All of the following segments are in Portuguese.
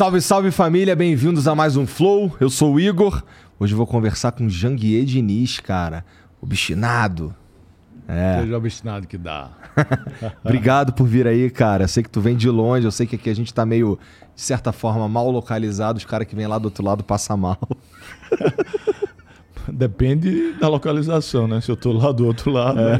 Salve, salve família, bem-vindos a mais um Flow. Eu sou o Igor. Hoje eu vou conversar com Janguier Diniz, cara. Obstinado. É. Seja obstinado que dá. Obrigado por vir aí, cara. Sei que tu vem de longe, eu sei que aqui a gente tá meio, de certa forma, mal localizado. Os caras que vêm lá do outro lado passam mal. Depende da localização, né? Se eu tô lá do outro lado, é, é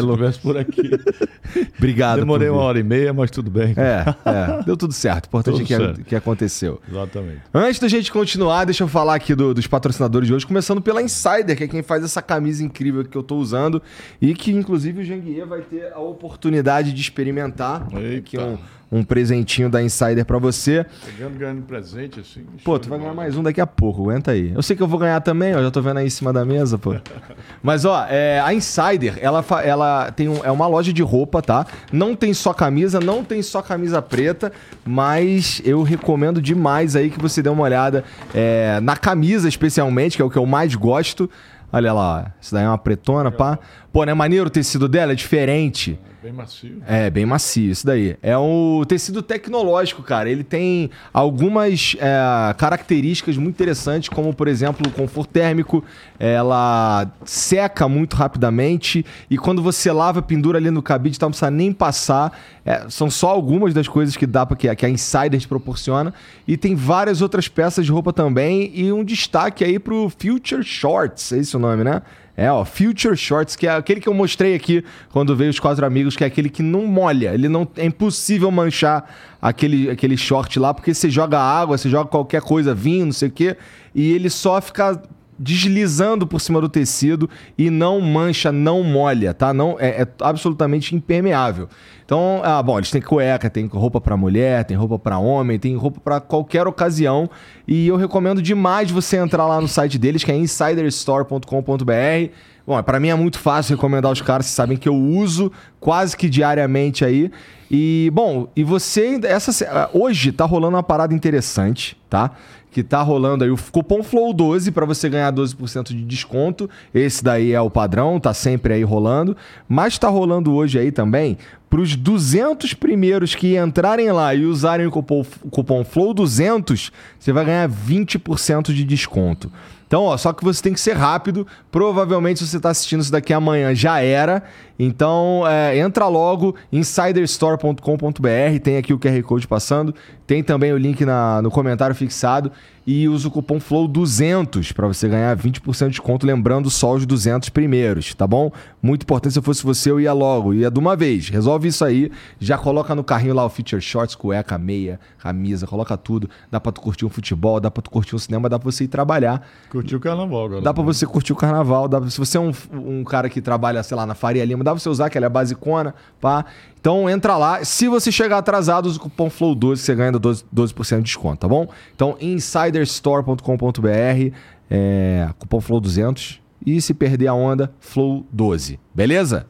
longe. É, se eu por aqui. Obrigado. Demorei uma hora e meia, mas tudo bem. É, é. Deu tudo certo. Importante tudo é que, que aconteceu. Exatamente. Antes da gente continuar, deixa eu falar aqui do, dos patrocinadores de hoje, começando pela Insider, que é quem faz essa camisa incrível que eu tô usando e que, inclusive, o Janguier vai ter a oportunidade de experimentar. Eita. Aqui um um presentinho da Insider para você. Chegando ganhando presente assim. Pô, tu vai ganhar mais um daqui a pouco, aguenta aí. Eu sei que eu vou ganhar também, ó, já tô vendo aí em cima da mesa, pô. Mas ó, é, a Insider, ela, ela tem um, é uma loja de roupa, tá? Não tem só camisa, não tem só camisa preta, mas eu recomendo demais aí que você dê uma olhada é, na camisa, especialmente, que é o que eu mais gosto. Olha lá, isso daí é uma pretona, pá. Pô, né? Maneiro o tecido dela, é diferente. Bem macio. É, bem macio, isso daí. É um tecido tecnológico, cara. Ele tem algumas é, características muito interessantes, como, por exemplo, o conforto térmico. Ela seca muito rapidamente e quando você lava, pendura ali no cabide, tá, não precisa nem passar. É, são só algumas das coisas que dá para que, que a Insider te proporciona. E tem várias outras peças de roupa também. E um destaque aí pro Future Shorts, é esse o nome, né? É, ó, Future Shorts, que é aquele que eu mostrei aqui quando veio os quatro amigos, que é aquele que não molha. Ele não é impossível manchar aquele, aquele short lá, porque você joga água, você joga qualquer coisa, vinho, não sei o quê, e ele só fica deslizando por cima do tecido e não mancha, não molha, tá? Não é, é absolutamente impermeável. Então, ah, bom, eles têm cueca, tem roupa para mulher, tem roupa para homem, tem roupa para qualquer ocasião. E eu recomendo demais você entrar lá no site deles, que é insiderstore.com.br. Bom, para mim é muito fácil recomendar os caras, vocês sabem que eu uso quase que diariamente aí. E, bom, e você. Essa, hoje tá rolando uma parada interessante, tá? Que tá rolando aí o cupom FLOW12 para você ganhar 12% de desconto. Esse daí é o padrão, tá sempre aí rolando. Mas tá rolando hoje aí também para os 200 primeiros que entrarem lá e usarem o cupom, cupom FLOW200, você vai ganhar 20% de desconto. Então, ó, só que você tem que ser rápido. Provavelmente, se você está assistindo isso daqui amanhã, já era. Então, é, entra logo, insiderstore.com.br. Tem aqui o QR Code passando. Tem também o link na, no comentário fixado e usa o cupom FLOW200 para você ganhar 20% de desconto, lembrando só os 200 primeiros, tá bom? Muito importante, se eu fosse você, eu ia logo, ia de uma vez. Resolve isso aí, já coloca no carrinho lá o feature shorts, cueca, meia, camisa, coloca tudo. Dá para tu curtir um futebol, dá para tu curtir um cinema, dá para você ir trabalhar. Curtir o carnaval agora. Dá para você curtir o carnaval, dá pra, se você é um, um cara que trabalha, sei lá, na Faria Lima, dá pra você usar, que ela é basicona, pá. Então entra lá. Se você chegar atrasado, usa o cupom FLOW12 você ganha 12%, 12 de desconto, tá bom? Então insiderstore.com.br, é, cupom FLOW200 e se perder a onda, FLOW12. Beleza?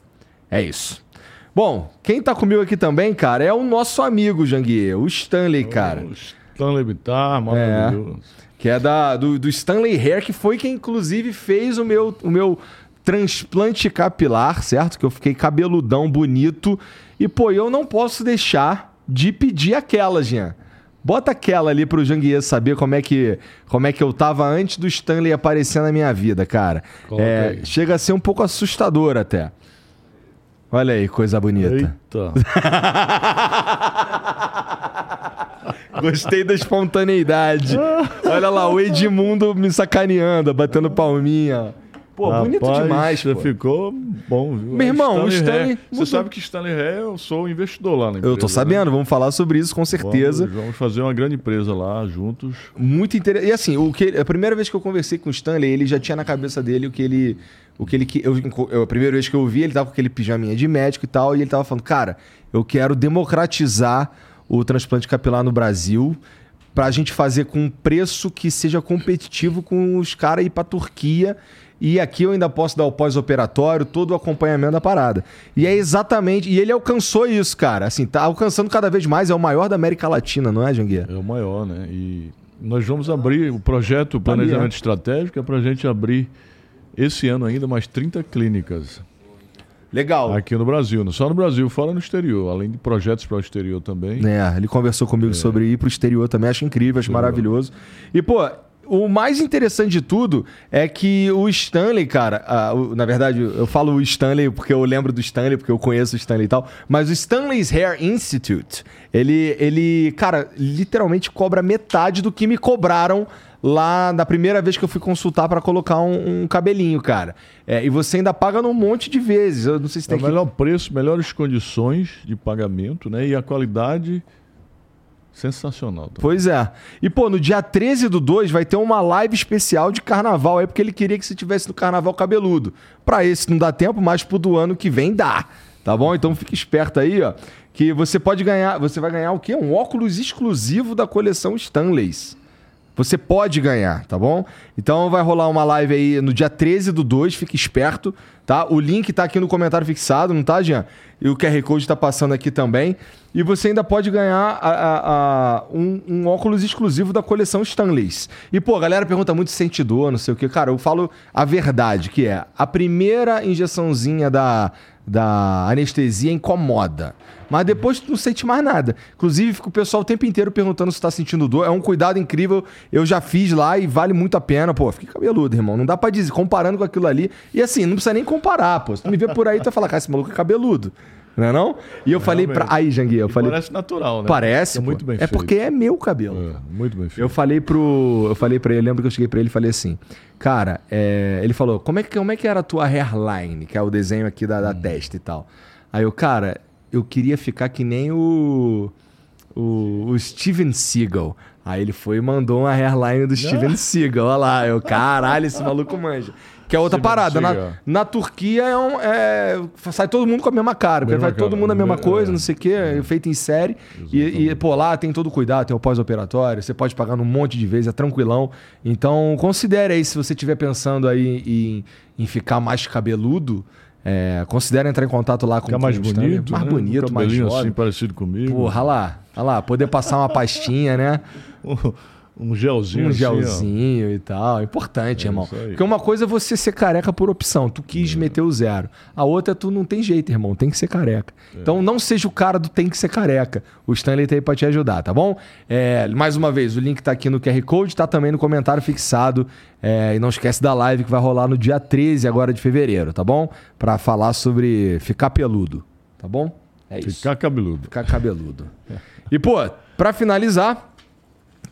É isso. Bom, quem tá comigo aqui também, cara, é o nosso amigo Janguier, o Stanley, cara. O Stanley Bittar, maravilhoso. É, que é da, do, do Stanley Hair, que foi quem inclusive fez o meu, o meu transplante capilar, certo? Que eu fiquei cabeludão, bonito. E, pô, eu não posso deixar de pedir aquela, Jean. Bota aquela ali pro Janguier saber como é que como é que eu tava antes do Stanley aparecer na minha vida, cara. É, chega a ser um pouco assustador até. Olha aí, coisa bonita. Eita. Gostei da espontaneidade. Olha lá, o Edmundo me sacaneando, batendo palminha. Pô, Rapaz, bonito demais. Você pô. ficou bom, viu? Meu irmão, Stanley, Stanley Você sabe que Stanley Ré, eu sou investidor lá na empresa. Eu tô sabendo, né? vamos falar sobre isso com certeza. Vamos, vamos, fazer uma grande empresa lá juntos. Muito interessante. E assim, o que, a primeira vez que eu conversei com o Stanley, ele já tinha na cabeça dele o que ele. O que ele eu, eu, a primeira vez que eu vi, ele tava com aquele pijaminha de médico e tal, e ele tava falando, cara, eu quero democratizar o transplante capilar no Brasil para a gente fazer com um preço que seja competitivo com os caras ir para Turquia e aqui eu ainda posso dar o pós-operatório, todo o acompanhamento da parada. E é exatamente. E ele alcançou isso, cara. Assim, tá alcançando cada vez mais. É o maior da América Latina, não é, Janguier? É o maior, né? E nós vamos abrir o projeto, o planejamento estratégico, é para a gente abrir esse ano ainda mais 30 clínicas. Legal. Aqui no Brasil, não só no Brasil, fora no exterior, além de projetos para o exterior também. É, ele conversou comigo é. sobre ir para o exterior também, acho incrível, acho maravilhoso. E, pô, o mais interessante de tudo é que o Stanley, cara, o, na verdade eu falo o Stanley porque eu lembro do Stanley, porque eu conheço o Stanley e tal, mas o Stanley's Hair Institute, ele, ele, cara, literalmente cobra metade do que me cobraram lá da primeira vez que eu fui consultar para colocar um, um, cabelinho, cara. É, e você ainda paga num monte de vezes. Eu não sei se tem é o melhor preço, melhores condições de pagamento, né? E a qualidade Sensacional. Pois é. E, pô, no dia 13 do 2 vai ter uma live especial de carnaval aí, porque ele queria que você tivesse no carnaval cabeludo. Pra esse não dá tempo, mas pro do ano que vem dá. Tá bom? Então fique esperto aí, ó. Que você pode ganhar. Você vai ganhar o quê? Um óculos exclusivo da coleção Stanleys. Você pode ganhar, tá bom? Então vai rolar uma live aí no dia 13 do 2, fique esperto, tá? O link tá aqui no comentário fixado, não tá, Jean? E o QR Code tá passando aqui também. E você ainda pode ganhar a, a, a, um, um, óculos exclusivo da coleção Stanleys. E, pô, a galera pergunta muito se sente dor, não sei o quê. Cara, eu falo a verdade, que é a primeira injeçãozinha da, da anestesia incomoda. Mas depois tu não sente mais nada. Inclusive, fica o pessoal o tempo inteiro perguntando se tá sentindo dor. É um cuidado incrível. Eu já fiz lá e vale muito a pena. Pô, fiquei cabeludo, irmão. Não dá pra dizer, comparando com aquilo ali. E assim, não precisa nem comparar, pô. Se tu me vê por aí, tu vai falar, cara, esse maluco é cabeludo. Não é não? E eu falei pra. Aí, Janguia, eu falei. Parece natural, né? Parece. É muito bem é feito. É porque é meu cabelo. É, muito bem feito. Eu falei pro. Eu falei pra ele, lembro que eu cheguei pra ele e falei assim. Cara, é... ele falou: como é, que, como é que era a tua hairline, que é o desenho aqui da, da hum. testa e tal? Aí eu, cara, eu queria ficar que nem o. O, o Steven Seagal. Aí ele foi e mandou uma hairline do Steven Seagal. Olha lá, eu, caralho, esse maluco manja. Que é outra parada. Na, na Turquia é, um, é, sai todo mundo com a mesma cara. Mesma vai cara. todo mundo a mesma coisa, é. não sei o quê, é. feito em série. E, e, pô, lá tem todo cuidado, tem o pós-operatório, você pode pagar num monte de vezes, é tranquilão. Então, considere aí, se você estiver pensando aí em, em ficar mais cabeludo, é, considere entrar em contato lá com Ficar mais bonito. Mais né? bonito, um mais jovem. assim, parecido comigo. Porra, lá. Olha lá, poder passar uma pastinha, né? Um gelzinho. Um assim, gelzinho e tal. Importante, é irmão. Porque uma coisa é você ser careca por opção. Tu quis é. meter o zero. A outra é tu não tem jeito, irmão. Tem que ser careca. É. Então não seja o cara do tem que ser careca. O Stanley tá aí pra te ajudar, tá bom? É, mais uma vez, o link tá aqui no QR Code, tá também no comentário fixado. É, e não esquece da live que vai rolar no dia 13 agora de fevereiro, tá bom? Pra falar sobre ficar peludo, tá bom? É isso. Ficar cabeludo. Ficar cabeludo. e, pô, pra finalizar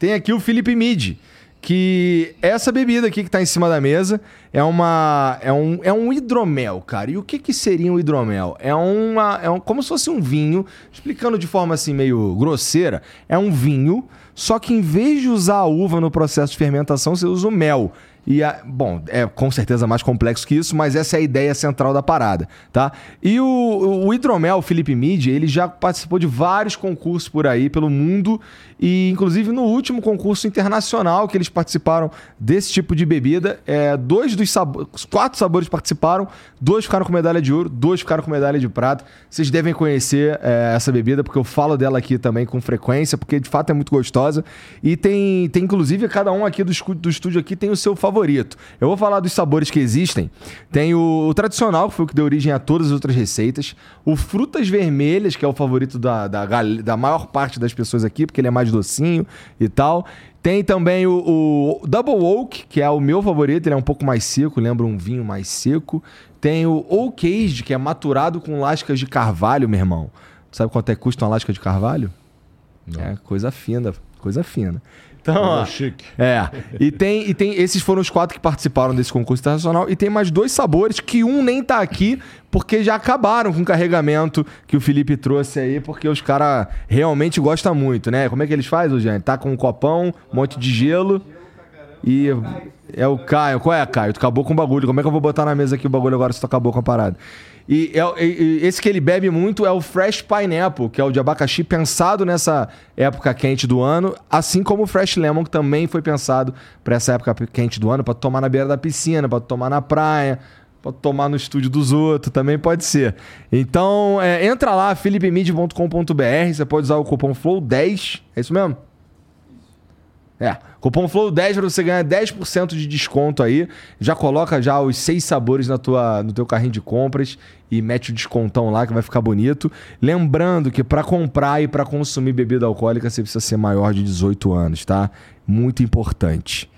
tem aqui o Felipe Mid, que essa bebida aqui que está em cima da mesa é uma é um, é um hidromel, cara. E o que, que seria um hidromel? É uma é um, como se fosse um vinho, explicando de forma assim meio grosseira, é um vinho, só que em vez de usar a uva no processo de fermentação, você usa o mel. E a, bom, é com certeza mais complexo que isso, mas essa é a ideia central da parada, tá? E o, o hidromel, o Felipe Midi, ele já participou de vários concursos por aí pelo mundo e inclusive no último concurso internacional que eles participaram desse tipo de bebida, é, dois dos sabores, quatro sabores participaram, dois ficaram com medalha de ouro, dois ficaram com medalha de prata. Vocês devem conhecer é, essa bebida porque eu falo dela aqui também com frequência, porque de fato é muito gostosa e tem, tem inclusive cada um aqui do, do estúdio aqui tem o seu favorito favorito. Eu vou falar dos sabores que existem. Tem o, o, tradicional, que foi o que deu origem a todas as outras receitas. O frutas vermelhas, que é o favorito da, da, da maior parte das pessoas aqui, porque ele é mais docinho e tal. Tem também o, o, Double Oak, que é o meu favorito, ele é um pouco mais seco, lembra um vinho mais seco. Tem o Oak Aged, que é maturado com lascas de carvalho, meu irmão. Sabe quanto é que custa uma lasca de carvalho? Não. É coisa fina, coisa fina. Então, ó, chique. É. E tem, e tem. Esses foram os quatro que participaram desse concurso internacional. E tem mais dois sabores que um nem tá aqui, porque já acabaram com o carregamento que o Felipe trouxe aí, porque os caras realmente gostam muito, né? Como é que eles fazem, Jean? Tá com um copão, um monte de gelo. E é o Caio. Qual é, Caio? Tu acabou com o bagulho. Como é que eu vou botar na mesa aqui o bagulho agora se tu acabou com a parada? E, é, e, esse que ele bebe muito é o Fresh Pineapple, que é o de abacaxi pensado nessa época quente do ano, assim como o Fresh Lemon, que também foi pensado para essa época quente do ano, para tomar na beira da piscina, para tomar na praia, para tomar no estúdio dos outros, também pode ser. Então, é, entra lá, philipemid.com.br, você pode usar o cupom FLOW10, é isso mesmo? É, cupom FLOW10 para você ganhar 10% de desconto aí. Já coloca já os seis sabores na tua, no teu carrinho de compras e mete o descontão lá que vai ficar bonito. Lembrando que para comprar e para consumir bebida alcoólica você precisa ser maior de 18 anos, tá? Muito importante.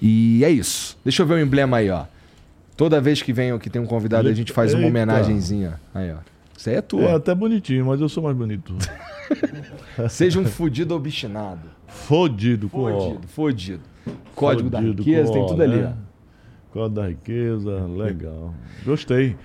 E é isso. Deixa eu ver o emblema aí, ó. Toda vez que vem que tem um convidado, a gente faz uma Eita. homenagenzinha. Aí, ó. Isso aí é É tua. até bonitinho, mas eu sou mais bonito. Seja um fudido obstinado. Fodido com. Fodido, fodido. Código da Fodido riqueza, com tem tudo ali, né? Código da riqueza, legal. Gostei.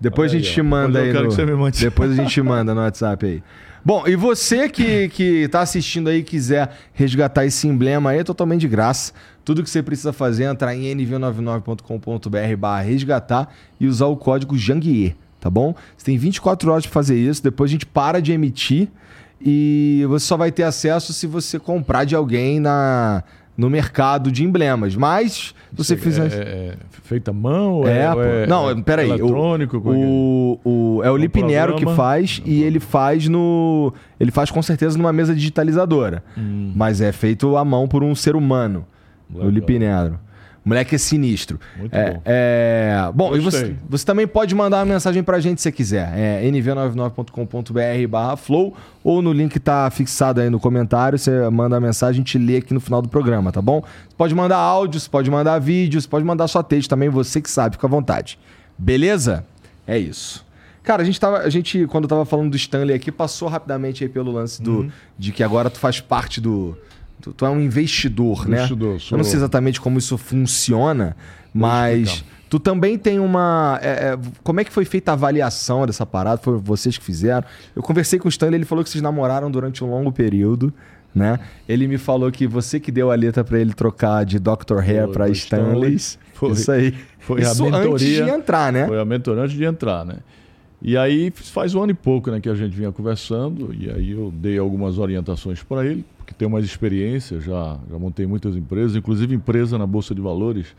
Depois Olha a gente aí, te manda aí. quero no- que você me mande. Depois a gente te manda no WhatsApp aí. Bom, e você que, que tá assistindo aí e quiser resgatar esse emblema aí, é totalmente de graça. Tudo que você precisa fazer é entrar em nv99.com.br barra resgatar e usar o código Janguier, tá bom? Você tem 24 horas para fazer isso, depois a gente para de emitir e você só vai ter acesso se você comprar de alguém na, no mercado de emblemas. Mas se você fizer... É, é feita à mão? É, pô. é- não, é peraí. o- Eletrônico? como é é? O, o, é o Lipinero que faz e ele faz no. Ele faz com certeza numa mesa digitalizadora. Hum. Mas é feito à mão por um ser humano. O Legal. Lipinero. O moleque é sinistro. Muito é, bom. é, bom, e você, Gostei. você também pode mandar uma mensagem pra gente se você quiser. É nv99.com.br barra flow ou no link que tá fixado aí no comentário. Você manda a mensagem, a gente lê aqui no final do programa, tá bom? Você pode mandar áudio, você pode mandar vídeo, você pode mandar só texto também, você que sabe, fica à vontade. Beleza? É isso. Cara, a gente, tava, a gente, quando tava falando do Stanley aqui, passou rapidamente aí pelo lance do, Uhum. de que agora tu faz parte do. Tu, tu é um investidor, né? Investidor, Eu sou- não sei exatamente como isso funciona, mas tu também tem uma. é, é, como é que foi feita a avaliação dessa parada? Foi vocês que fizeram? Eu conversei com o Stanley, ele falou que vocês namoraram durante um longo período. Né? Ele me falou que você que deu a letra pra ele trocar de Dr. Hair Stanley. Stanley. Foi. Isso aí. Foi Isso a mentoria. antes de entrar, né? Foi a mentoria antes de entrar, né? E aí faz um ano e pouco né, que a gente vinha conversando, e aí eu dei algumas orientações para ele, porque tem mais experiência, já, já montei muitas empresas, inclusive empresa na Bolsa de Valores,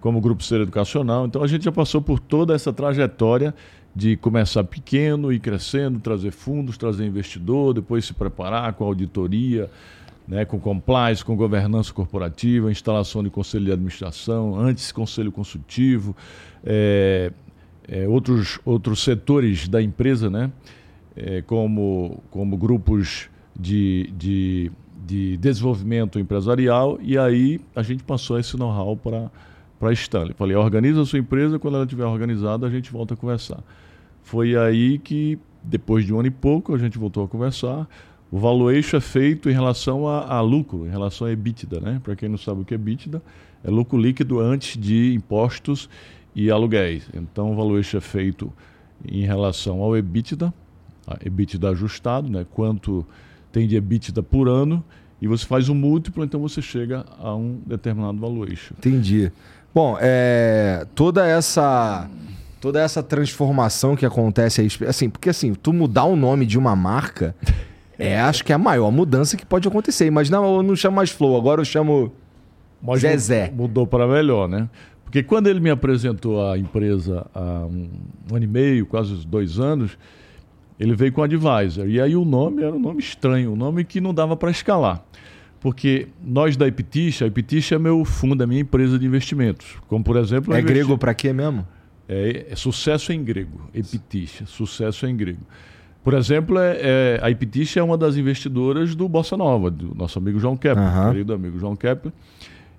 como Grupo Ser Educacional. Então a gente já passou por toda essa trajetória de começar pequeno, ir crescendo, trazer fundos, trazer investidor, depois se preparar com auditoria, né, com compliance, com governança corporativa, instalação de conselho de administração, antes conselho consultivo, é, é, outros, outros setores da empresa, né, é, como, como grupos de, de, de desenvolvimento empresarial, e aí a gente passou esse know-how para para Stanley. Falei, organiza a sua empresa, quando ela estiver organizada, a gente volta a conversar. Foi aí que, depois de um ano e pouco, a gente voltou a conversar. O valuation é feito em relação a, a lucro, em relação a EBITDA, né? Para quem não sabe o que é EBITDA, é lucro líquido antes de impostos e aluguéis. Então, o valuation é feito em relação ao EBITDA, EBITDA ajustado, né? Quanto tem de EBITDA por ano, e você faz um múltiplo, então você chega a um determinado valuation. Entendi. Bom, é, toda essa toda essa transformação que acontece aí, assim, porque assim, tu mudar o nome de uma marca é, acho que é a maior mudança que pode acontecer. Imagina, eu não chamo mais Flow, agora eu chamo Mas Zezé. mu- Mudou para melhor, né? Porque quando ele me apresentou a empresa há um, um ano e meio, quase dois anos, ele veio com Advisor. E aí o nome era um nome estranho, um nome que não dava para escalar. Porque nós da Epitixa, a Epitixa é meu fundo, é minha empresa de investimentos. Como, por exemplo... é investi- grego pra quê mesmo? É, é sucesso em grego, Epitixa, sucesso em grego. Por exemplo, é, é- a Epitixa é uma das investidoras do Bossa Nova, do nosso amigo João Kepler, Aham. querido amigo João Kepler.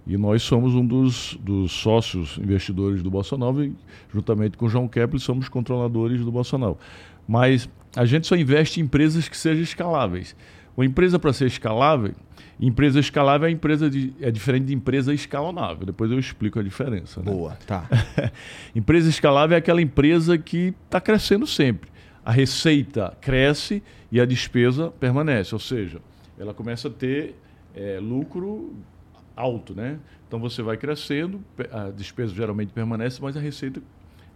E nós somos um dos, dos sócios investidores do Bossa Nova e, juntamente com o João Kepler, somos controladores do Bossa Nova. Mas a gente só investe em empresas que sejam escaláveis. Uma empresa para ser escalável, empresa escalável é, empresa de- é diferente de empresa escalonável. Depois eu explico a diferença. né? Boa, tá. Empresa escalável é aquela empresa que está crescendo sempre. A receita cresce e a despesa permanece, ou seja, ela começa a ter eh, lucro alto, né? Então você vai crescendo, a despesa geralmente permanece, mas a receita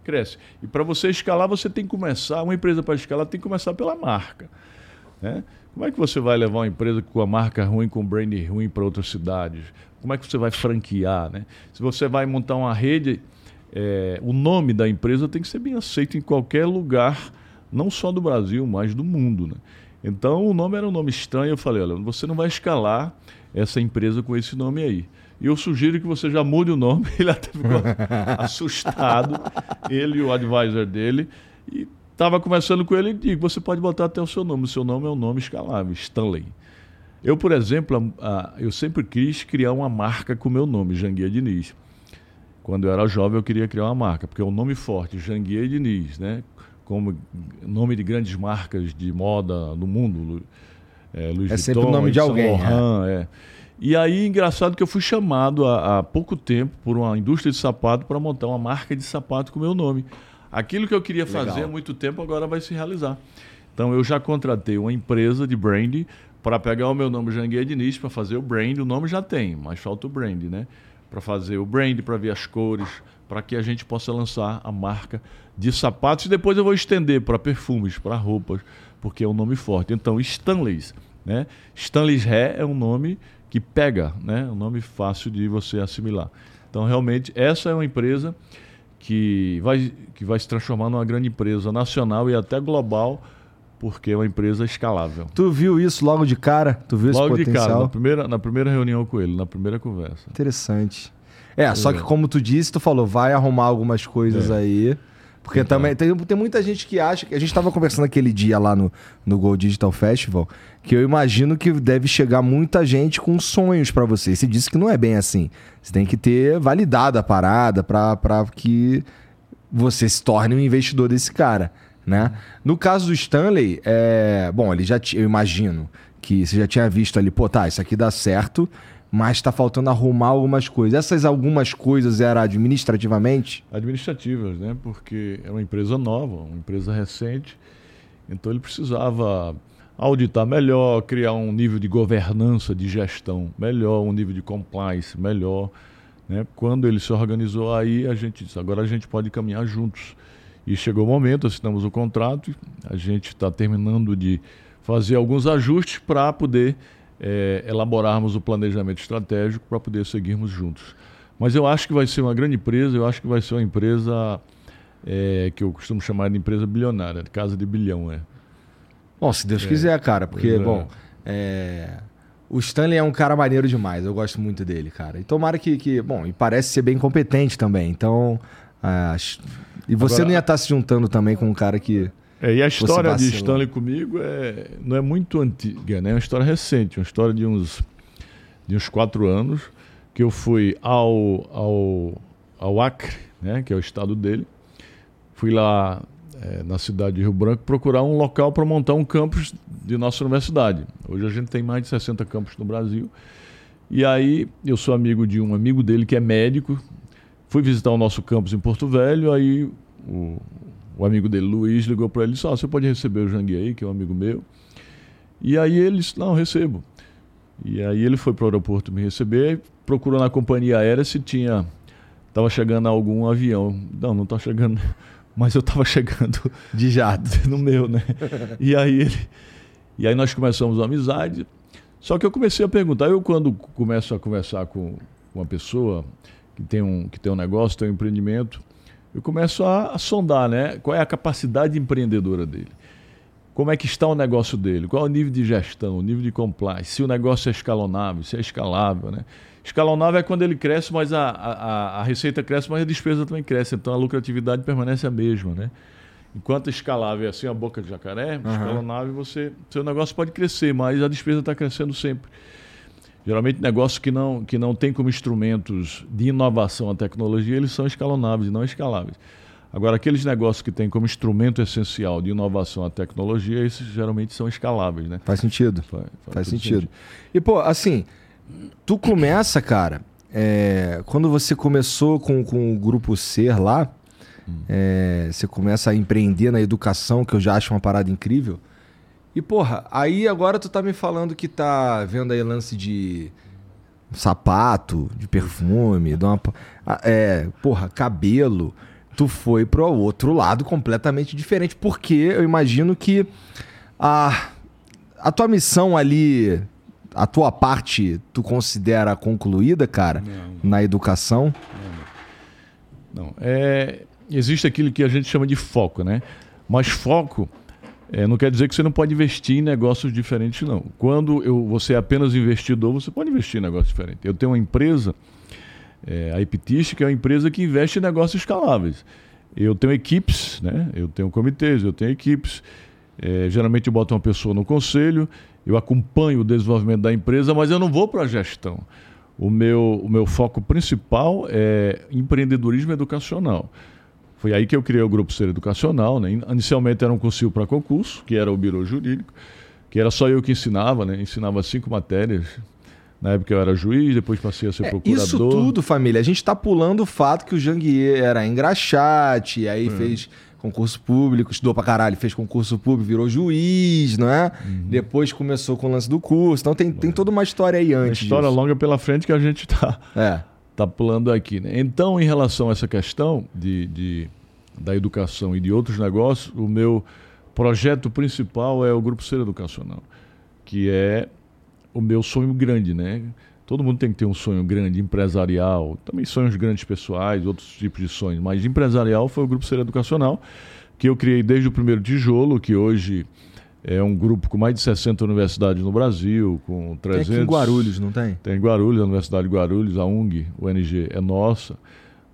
cresce. E para você escalar, você tem que começar, uma empresa para escalar tem que começar pela marca. Né? Como é que você vai levar uma empresa com a marca ruim, com o brand ruim para outras cidades? Como é que você vai franquear? Né? Se você vai montar uma rede, eh, o nome da empresa tem que ser bem aceito em qualquer lugar não só do Brasil, mas do mundo. Né? Então o nome era um nome estranho. Eu falei: olha, você não vai escalar essa empresa com esse nome aí. E eu sugiro que você já mude o nome. Ele até ficou assustado, ele e o advisor dele. E estava conversando com ele e digo: você pode botar até o seu nome. O seu nome é um nome escalável, Stanley. Eu, por exemplo, eu sempre quis criar uma marca com o meu nome, Janguia Diniz. Quando eu era jovem, eu queria criar uma marca, porque é um nome forte, Janguia Diniz, né? Como nome de grandes marcas de moda no mundo. É, Louis é Vuitton, sempre o nome de alguém. Laurent, é. é. E aí, engraçado que eu fui chamado há, há pouco tempo por uma indústria de sapato para montar uma marca de sapato com o meu nome. Aquilo que eu queria Legal. fazer há muito tempo agora vai se realizar. Então eu já contratei uma empresa de brand para pegar o meu nome Janguier Diniz para fazer o brand. O nome já tem, mas falta o brand, né? Para fazer o brand, para ver as cores, para que a gente possa lançar a marca de sapatos e depois eu vou estender para perfumes, para roupas, porque é um nome forte. Então, Stanleys, né? Stanleys Ré é um nome que pega, né? Um nome fácil de você assimilar. Então, realmente, essa é uma empresa que vai, que vai se transformar numa grande empresa nacional e até global, porque é uma empresa escalável. Tu viu isso logo de cara? Tu viu logo esse potencial? de cara, na primeira, na primeira reunião com ele, na primeira conversa. Interessante. É, só que como tu disse, tu falou, vai arrumar algumas coisas é. aí. Porque então. também tem, tem muita gente que acha que. A gente estava conversando aquele dia lá no, no Gold Digital Festival, que eu imagino que deve chegar muita gente com sonhos para você. Você disse que não é bem assim. Você tem que ter validado a parada para que você se torne um investidor desse cara. Né? No caso do Stanley, é... bom, ele já eu imagino que você já tinha visto ali, pô, tá, isso aqui dá certo, mas está faltando arrumar algumas coisas. Essas algumas coisas eram administrativamente? Administrativas, né? Porque é uma empresa nova, uma empresa recente, então ele precisava auditar melhor, criar um nível de governança, de gestão melhor, um nível de compliance melhor. Né? Quando ele se organizou aí, a gente disse, agora a gente pode caminhar juntos. E chegou o momento, assinamos o contrato, a gente está terminando de fazer alguns ajustes para poder é, elaborarmos o planejamento estratégico para poder seguirmos juntos. Mas eu acho que vai ser uma grande empresa, eu acho que vai ser uma empresa é, que eu costumo chamar de empresa bilionária, de casa de bilhão. É. Bom, se Deus é, quiser, cara, porque, é. bom, é, o Stanley é um cara maneiro demais, eu gosto muito dele, cara. E tomara que, que bom, e parece ser bem competente também, então. É, e você Agora, não ia estar tá se juntando também com um cara que. É, e a história de Stanley comigo é, não é muito antiga, né? é uma história recente, uma história de uns, de uns quatro anos, que eu fui ao, ao, ao Acre, né? que é o estado dele. Fui lá é, na cidade de Rio Branco procurar um local para montar um campus de nossa universidade. Hoje a gente tem mais de 60 campos no Brasil. E aí eu sou amigo de um amigo dele que é médico. Fui visitar o nosso campus em Porto Velho, aí o, o amigo dele, Luiz, ligou para ele e disse: Você pode receber o Jangue aí, que é um amigo meu. E aí ele disse: Não, recebo. E aí ele foi para o aeroporto me receber, procurou na companhia aérea se tinha. Estava chegando algum avião. Não, não está chegando. Mas eu estava chegando. De jato. No meu, né? E aí ele. E aí nós começamos a amizade. Só que eu comecei a perguntar. Eu, quando começo a conversar com uma pessoa que tem um, que tem um negócio, tem um empreendimento eu começo a, a, sondar, né? Qual é a capacidade empreendedora dele? Como é que está o negócio dele? Qual é o nível de gestão, o nível de compliance? Se o negócio é escalonável, se é escalável, né? Escalonável é quando ele cresce, mas a, a, a receita cresce, mas a despesa também cresce. Então a lucratividade permanece a mesma, né? Enquanto escalável é assim a boca de jacaré, uhum. escalonável você, seu negócio pode crescer, mas a despesa está crescendo sempre. Geralmente negócios que não, que não têm como instrumentos de inovação a tecnologia, eles são escalonáveis e não escaláveis. Agora, aqueles negócios que têm como instrumento essencial de inovação a tecnologia, esses geralmente são escaláveis, né? Faz sentido. Faz, faz, faz sentido. sentido. E, pô, assim, tu começa, cara, é, quando você começou com, com o Grupo Ser lá, hum. é, você começa a empreender na educação, que eu já acho uma parada incrível. E, porra, aí agora tu tá me falando que tá vendo aí lance de sapato, de perfume, de uma, é, porra, cabelo. Tu foi pro outro lado completamente diferente. Porque eu imagino que a, a tua missão ali, a tua parte, tu considera concluída, cara, não. na educação? Não, não. É, existe aquilo que a gente chama de foco, né? Mas foco É, não quer dizer que você não pode investir em negócios diferentes, não. Quando eu, você é apenas investidor, você pode investir em negócios diferentes. Eu tenho uma empresa, é, a Epitist, que é uma empresa que investe em negócios escaláveis. Eu tenho equipes, né? eu tenho comitês, eu tenho equipes. É, geralmente eu boto uma pessoa no conselho, eu acompanho o desenvolvimento da empresa, mas eu não vou para a gestão. O meu, o meu foco principal é empreendedorismo educacional. Foi aí que eu criei o Grupo Ser Educacional. Né? Inicialmente era um curso para concurso, que era o Biro Jurídico, que era só eu que ensinava, né? ensinava cinco matérias. Na época eu era juiz, depois passei a ser é, procurador. Isso tudo, família, a gente está pulando o fato que o Janguier era engraxate, aí hum. fez concurso público, estudou pra caralho, fez concurso público, virou juiz, não é? Uhum. Depois começou com o lance do curso. Então tem, tem toda uma história aí antes. Uma história disso. longa pela frente que a gente tá, é. Tá pulando aqui. Né? Então, em relação a essa questão de, de, da educação e de outros negócios, o meu projeto principal é o Grupo Ser Educacional, que é o meu sonho grande, né? Todo mundo tem que ter um sonho grande, empresarial, também sonhos grandes pessoais, outros tipos de sonhos, mas empresarial foi o Grupo Ser Educacional, que eu criei desde o primeiro tijolo, que hoje é um grupo com mais de 60 universidades no Brasil, com 300... Tem aqui em Guarulhos, não tem? Tem em Guarulhos, a Universidade de Guarulhos, a UNG, o UNG é nossa.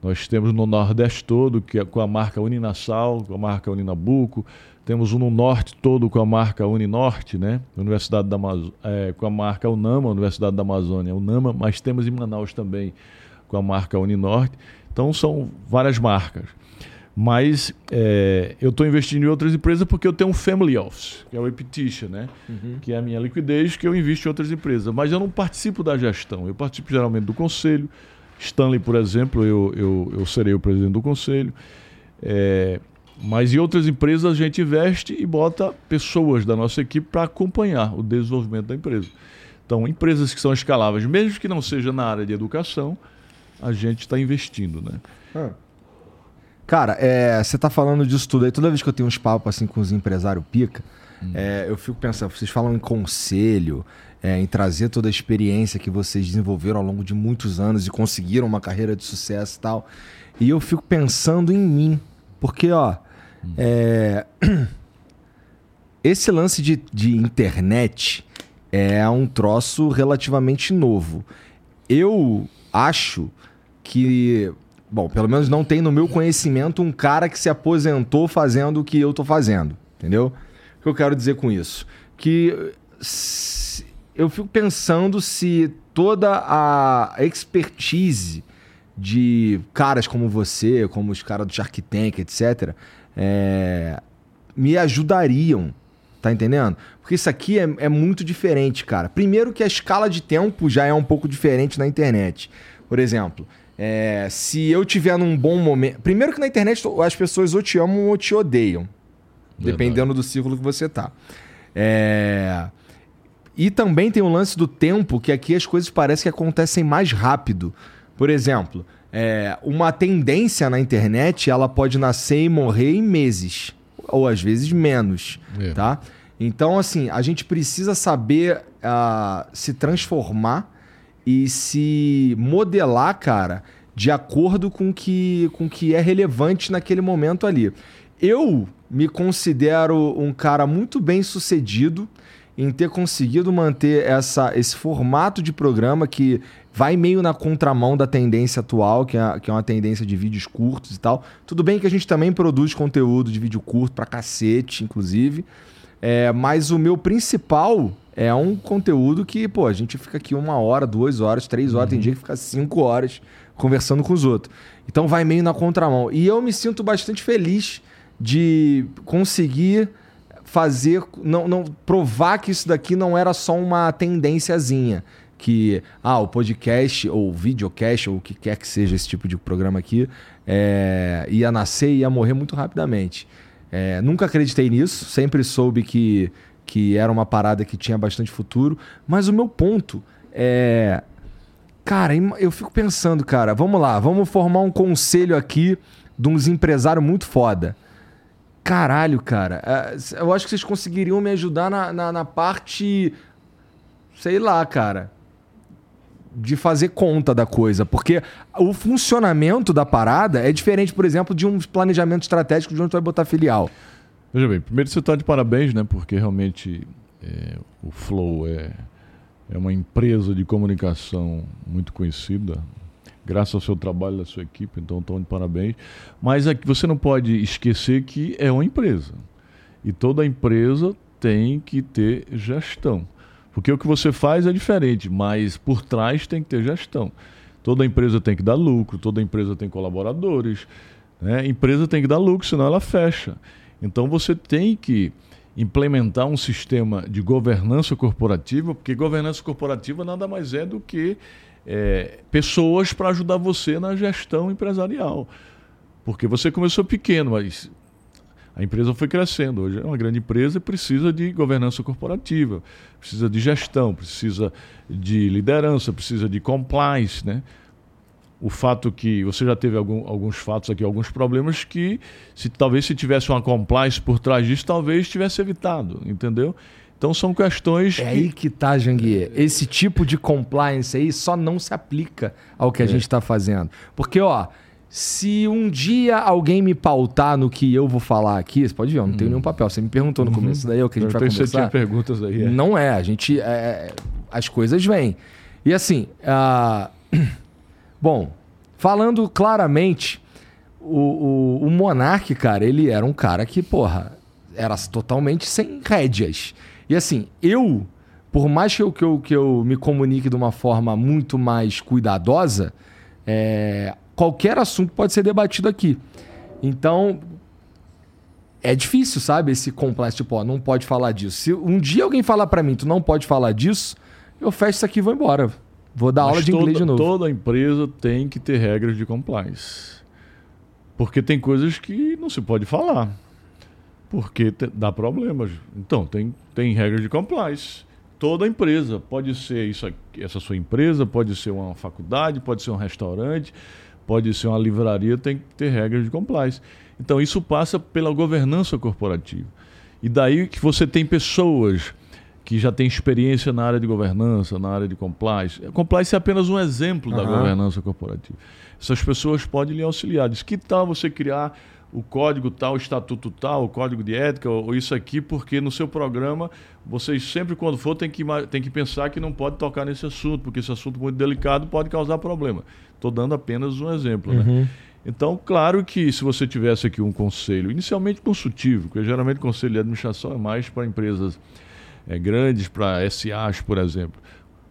Nós temos no Nordeste todo, que é com a marca Uninassal, com a marca Uninabuco, temos um no norte todo com a marca Uninorte, né? Universidade da é, com a marca Unama, Universidade da Amazônia, Unama, mas temos em Manaus também com a marca Uninorte. Então são várias marcas. Mas é, eu estou investindo em outras empresas porque eu tenho um family office, que é o Epitition, né? Uhum. Que é a minha liquidez, que eu invisto em outras empresas. Mas eu não participo da gestão, eu participo geralmente do conselho. Stanley, por exemplo, eu, eu, eu serei o presidente do conselho. É, mas em outras empresas a gente investe e bota pessoas da nossa equipe para acompanhar o desenvolvimento da empresa. Então, empresas que são escaláveis, mesmo que não seja na área de educação, a gente está investindo, né? Ah. Cara, é, você está falando disso tudo aí. Toda vez que eu tenho uns papos assim com os empresários pica, hum. é, eu fico pensando, vocês falam em conselho, é, em trazer toda a experiência que vocês desenvolveram ao longo de muitos anos e conseguiram uma carreira de sucesso e tal. E eu fico pensando em mim. Porque, ó, é... Esse lance de, de internet é um troço relativamente novo. Eu acho que, bom, pelo menos não tem no meu conhecimento um cara que se aposentou fazendo o que eu tô fazendo, entendeu? O que eu quero dizer com isso? Que eu fico pensando se toda a expertise de caras como você, como os caras do Shark Tank, etc., é, me ajudariam. Tá entendendo? Porque isso aqui é, é muito diferente, cara. Primeiro que a escala de tempo já é um pouco diferente na internet. Por exemplo, é, se eu tiver num bom momento. Primeiro que na internet as pessoas ou te amam ou te odeiam. Verdade. Dependendo do círculo que você tá. É... E também tem o lance do tempo, que aqui as coisas parecem que acontecem mais rápido. Por exemplo, é, uma tendência na internet, ela pode nascer e morrer em meses, ou às vezes menos, é. tá? Então, assim, a gente precisa saber uh, se transformar e se modelar, cara, de acordo com que, com que é relevante naquele momento ali. Eu me considero um cara muito bem sucedido em ter conseguido manter essa, esse formato de programa que vai meio na contramão da tendência atual, que é, que é uma tendência de vídeos curtos e tal. Tudo bem que a gente também produz conteúdo de vídeo curto pra cacete, inclusive. É, mas o meu principal é um conteúdo que, pô, a gente fica aqui uma hora, duas horas, três horas, uhum. tem dia que fica cinco horas conversando com os outros. Então vai meio na contramão. E eu me sinto bastante feliz de conseguir fazer, não, não provar que isso daqui não era só uma tendênciazinha que ah, o podcast ou o videocast ou o que quer que seja esse tipo de programa aqui é, ia nascer e ia morrer muito rapidamente. É, nunca acreditei nisso, sempre soube que, que era uma parada que tinha bastante futuro, mas o meu ponto é. Cara, eu fico pensando, cara, vamos lá, vamos formar um conselho aqui de uns empresários muito foda. Caralho, cara, é, eu acho que vocês conseguiriam me ajudar na, na, na parte. Sei lá, cara de fazer conta da coisa, porque o funcionamento da parada é diferente, por exemplo, de um planejamento estratégico de onde tu vai botar filial. Veja bem, primeiro você está de parabéns, né? Porque realmente é, o Flow é, é uma empresa de comunicação muito conhecida, graças ao seu trabalho da sua equipe, então estão de parabéns. Mas aqui você não pode esquecer que é uma empresa. E toda empresa tem que ter gestão. Porque o que você faz é diferente, mas por trás tem que ter gestão. Toda empresa tem que dar lucro, toda empresa tem colaboradores. Né? Empresa tem que dar lucro, senão ela fecha. Então você tem que implementar um sistema de governança corporativa, porque governança corporativa nada mais é do que é, pessoas para ajudar você na gestão empresarial. Porque você começou pequeno, mas a empresa foi crescendo. Hoje é uma grande empresa e precisa de governança corporativa, precisa de gestão, precisa de liderança, precisa de compliance, né? O fato que você já teve algum, alguns fatos aqui, alguns problemas que se talvez se tivesse uma compliance por trás disso, talvez tivesse evitado, entendeu? Então são questões. É que... aí que tá, Janguier. Esse tipo de compliance aí só não se aplica ao que a é. gente está fazendo. Porque, ó, se um dia alguém me pautar no que eu vou falar aqui, você pode ver, eu não tenho hum. nenhum papel. Você me perguntou no uhum. começo, daí é o que a gente eu vai conversar. Você tinha perguntas aí. É. Não é, a gente. É, as coisas vêm. E assim. Uh... Bom, falando claramente, o, o, o Monark, cara, ele era um cara que, porra, era totalmente sem rédeas. E assim, eu, por mais que eu, que eu, que eu me comunique de uma forma muito mais cuidadosa, é, qualquer assunto pode ser debatido aqui. Então, é difícil, sabe? Esse complexo, tipo, ó, não pode falar disso. Se um dia alguém falar para mim, tu não pode falar disso, eu fecho isso aqui e vou embora. Vou dar Mas aula de toda, inglês de novo. Toda empresa tem que ter regras de compliance. Porque tem coisas que não se pode falar. Porque te, dá problemas. Então, tem, tem regras de compliance. Toda empresa. Pode ser isso aqui, essa sua empresa, pode ser uma faculdade, pode ser um restaurante, pode ser uma livraria, tem que ter regras de compliance. Então, isso passa pela governança corporativa. E daí que você tem pessoas que já tem experiência na área de governança, na área de compliance. Compliance é apenas um exemplo da governança corporativa. Essas pessoas podem lhe auxiliar. Diz que tal você criar o código tal, o estatuto tal, o código de ética, ou, isso aqui, porque no seu programa vocês sempre, quando for, tem que, tem que pensar que não pode tocar nesse assunto, porque esse assunto muito delicado pode causar problema. Estou dando apenas um exemplo. Né? Uhum. Né? Então, claro que se você tivesse aqui um conselho, inicialmente consultivo, porque geralmente o conselho de administração é mais para empresas é, grandes para SAs, por exemplo.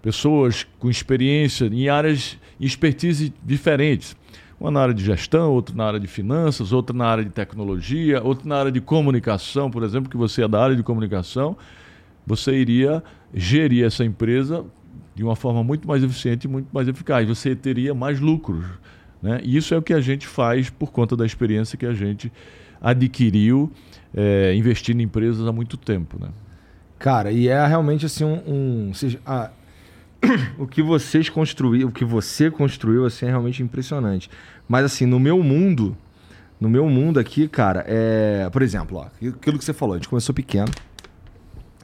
Pessoas com experiência em áreas, em expertise diferentes. Uma na área de gestão, outra na área de finanças, outra na área de tecnologia, outra na área de comunicação, por exemplo, que você é da área de comunicação, você iria gerir essa empresa de uma forma muito mais eficiente e muito mais eficaz. Você teria mais lucros. Né? E isso é o que a gente faz por conta da experiência que a gente adquiriu é, investindo em empresas há muito tempo. Né? Cara, e é realmente assim um. um a, o que vocês construíram, o que você construiu, assim, é realmente impressionante. Mas assim, no meu mundo, no meu mundo aqui, cara, é. Por exemplo, ó, aquilo que você falou, a gente começou pequeno.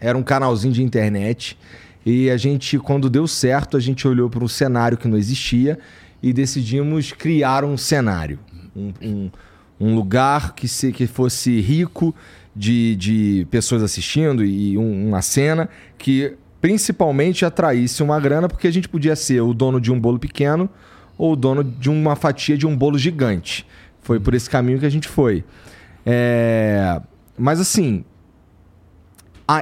Era um canalzinho de internet. E a gente, quando deu certo, a gente olhou para um cenário que não existia e decidimos criar um cenário. Um, um, um lugar que, se, que fosse rico de, de pessoas assistindo e um, uma cena que principalmente atraísse uma grana, porque a gente podia ser o dono de um bolo pequeno ou o dono de uma fatia de um bolo gigante. Foi por esse caminho que a gente foi. É... Mas assim,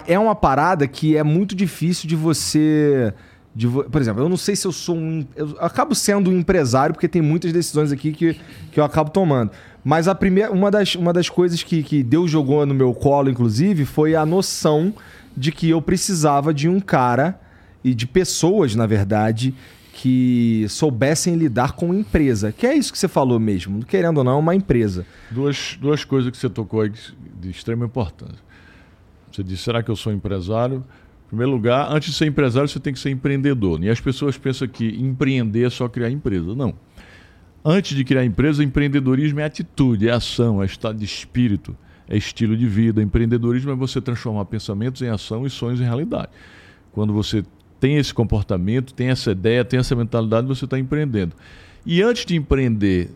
é uma parada que é muito difícil de você. De. Por exemplo, eu não sei se eu sou um. Eu acabo sendo um empresário, porque tem muitas decisões aqui que, que eu acabo tomando. Mas a primeira, uma, das, uma das coisas que, que Deus jogou no meu colo, inclusive, foi a noção de que eu precisava de um cara e de pessoas, na verdade, que soubessem lidar com empresa. Que é isso que você falou mesmo, querendo ou não, uma empresa. Duas, duas coisas que você tocou aí de extrema importância. Você disse, será que eu sou empresário? Primeiro lugar, antes de ser empresário, você tem que ser empreendedor. E as pessoas pensam que empreender é só criar empresa. Não. Antes de criar empresa, empreendedorismo é atitude, é ação, é estado de espírito, é estilo de vida. Empreendedorismo é você transformar pensamentos em ação e sonhos em realidade. Quando você tem esse comportamento, tem essa ideia, tem essa mentalidade, você está empreendendo. E antes de empreender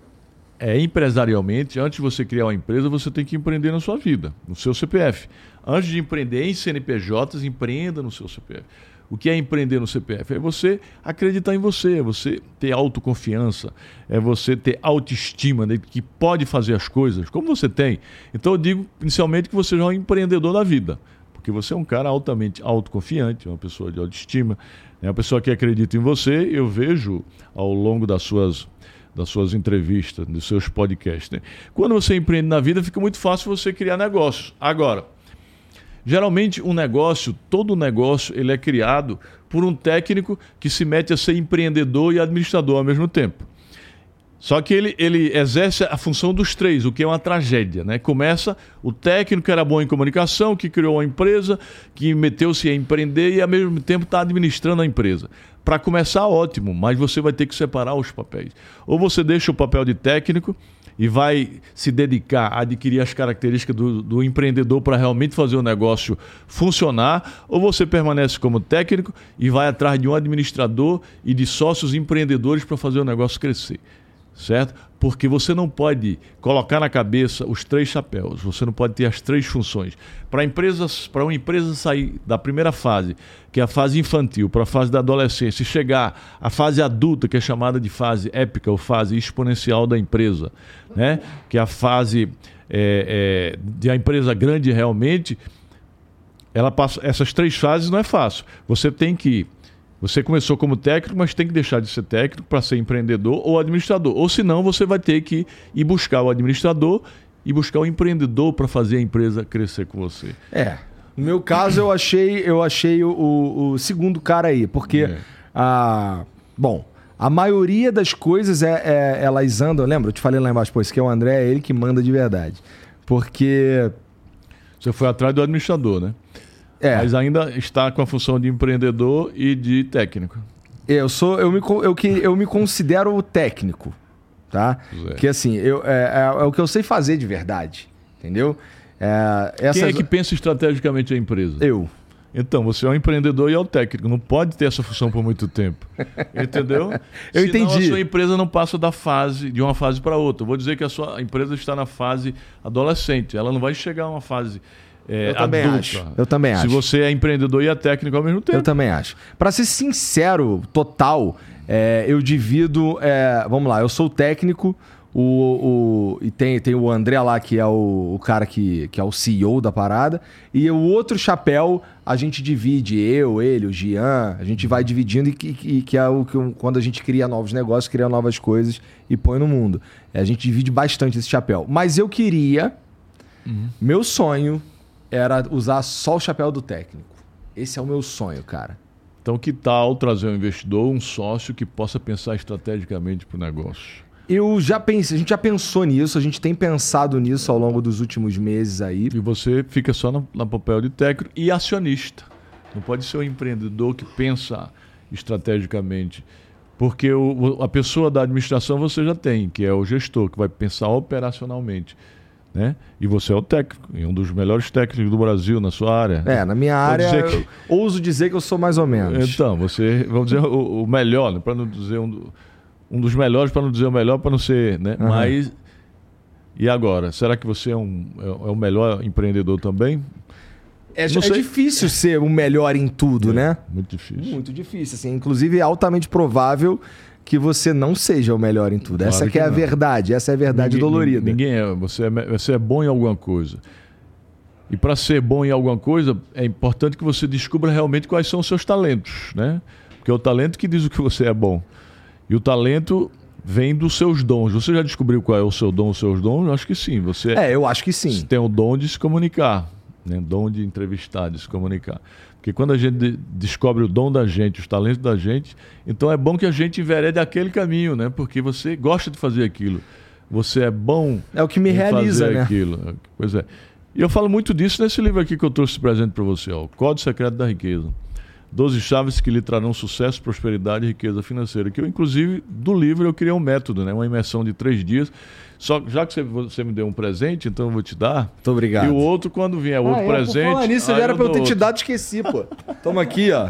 é empresarialmente, antes de você criar uma empresa, você tem que empreender na sua vida, no seu CPF. Antes de empreender em CNPJs, empreenda no seu CPF. O que é empreender no CPF? É você acreditar em você, é você ter autoconfiança, é você ter autoestima de que pode fazer as coisas, como você tem. Então eu digo inicialmente que você já é um empreendedor da vida, porque você é um cara altamente autoconfiante, uma pessoa de autoestima, é uma pessoa que acredita em você. Eu vejo ao longo das suas das suas entrevistas, dos seus podcasts. Né? Quando você empreende na vida, fica muito fácil você criar negócios. Agora, Geralmente um negócio, todo negócio, ele é criado por um técnico que se mete a ser empreendedor e administrador ao mesmo tempo. Só que ele, ele exerce a função dos três, o que é uma tragédia. Né? Começa o técnico que era bom em comunicação, que criou uma empresa, que meteu-se a empreender e ao mesmo tempo está administrando a empresa. Para começar, ótimo, mas você vai ter que separar os papéis. Ou você deixa o papel de técnico e vai se dedicar a adquirir as características do, do empreendedor para realmente fazer o negócio funcionar, ou você permanece como técnico e vai atrás de um administrador e de sócios empreendedores para fazer o negócio crescer certo? Porque você não pode colocar na cabeça os três chapéus, você não pode ter as três funções. Para empresas, para uma empresa sair da primeira fase, que é a fase infantil, para a fase da adolescência, e chegar à fase adulta, que é chamada de fase épica ou fase exponencial da empresa, né? Que é a fase é, é, de a empresa grande realmente, ela passa essas três fases não é fácil. Você tem que você começou como técnico, mas tem que deixar de ser técnico para ser empreendedor ou administrador. Ou senão você vai ter que ir buscar o administrador e buscar o empreendedor para fazer a empresa crescer com você. É. No meu caso, eu achei, eu achei o, o, segundo cara aí, porque é. a. Bom, a maioria das coisas é, é, elas andam. Lembra? Eu te falei lá embaixo, pô, esse que é o André, é ele que manda de verdade. Porque. Você foi atrás do administrador, né? É. Mas ainda está com a função de empreendedor e de técnico. Eu sou, eu me, eu, eu me considero técnico, tá? É. Que assim, eu, é, é, é, o que eu sei fazer de verdade, entendeu? É, essas... Quem é que pensa estrategicamente a empresa? Eu. Então, você é um empreendedor e é o técnico. Não pode ter essa função por muito tempo. Entendeu? eu Senão entendi. a sua empresa não passa da fase, de uma fase para outra. Eu vou dizer que a sua empresa está na fase adolescente. Ela não vai chegar a uma fase é, eu também adulta. acho. Eu também Se acho. Se você é empreendedor e é técnico ao mesmo tempo. Eu também acho. Para ser sincero, total, é, eu divido. É, vamos lá, eu sou técnico. O, o, e tem, tem o André lá, que é o, o, cara que, que é o CEO da parada. E o outro chapéu, a gente divide, eu, ele, o Gian, a gente vai dividindo, e que, que é o que quando a gente cria novos negócios, cria novas coisas e põe no mundo. É, a gente divide bastante esse chapéu. Mas eu queria, uhum. meu sonho era usar só o chapéu do técnico. Esse é o meu sonho, cara. Então, que tal trazer um investidor, um sócio que possa pensar estrategicamente para o negócio? Eu já pensei, a gente já pensou nisso, a gente tem pensado nisso ao longo dos últimos meses aí. E você fica só no, no papel de técnico e acionista. Não pode ser um empreendedor que pensa estrategicamente. Porque o, a pessoa da administração você já tem, que é o gestor, que vai pensar operacionalmente. Né? E você é o técnico, e um dos melhores técnicos do Brasil na sua área. É, na minha área, que... ouso dizer que eu sou mais ou menos. Então, você, vamos dizer, o, o melhor, né? para não dizer um, um dos melhores, para não dizer o melhor, para não ser, né? Uhum. Mas, e agora? Será que você é, um, é, é o melhor empreendedor também? É, é difícil ser o melhor em tudo, é, né? Muito difícil. Muito difícil, assim. Inclusive, é altamente provável que você não seja o melhor em tudo. Claro essa que é a verdade, essa é a verdade ninguém, dolorida. Ninguém é você, é, você é bom em alguma coisa. E para ser bom em alguma coisa, é importante que você descubra realmente quais são os seus talentos, né? Porque é o talento que diz o que você é bom. E o talento vem dos seus dons. Você já descobriu qual é o seu dom, os seus dons? Eu acho que sim. Você é, eu acho que sim. Você tem o dom de se comunicar, né? dom de entrevistar, de se comunicar. Porque quando a gente descobre o dom da gente, os talentos da gente, então é bom que a gente enverede aquele caminho, né? Porque você gosta de fazer aquilo. Você é bom. É o que me realiza, fazer né? aquilo. Pois é. E eu falo muito disso nesse livro aqui que eu trouxe presente para você, ó, o Código Secreto da Riqueza. 12 chaves que lhe trarão sucesso, prosperidade e riqueza financeira. Que eu, inclusive, do livro eu criei um método, né? uma imersão de três dias. Só já que você, você me deu um presente, então eu vou te dar. Muito obrigado. E o outro, quando vier outro ah, é, presente. Falar nisso, já era para eu ter te dado, esqueci, pô. Toma aqui, ó.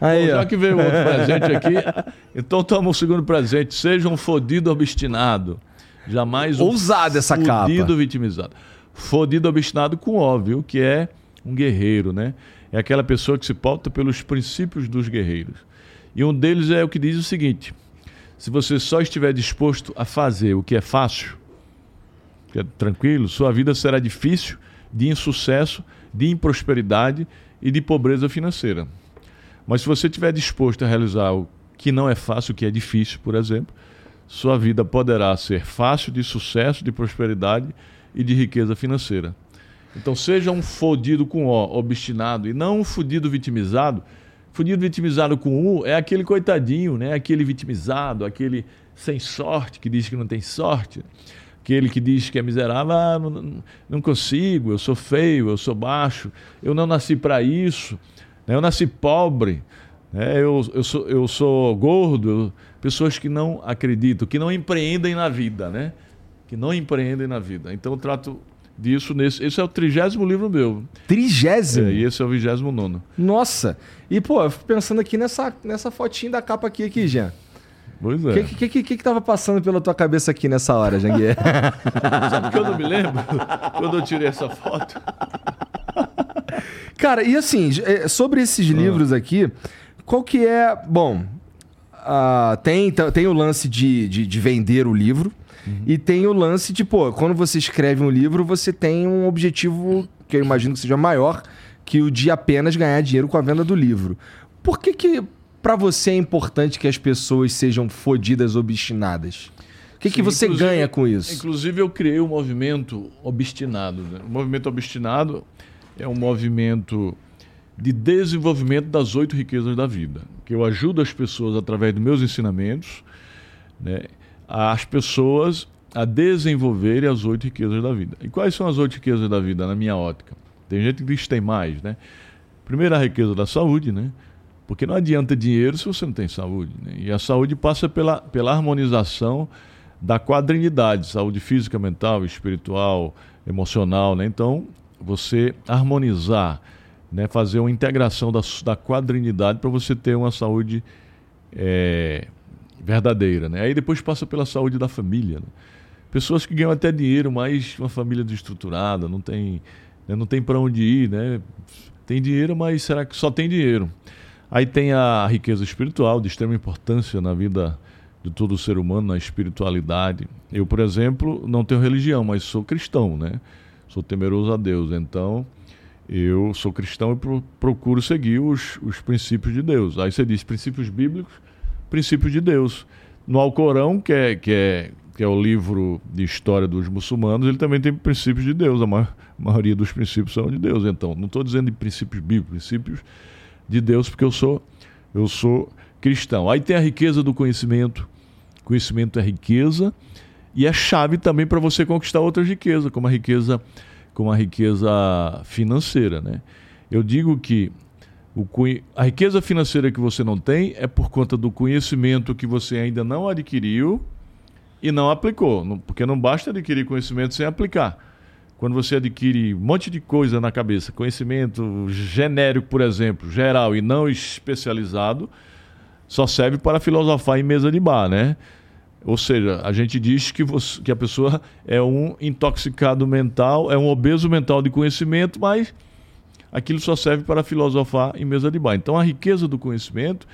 Aí, Bom, já que veio outro presente aqui, então toma o segundo presente. Seja um fodido obstinado. Jamais Ousada essa capa. Fodido vitimizado. Fodido obstinado com óbvio, que é um guerreiro, né? É aquela pessoa que se pauta pelos princípios dos guerreiros. E um deles é o que diz o seguinte: se você só estiver disposto a fazer o que é fácil, que é tranquilo, sua vida será difícil, de insucesso, de improsperidade e de pobreza financeira. Mas se você estiver disposto a realizar o que não é fácil, o que é difícil, por exemplo, sua vida poderá ser fácil, de sucesso, de prosperidade e de riqueza financeira. Então, seja um fodido com O, obstinado, e não um fodido vitimizado. Fodido vitimizado com U é aquele coitadinho, né? aquele vitimizado, aquele sem sorte, que diz que não tem sorte. Aquele que diz que é miserável, ah, não, não consigo, eu sou feio, eu sou baixo, eu não nasci para isso, né? eu nasci pobre, né? eu, eu, sou, eu sou gordo. Pessoas que não acreditam, que não empreendem na vida, né? Que não empreendem na vida. Então eu trato disso nesse. Esse é o trigésimo livro meu. Trigésimo? É, e esse é o vigésimo nono. Nossa! E, pô, eu fico pensando aqui nessa, nessa fotinha da capa aqui, aqui, Jean. Pois O é. que, que, que, que que tava passando pela tua cabeça aqui nessa hora, Janguier? Sabe que eu não me lembro quando eu tirei essa foto? Cara, e assim, é, sobre esses livros aqui, qual que é. Bom, ah, tem, tem o lance de, de, de vender o livro. E tem o lance de, pô, quando você escreve um livro, você tem um objetivo que eu imagino que seja maior que o de apenas ganhar dinheiro com a venda do livro. Por que que pra você é importante que as pessoas sejam fodidas obstinadas? O que, que Sim, você inclusive- ganha com isso? Inclusive, eu criei o movimento Obstinado. né? O movimento Obstinado é um movimento de desenvolvimento das oito riquezas da vida. Que eu ajudo as pessoas, através dos meus ensinamentos, né, as pessoas a desenvolverem as oito riquezas da vida. E quais são as oito riquezas da vida, na minha ótica? Tem gente que diz que tem mais, né? Primeiro, a riqueza da saúde, né? Porque não adianta dinheiro se você não tem saúde. Né? E a saúde passa pela, pela harmonização da quadrinidade, saúde física, mental, espiritual, emocional, né? Então, você harmonizar, né? fazer uma integração da, da quadrinidade para você ter uma saúde é, verdadeira, né? Aí depois passa pela saúde da família, né? Pessoas que ganham até dinheiro, mas uma família desestruturada, não tem, né? não tem para onde ir, né? Tem dinheiro, mas será que só tem dinheiro? Aí tem a riqueza espiritual, de extrema importância na vida de todo ser humano, na espiritualidade. Eu, por exemplo, não tenho religião, mas sou cristão, né? Sou temeroso a Deus. Então, eu sou cristão e pro- procuro seguir os, os princípios de Deus. Aí você diz princípios bíblicos, princípios de Deus. No Alcorão, que é, que é, que é o livro de história dos muçulmanos, ele também tem princípios de Deus. A ma- maioria dos princípios são de Deus. Então, não estou dizendo de princípios bíblicos, princípios de Deus, porque eu sou, eu sou cristão. Aí tem a riqueza do conhecimento. Conhecimento é riqueza e é chave também para você conquistar outras riquezas, como a riqueza, como a riqueza financeira, né? Eu digo que o a riqueza financeira que você não tem é por conta do conhecimento que você ainda não adquiriu e não aplicou, Não- porque não basta adquirir conhecimento sem aplicar. Quando você adquire um monte de coisa na cabeça, conhecimento genérico, por exemplo, geral e não especializado, só serve para filosofar em mesa de bar, né? Ou seja, a gente diz que, você- que a pessoa é um intoxicado mental, é um obeso mental de conhecimento, mas aquilo só serve para filosofar em mesa de bar. Então, a riqueza do conhecimento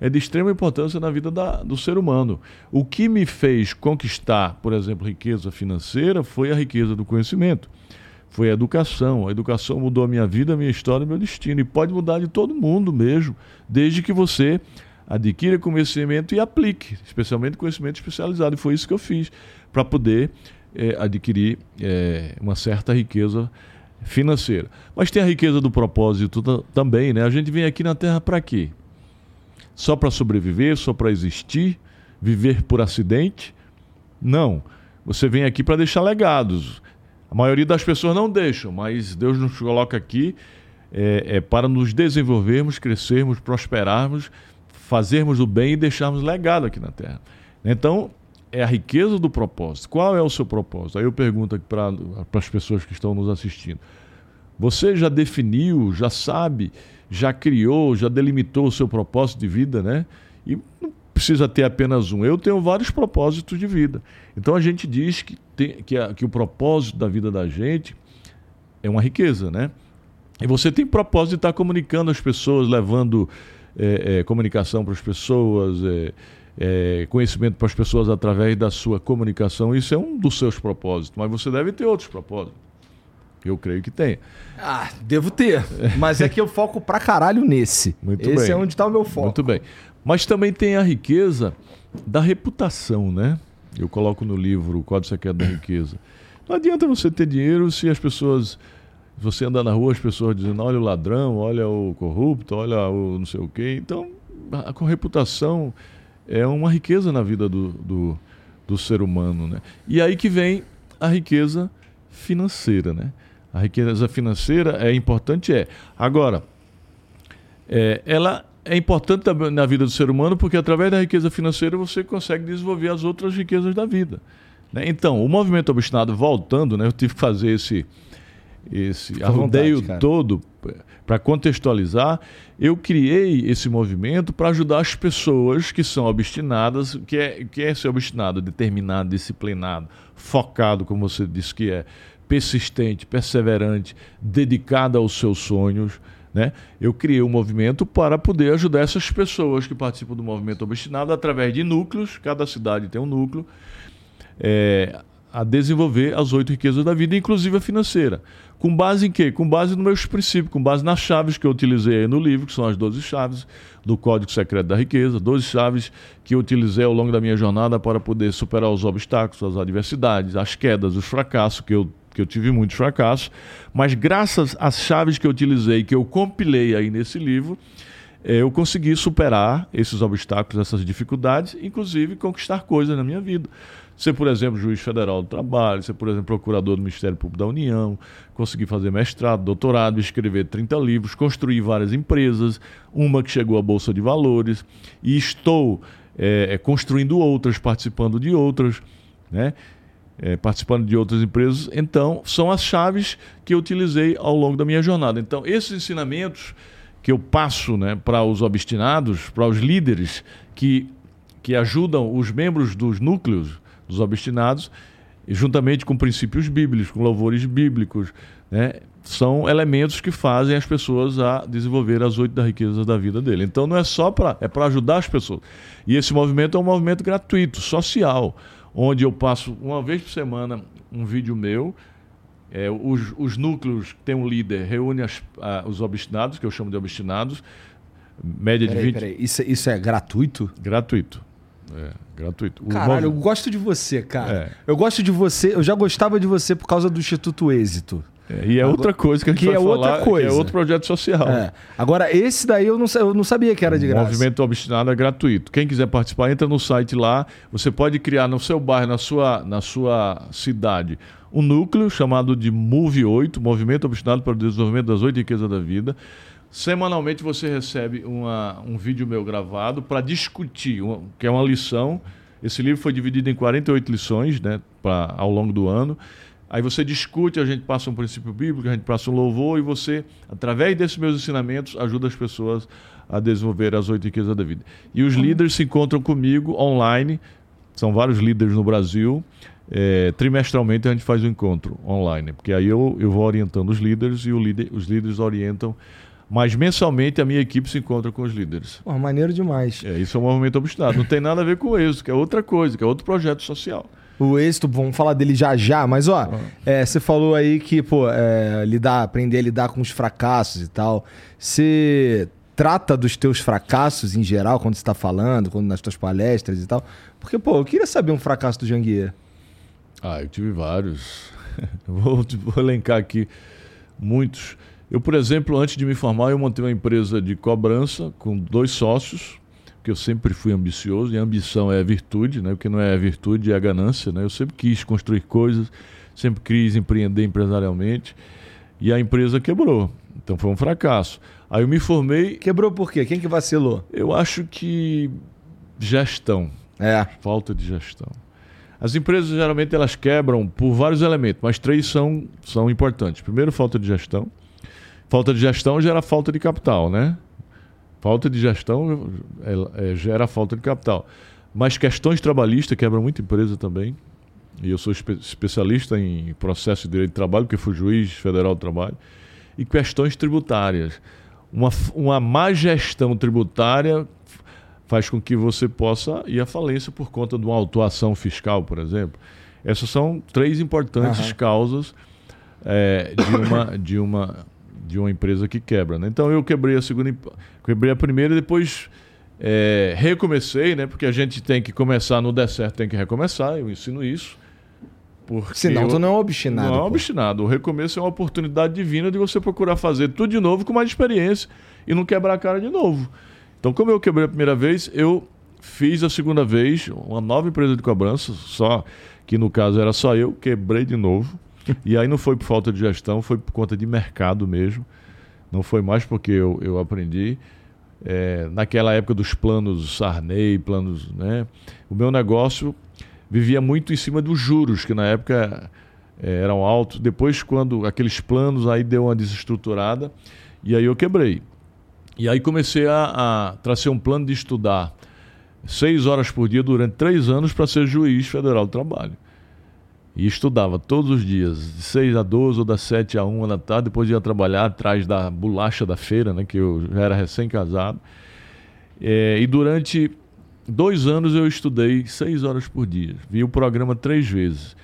é de extrema importância na vida da- do ser humano. O que me fez conquistar, por exemplo, riqueza financeira foi a riqueza do conhecimento. Foi a educação. A educação mudou a minha vida, a minha história, meu destino. E pode mudar de todo mundo mesmo, desde que você adquira conhecimento e aplique, especialmente conhecimento especializado. E foi isso que eu fiz, para poder eh, adquirir eh, uma certa riqueza financeira. Mas tem a riqueza do propósito ta- também, né? A gente vem aqui na Terra para quê? Só para sobreviver, só para existir, viver por acidente? Não. Você vem aqui para deixar legados. A maioria das pessoas não deixam, mas Deus nos coloca aqui é, é para nos desenvolvermos, crescermos, prosperarmos, fazermos o bem e deixarmos legado aqui na Terra. Então, é a riqueza do propósito. Qual é o seu propósito? Aí eu pergunto para as pessoas que estão nos assistindo. Você já definiu, já sabe, já criou, já delimitou o seu propósito de vida, né? E não precisa ter apenas um. Eu tenho vários propósitos de vida. Então a gente diz que, tem, que, a, que o propósito da vida da gente é uma riqueza, né? E você tem propósito de estar comunicando as pessoas, levando é, é, comunicação para as pessoas, é, é conhecimento para as pessoas através da sua comunicação. Isso é um dos seus propósitos, mas você deve ter outros propósitos. Eu creio que tem. Ah, devo ter. Mas é que eu foco pra caralho nesse. Muito Esse bem. é onde está o meu foco. Muito bem. Mas também tem a riqueza da reputação, né? Eu coloco no livro o Código Secreto da Riqueza. Não adianta você ter dinheiro se as pessoas. Você andar na rua, as pessoas dizendo: olha o ladrão, olha o corrupto, olha o não sei o quê. Então, a, a reputação é uma riqueza na vida do, do, do ser humano, né? E aí que vem a riqueza financeira, né? A riqueza financeira é importante, é. Agora, é, ela é importante na vida do ser humano porque através da riqueza financeira você consegue desenvolver as outras riquezas da vida. Né? Então, o movimento obstinado voltando, né, eu tive que fazer esse, esse arrodeio todo para contextualizar. Eu criei esse movimento para ajudar as pessoas que são obstinadas, que é, que é ser obstinado, determinado, disciplinado, focado, como você disse que é, persistente, perseverante, dedicado aos seus sonhos né? Eu criei um movimento para poder ajudar essas pessoas que participam do movimento obstinado através de núcleos, cada cidade tem um núcleo, é, a desenvolver as oito riquezas da vida, inclusive a financeira. Com base em quê? Com base nos meus princípios, com base nas chaves que eu utilizei no livro, que são as 12 chaves do Código Secreto da Riqueza, 12 chaves que eu utilizei ao longo da minha jornada para poder superar os obstáculos, as adversidades, as quedas, os fracassos que eu que eu tive muitos fracassos, mas graças às chaves que eu utilizei, que eu compilei aí nesse livro, eh, eu consegui superar esses obstáculos, essas dificuldades, inclusive conquistar coisas na minha vida. Ser, por exemplo, juiz federal do trabalho, ser, por exemplo, procurador do Ministério Público da União, conseguir fazer mestrado, doutorado, escrever 30 livros, construir várias empresas, uma que chegou à Bolsa de Valores, e estou é, construindo outras, participando de outras, né? é, participando de outras empresas. Então, são as chaves que eu utilizei ao longo da minha jornada. Então, esses ensinamentos que eu passo né, para os obstinados, para os líderes que, que ajudam os membros dos núcleos dos obstinados, juntamente com princípios bíblicos, com louvores bíblicos, né, são elementos que fazem as pessoas a desenvolver as oito da riqueza da vida dele. Então não é só para é para ajudar as pessoas. E esse movimento é um movimento gratuito, social onde eu passo uma vez por semana um vídeo meu. É, os, os, núcleos tem um líder, reúne as, os obstinados, que eu chamo de obstinados, média peraí, de 20. Peraí, isso, isso é gratuito? Gratuito. É, gratuito. Caralho, eu gosto de você, cara. É. Eu gosto de você, eu já gostava de você por causa do Instituto Êxito. É, e é Agora, outra coisa que a gente que é falar, outra coisa. é outro projeto social. É. Agora, esse daí eu não, eu não sabia que era de graça. O Movimento Obstinado é gratuito. Quem quiser participar, entra no site lá. Você pode criar no seu bairro, na sua, na sua cidade, um núcleo chamado de Move 8, Movimento Obstinado para o Desenvolvimento das Oito Riquezas da Vida. Semanalmente você recebe uma, um vídeo meu gravado para discutir, uma, que é uma lição. Esse livro foi dividido em 48 lições né, pra, ao longo do ano. Aí você discute, a gente passa um princípio bíblico, a gente passa um louvor e você, através desses meus ensinamentos, ajuda as pessoas a desenvolver as oito riquezas da vida. E os líderes se encontram comigo online, são vários líderes no Brasil. É, trimestralmente a gente faz um encontro online, porque aí eu, eu vou orientando os líderes e líder, os líderes orientam mas mensalmente a minha equipe se encontra com os líderes. Pô, maneiro demais. É, isso é um movimento obstinado. Não tem nada a ver com isso, que é outra coisa, que é outro projeto social o êxito, vamos falar dele já já, mas ó, uhum. é, você falou aí que, pô, é, lidar, aprender a lidar com os fracassos e tal. Você trata dos teus fracassos em geral, quando você está falando, quando nas tuas palestras e tal? Porque, pô, eu queria saber um fracasso do Janguier. Ah, eu tive vários. vou, vou elencar aqui muitos. Eu, por exemplo, antes de me formar, eu montei uma empresa de cobrança com dois sócios porque eu sempre fui ambicioso, e a ambição é a virtude, né? o que não é a virtude é a ganância. Né? Eu sempre quis construir coisas, sempre quis empreender empresarialmente, e a empresa quebrou. Então foi um fracasso. Aí eu me formei. Quebrou por quê? Quem que vacilou? Eu acho que gestão. É. Falta de gestão. As empresas geralmente elas quebram por vários elementos, mas três são, são importantes. Primeiro, falta de gestão. Falta de gestão gera falta de capital, né? Falta de gestão é, é, gera falta de capital. Mas questões trabalhistas quebram muita empresa também. E eu sou espe especialista em processo de direito de trabalho, porque fui juiz federal do trabalho. E questões tributárias. Uma, uma má gestão tributária faz com que você possa ir à falência por conta de uma autuação fiscal, por exemplo. Essas são três importantes uhum. causas é, de, uma, de, uma, de uma empresa que quebra. Né? Então eu quebrei a segunda, quebrei a primeira e depois é, recomecei, né? Porque a gente tem que começar, no der certo tem que recomeçar, eu ensino isso. Porque Senão eu, tu não é obstinado. Não é obstinado. O recomeço é uma oportunidade divina de você procurar fazer tudo de novo com mais experiência e não quebrar a cara de novo. Então, como eu quebrei a primeira vez, eu fiz a segunda vez, uma nova empresa de cobrança, só que no caso era só eu, quebrei de novo. E aí não foi por falta de gestão, foi por conta de mercado mesmo. Não foi mais porque eu, eu aprendi. É, naquela época dos planos Sarney, planos. Né, o meu negócio vivia muito em cima dos juros, que na época é, eram altos. Depois, quando aqueles planos aí deu uma desestruturada, e aí eu quebrei. E aí comecei a, a trazer um plano de estudar seis horas por dia durante três anos para ser juiz federal do trabalho. E estudava todos os dias, de 6 a 12 ou das 7 a 1 da tarde, depois ia trabalhar atrás da bolacha da feira, né, que eu já era recém-casado. É, e durante dois anos eu estudei seis horas por dia. Vi o programa três vezes.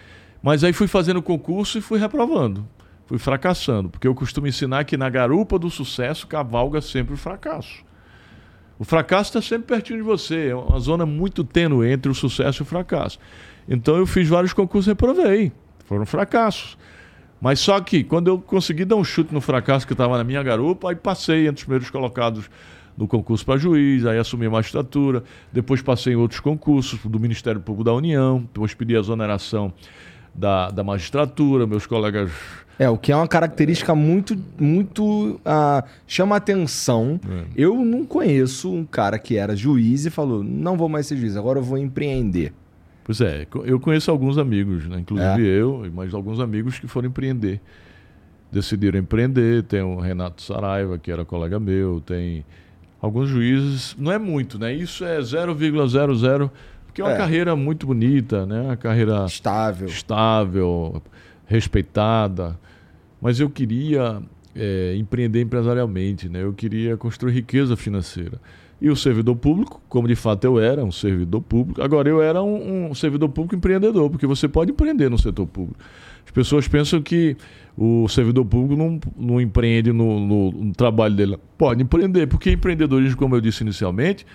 Mas aí fui fazendo concurso e fui reprovando fui fracassando, porque eu costumo ensinar que na garupa do sucesso cavalga sempre o fracasso. O fracasso está sempre pertinho de você, é uma zona muito tênue entre o sucesso e o fracasso. Então eu fiz vários concursos e reprovei, foram fracassos. Mas só que quando eu consegui dar um chute no fracasso que estava na minha garupa, aí passei entre os primeiros colocados no concurso para juiz, aí assumi a magistratura, depois passei em outros concursos do Ministério Público da União, depois pedi a exoneração da, da magistratura, meus colegas é, o que é uma característica muito, muito. Uh, chama atenção. É. Eu não conheço um cara que era juiz e falou: não vou mais ser juiz, agora eu vou empreender. Pois é, eu conheço alguns amigos, né? inclusive é. eu, mas alguns amigos que foram empreender. Decidiram empreender. Tem o Renato Saraiva, que era colega meu, tem alguns juízes. Não é muito, né? Isso é 0,00. Porque é uma é. carreira muito bonita, né? Uma carreira estável. estável respeitada, mas eu queria é, empreender empresarialmente, né? eu queria construir riqueza financeira. E o servidor público, como de fato eu era, um servidor público, agora eu era um, um servidor público empreendedor, porque você pode empreender no setor público. As pessoas pensam que o servidor público não, não empreende no, no, no, trabalho dele. Pode empreender, porque empreendedorismo, como eu disse inicialmente,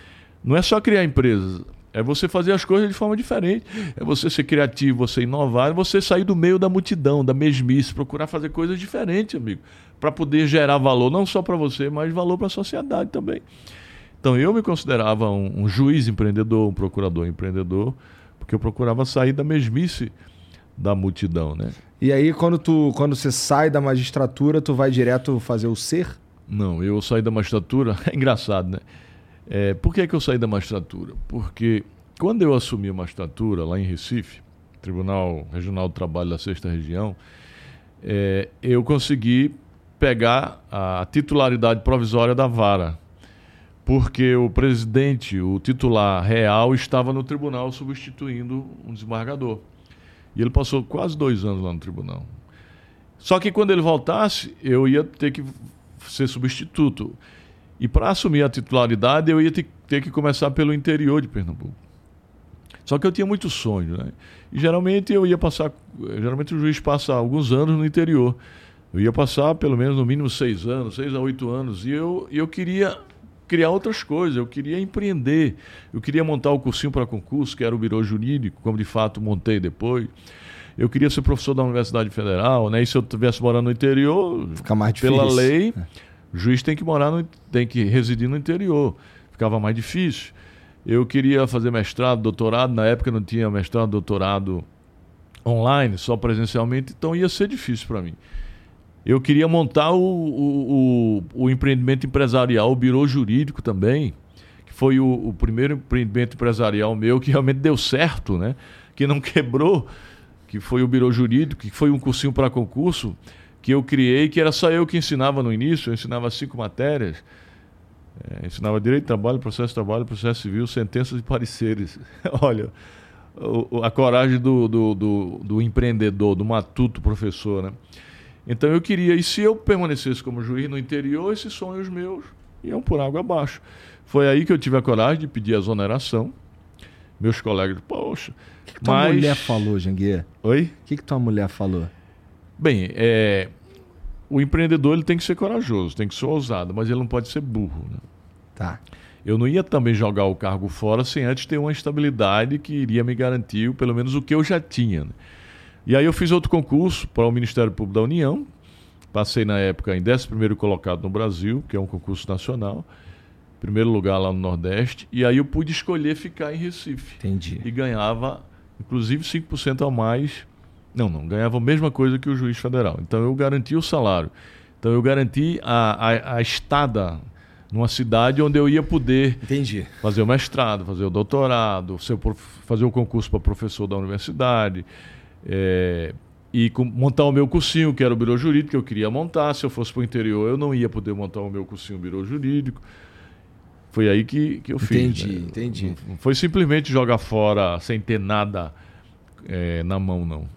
não é só criar empresas. É você fazer as coisas de forma diferente. É você ser criativo, você inovar, é você sair do meio da multidão, da mesmice, procurar fazer coisas diferentes, amigo, para poder gerar valor não só para você, mas valor para a sociedade também. Então eu me considerava um, um, juiz empreendedor, um procurador empreendedor, porque eu procurava sair da mesmice da multidão, né? E aí quando tu quando você sai da magistratura, tu vai direto fazer o ser? Não, eu saí da magistratura, é engraçado, né? É, por que, é que eu saí da magistratura? Porque quando eu assumi a magistratura lá em Recife, Tribunal Regional do Trabalho da Sexta Região, é, eu consegui pegar a titularidade provisória da vara, porque o presidente, o titular real, estava no tribunal substituindo um desembargador. E ele passou quase dois anos lá no tribunal. Só que quando ele voltasse, eu ia ter que ser substituto. E para assumir a titularidade, eu ia ter que começar pelo interior de Pernambuco. Só que eu tinha muitos sonhos, né? E geralmente eu ia passar, geralmente o juiz passa alguns anos no interior. Eu ia passar pelo menos no mínimo seis anos, seis a oito anos. E eu, eu queria criar outras coisas, eu queria empreender. Eu queria montar o cursinho para concurso, que era o Biro Jurídico, como de fato montei depois. Eu queria ser professor da Universidade Federal, né? E se eu estivesse morando no interior, Fica mais difícil. pela lei, é o juiz tem que morar, no, tem que residir no interior. Ficava mais difícil. Eu queria fazer mestrado, doutorado, na época não tinha mestrado, doutorado online, só presencialmente, então ia ser difícil para mim. Eu queria montar o, o, o, o, empreendimento empresarial, o birô jurídico também, que foi o, o primeiro empreendimento empresarial meu que realmente deu certo, né? que não quebrou, que foi o birô jurídico, que foi um cursinho para concurso que eu criei, que era só eu que ensinava no início, eu ensinava cinco matérias. É, ensinava direito, trabalho, processo de trabalho, processo civil, sentenças e pareceres. Olha, o, a coragem do, do, do, do, empreendedor, do matuto professor, né? Então eu queria, e se eu permanecesse como juiz no interior, esses sonhos meus iam por água abaixo. Foi aí que eu tive a coragem de pedir a exoneração. Meus colegas, poxa. O que, que tua mas... mulher falou, Janguier? Oi? O que, que tua mulher falou? Bem, é, o empreendedor ele tem que ser corajoso, tem que ser ousado, mas ele não pode ser burro. Né? Tá. Eu não ia também jogar o cargo fora sem antes ter uma estabilidade que iria me garantir pelo menos o que eu já tinha. Né? E aí eu fiz outro concurso para o Ministério Público da União. Passei na época em 11 colocado no Brasil, que é um concurso nacional. Primeiro lugar lá no Nordeste. E aí eu pude escolher ficar em Recife. Entendi. E ganhava, inclusive, 5% a mais. Não, não. Ganhava a mesma coisa que o juiz federal. Então eu garanti o salário. Então eu garanti a, a, a estada numa cidade onde eu ia poder Entendi. fazer o mestrado, fazer o doutorado, fazer o concurso para professor da universidade. É, e com, montar o meu cursinho, que era o biro jurídico que eu queria montar. Se eu fosse para o interior, eu não ia poder montar o meu cursinho biro jurídico. Foi aí que, que eu fiz. Entendi, né? entendi. Não foi simplesmente jogar fora sem ter nada é, na mão, não.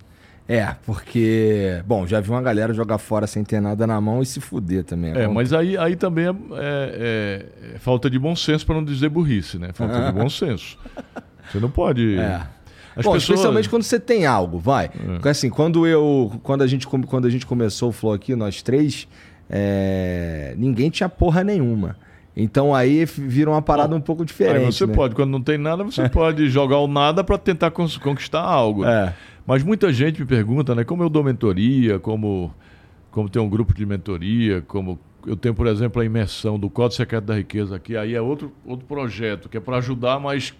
É, porque, bom, já vi uma galera jogar fora sem ter nada na mão e se fuder também. É, é mas aí, aí também é, é, é falta de bom senso, para não dizer burrice, né? Falta de bom senso. Você não pode. É. As Bom, pessoas... especialmente quando você tem algo, vai. É. Assim, quando eu. Quando a gente, quando a gente começou o Flow aqui, nós três, é... ninguém tinha porra nenhuma. Então aí vira uma parada Bom, um pouco diferente. Aí você né? pode, quando não tem nada, você pode jogar o nada para tentar conquistar algo. É. Mas muita gente me pergunta, né, como eu dou mentoria, como, como tem um grupo de mentoria, como eu tenho, por exemplo, a imersão do Código Secreto da Riqueza aqui, aí é outro, outro projeto, que é para ajudar, mas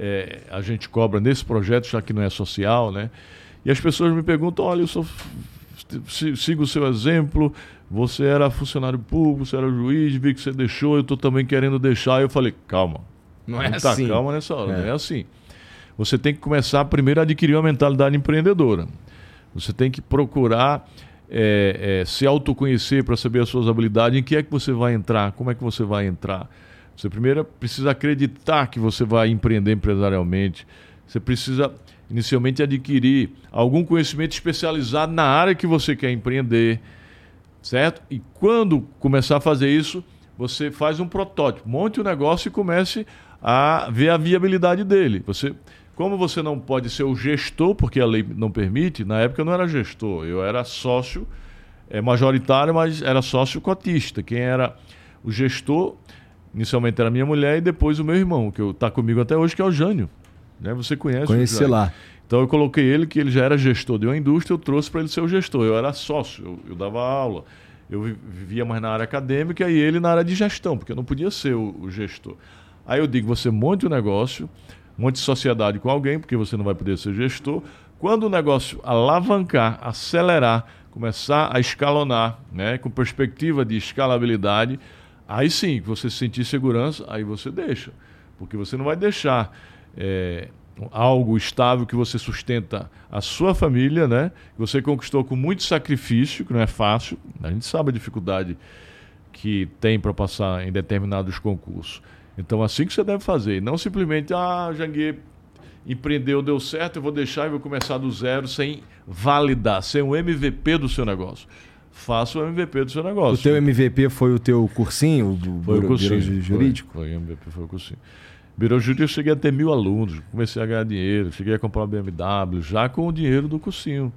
é, a gente cobra nesse projeto, já que não é social, né? E as pessoas me perguntam, olha, eu sou, sigo o seu exemplo, você era funcionário público, você era juiz, vi que você deixou, eu estou também querendo deixar. Eu falei, calma. Não é tá assim. calma nessa hora, é. não é assim você tem que começar primeiro a adquirir uma mentalidade empreendedora. Você tem que procurar é, é, se autoconhecer para saber as suas habilidades, em que é que você vai entrar, como é que você vai entrar. Você primeiro precisa acreditar que você vai empreender empresarialmente. Você precisa inicialmente adquirir algum conhecimento especializado na área que você quer empreender, certo? E quando começar a fazer isso, você faz um protótipo, monte o um negócio e comece a ver a viabilidade dele. Você como você não pode ser o gestor, porque a lei não permite, na época eu não era gestor, eu era sócio é, majoritário, mas era sócio cotista. Quem era o gestor, inicialmente era minha mulher e depois o meu irmão, que está comigo até hoje, que é o Jânio. Né? Você conhece Conheci o Jânio. lá. Então eu coloquei ele, que ele já era gestor de uma indústria, eu trouxe para ele ser o gestor. Eu era sócio, eu, eu, dava aula, eu vivia mais na área acadêmica e ele na área de gestão, porque eu não podia ser o, o gestor. Aí eu digo, você monte o um negócio, monte de sociedade com alguém, porque você não vai poder ser gestor. Quando o negócio alavancar, acelerar, começar a escalonar, né, com perspectiva de escalabilidade, aí sim, você sentir segurança, aí você deixa. Porque você não vai deixar é, algo estável que você sustenta a sua família, né? Que você conquistou com muito sacrifício, que não é fácil. A gente sabe a dificuldade que tem para passar em determinados concursos. Então, assim que você deve fazer. Não simplesmente, ah, Janguê empreendeu, deu certo, eu vou deixar e vou começar do zero sem validar, sem o MVP do seu negócio. Faça o MVP do seu negócio. O teu MVP foi o teu cursinho? Do foi o cursinho. jurídico? Foi, foi, o MVP foi o cursinho. Biro jurídico eu cheguei a ter mil alunos, comecei a ganhar dinheiro, cheguei a comprar uma BMW, já com o dinheiro do cursinho.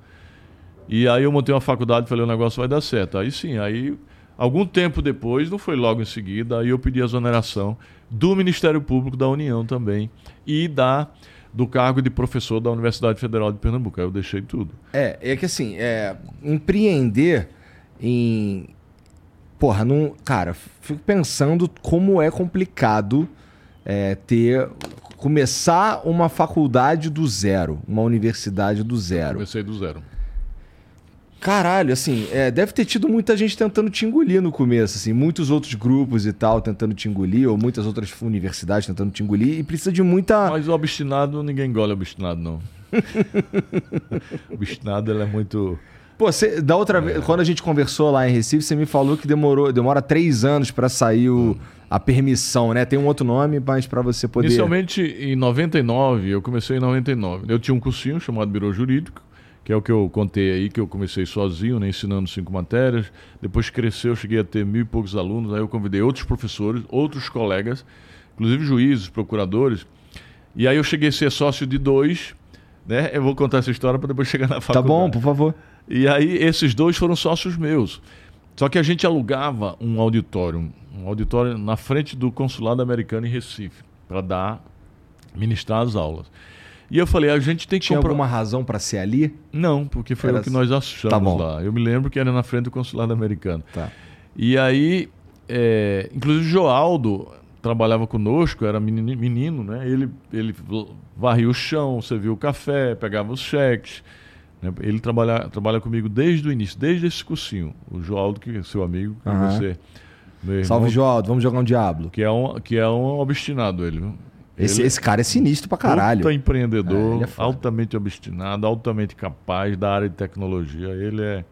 E aí eu montei uma faculdade e falei, o negócio vai dar certo. Aí sim, aí algum tempo depois, não foi logo em seguida, aí eu pedi a exoneração do Ministério Público da União também e da do cargo de professor da Universidade Federal de Pernambuco. Aí eu deixei tudo. É, é que assim, é, empreender em. Porra, não. Cara, fico pensando como é complicado é, ter. Começar uma faculdade do zero, uma universidade do zero. comecei do zero. Caralho, assim, é, deve ter tido muita gente tentando te engolir no começo, assim, muitos outros grupos e tal tentando te engolir, ou muitas outras universidades tentando te engolir, e precisa de muita. Mas o obstinado, ninguém engole obstinado, não. o obstinado, ele é muito. Pô, você, da outra vez, quando a gente conversou lá em Recife, você me falou que demorou, demora três anos para sair o, a permissão, né? Tem um outro nome, mas para você poder. Inicialmente, em 99, eu comecei em 99. Eu tinha um cursinho chamado Biro Jurídico, que é o que eu contei aí, que eu comecei sozinho, né, ensinando cinco matérias. Depois cresceu, eu cheguei a ter mil e poucos alunos. Aí eu convidei outros professores, outros colegas, inclusive juízes, procuradores. E aí eu cheguei a ser sócio de dois, né? Eu vou contar essa história para depois chegar na faculdade. Tá bom, por favor. E aí esses dois foram sócios meus. Só que a gente alugava um auditório, um auditório na frente do consulado americano em Recife, para dar, ministrar as aulas. E eu falei, a gente tem que Tinha comprar... alguma razão para ser ali? Não, porque foi Era o que nós achamos Tá lá. Eu me lembro que era na frente do consulado americano. Tá. E aí, é, inclusive o Joaldo trabalhava conosco, era menino, menino, né? Ele, ele varria o chão, servia o café, pegava os cheques. Né? Ele trabalha, trabalha comigo desde o início, desde esse cursinho. O Joaldo, que é seu amigo, que Aham. você... Irmão, Salve, Joaldo, vamos jogar um Diablo. que é um, que é um obstinado ele, viu? Esse, Ele- esse cara é sinistro pra caralho. Puta empreendedor, É, ele é altamente obstinado, altamente capaz da área de tecnologia. Ele é.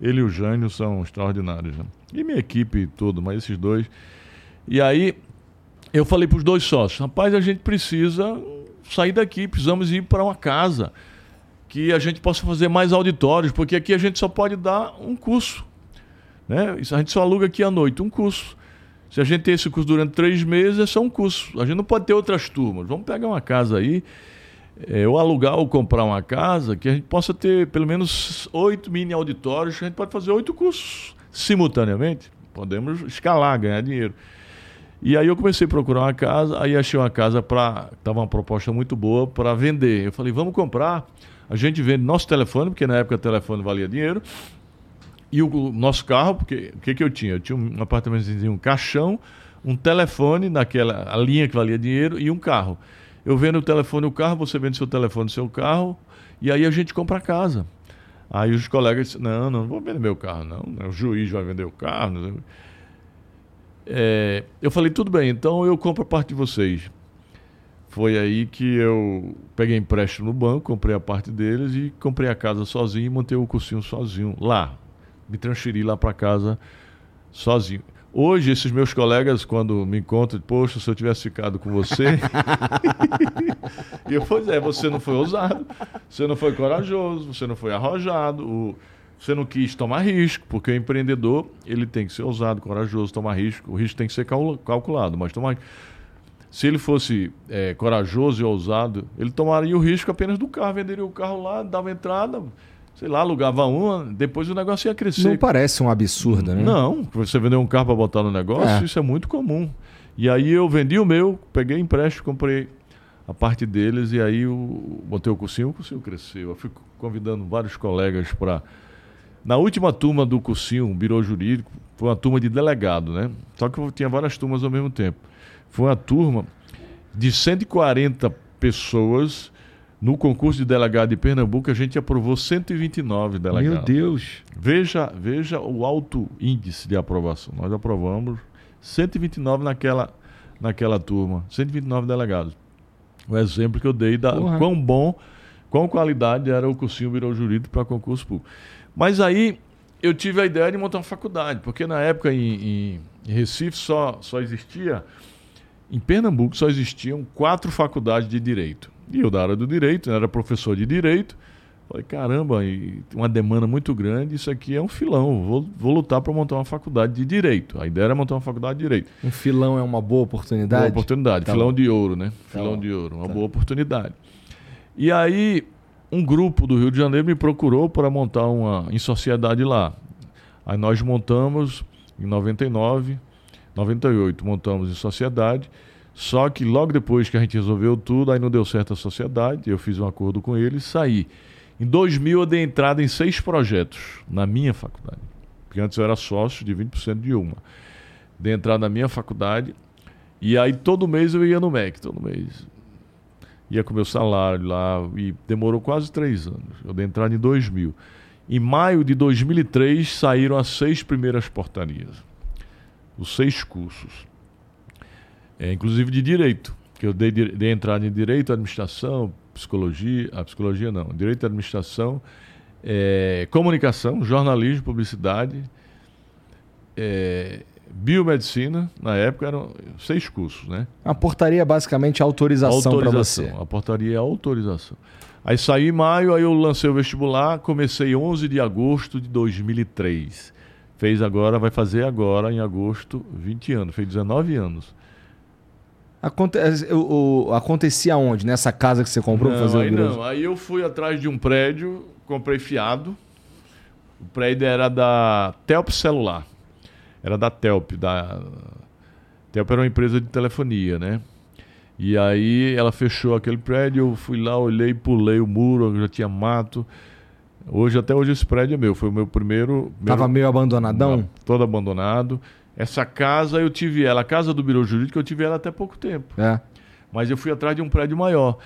Ele e o Jânio são extraordinários. Né? E minha equipe toda, mas esses dois. E aí eu falei para os dois sócios: rapaz, a gente precisa sair daqui, precisamos ir para uma casa que a gente possa fazer mais auditórios, porque aqui a gente só pode dar um curso. Né? A gente só aluga aqui à noite, um curso. Se a gente tem esse curso durante três meses, é só um curso. A gente não pode ter outras turmas. Vamos pegar uma casa aí, é, ou alugar ou comprar uma casa, que a gente possa ter pelo menos oito mini auditórios, a gente pode fazer oito cursos simultaneamente. Podemos escalar, ganhar dinheiro. E aí eu comecei a procurar uma casa, aí achei uma casa para. Estava uma proposta muito boa para vender. Eu falei, vamos comprar. A gente vende nosso telefone, porque na época o telefone valia dinheiro. E o, o nosso carro, porque o que, que eu tinha? Eu tinha um apartamentozinho, um caixão, um telefone naquela a linha que valia dinheiro e um carro. Eu vendo o telefone o carro, você vende seu telefone e seu carro, e aí a gente compra a casa. Aí os colegas disseram, não, não, não vou vender meu carro, não. O juiz vai vender o carro. É, eu falei, tudo bem, então eu compro a parte de vocês. Foi aí que eu peguei empréstimo no banco, comprei a parte deles e comprei a casa sozinho e montei o cursinho sozinho lá. Me transferi lá para casa sozinho. Hoje, esses meus colegas, quando me encontram, poxa, se eu tivesse ficado com você. e eu, pois é, você não foi ousado, você não foi corajoso, você não foi arrojado, o- você não quis tomar risco, porque o empreendedor ele tem que ser ousado, corajoso, tomar risco. O risco tem que ser cal- calculado, mas tomar. Se ele fosse é, corajoso e ousado, ele tomaria o risco apenas do carro, venderia o carro lá, dava entrada, sei lá, alugava uma, depois o negócio ia crescer. Não parece um absurdo, né? Não, você vender um carro para botar no negócio, É. isso é muito comum. E aí eu vendi o meu, peguei empréstimo, comprei a parte deles e aí eu botei o cursinho, o cursinho cresceu. Eu fui convidando vários colegas para. Na última turma do cursinho, um Jurídico, foi uma turma de delegado, né? Só que eu tinha várias turmas ao mesmo tempo. Foi uma turma de 140 pessoas. No concurso de delegado de Pernambuco, a gente aprovou 129 delegados. Meu Deus. Veja, veja o alto índice de aprovação. Nós aprovamos 129 naquela, naquela turma, 129 delegados. O exemplo que eu dei da Porra. quão bom, quão qualidade era o cursinho virou jurídico para concurso público. Mas aí eu tive a ideia de montar uma faculdade, porque na época em, em- em Recife só, só existia, em Pernambuco só existiam quatro faculdades de direito. E eu da área do direito, eu era professor de direito, Falei, caramba, e uma demanda muito grande, isso aqui é um filão. Vou, vou lutar para montar uma faculdade de direito. A ideia era montar uma faculdade de direito. Um filão é uma boa oportunidade? Boa oportunidade. Tá filão bom. de ouro, né? Tá filão bom. de ouro. Uma Tá. boa oportunidade. E aí, um grupo do Rio de Janeiro me procurou para montar uma em sociedade lá. Aí nós montamos em 99, 98, montamos em sociedade. Só que logo depois que a gente resolveu tudo, aí não deu certo a sociedade, eu fiz um acordo com eles e saí. Em 2000 eu dei entrada em seis projetos na minha faculdade. Porque antes eu era sócio de 20% de uma. Dei entrada na minha faculdade e aí todo mês eu ia no MEC, todo mês. Ia com meu salário lá e demorou quase três anos. Eu dei entrada em 2000. Em maio de 2003 saíram as seis primeiras portarias. Os seis cursos. É, inclusive de direito. Que eu dei, dei entrada em direito, administração, psicologia. A psicologia não. Direito, administração é, comunicação, jornalismo, publicidade, é, biomedicina, na época eram seis cursos, né? A portaria é basicamente autorização para você. A portaria é autorização. Aí saí em maio, aí eu lancei o vestibular, comecei 11 de agosto de 2003. Fez agora, vai fazer agora, em agosto, 20 anos, fez 19 anos. Aconte o, o, acontecia onde? Nessa casa que você comprou não, fazer aí Não, aí eu fui atrás de um prédio, comprei fiado. O prédio era da Telp Celular. Era da Telp. Da... Telp era uma empresa de telefonia, né? E aí ela fechou aquele prédio, eu fui lá, olhei, pulei o muro, já tinha mato. Hoje, até hoje, esse prédio é meu. Foi o meu primeiro. Tava meio abandonadão? Todo abandonado. Essa casa eu tive ela, a casa do Biro Jurídico, eu tive ela até pouco tempo. É. Mas eu fui atrás de um prédio maior.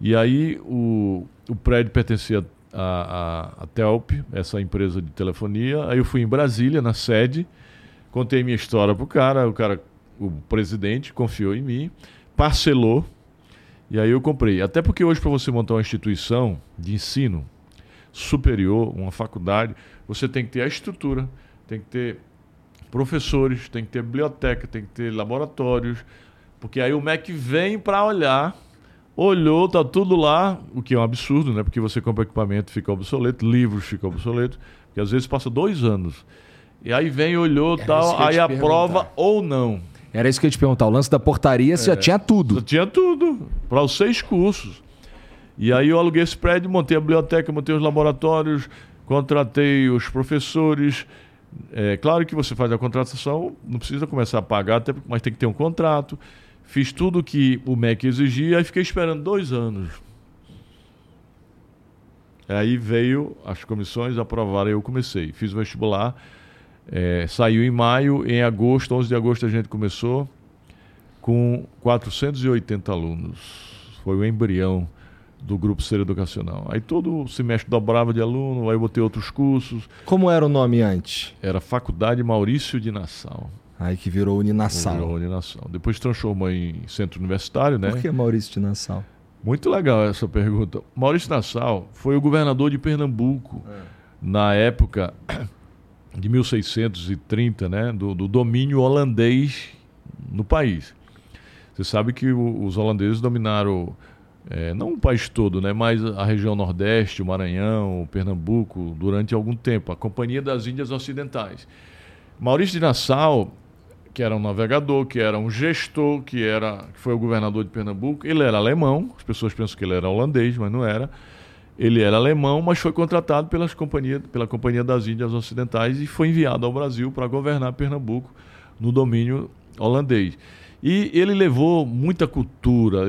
E aí o, o prédio pertencia à, à, à Telp, essa empresa de telefonia. Aí eu fui em Brasília, na sede, contei minha história pro cara, o cara, o presidente, confiou em mim, parcelou. E aí eu comprei. Até porque hoje, para você montar uma instituição de ensino superior, uma faculdade, você tem que ter a estrutura, tem que ter professores, tem que ter biblioteca, tem que ter laboratórios, porque aí o MEC vem para olhar, olhou, tá tudo lá, o que é um absurdo, né? Porque você compra equipamento, fica obsoleto, livros fica obsoleto, porque às vezes passa dois anos. E aí vem, olhou, Era tal, aí aprova ou não. Era isso que eu ia te perguntar. O lance da portaria, você é, já tinha tudo. Já tinha tudo, para os seis cursos. E aí eu aluguei esse prédio, montei a biblioteca, montei os laboratórios, contratei os professores, é claro que você faz a contratação, não precisa começar a pagar, até, mas tem que ter um contrato. Fiz tudo que o MEC exigia e fiquei esperando dois anos. Aí veio as comissões aprovaram, eu comecei. Fiz o vestibular, é, saiu em maio, em agosto, 11 de agosto a gente começou com 480 alunos. Foi o embrião do grupo Ser Educacional. Aí todo semestre dobrava de aluno, aí eu botei outros cursos. Como era o nome antes? Era Faculdade Maurício de Nassau. Aí que virou Uninassau. Virou Uninassau. Depois transformou em centro universitário, né? Por que Maurício de Nassau? Muito legal essa pergunta. Maurício de Nassau foi o governador de Pernambuco é. na época de 1630, né? Do, do domínio holandês no país. Você sabe que o, os holandeses dominaram é, não o país todo, né, mas a região Nordeste, o Maranhão, o Pernambuco, durante algum tempo, a Companhia das Índias Ocidentais. Maurício de Nassau, que era um navegador, que era um gestor, que, era, que foi o governador de Pernambuco, ele era alemão, as pessoas pensam que ele era holandês, mas não era. Ele era alemão, mas foi contratado pelas companhia, pela Companhia das Índias Ocidentais e foi enviado ao Brasil para governar Pernambuco no domínio holandês. E ele levou muita cultura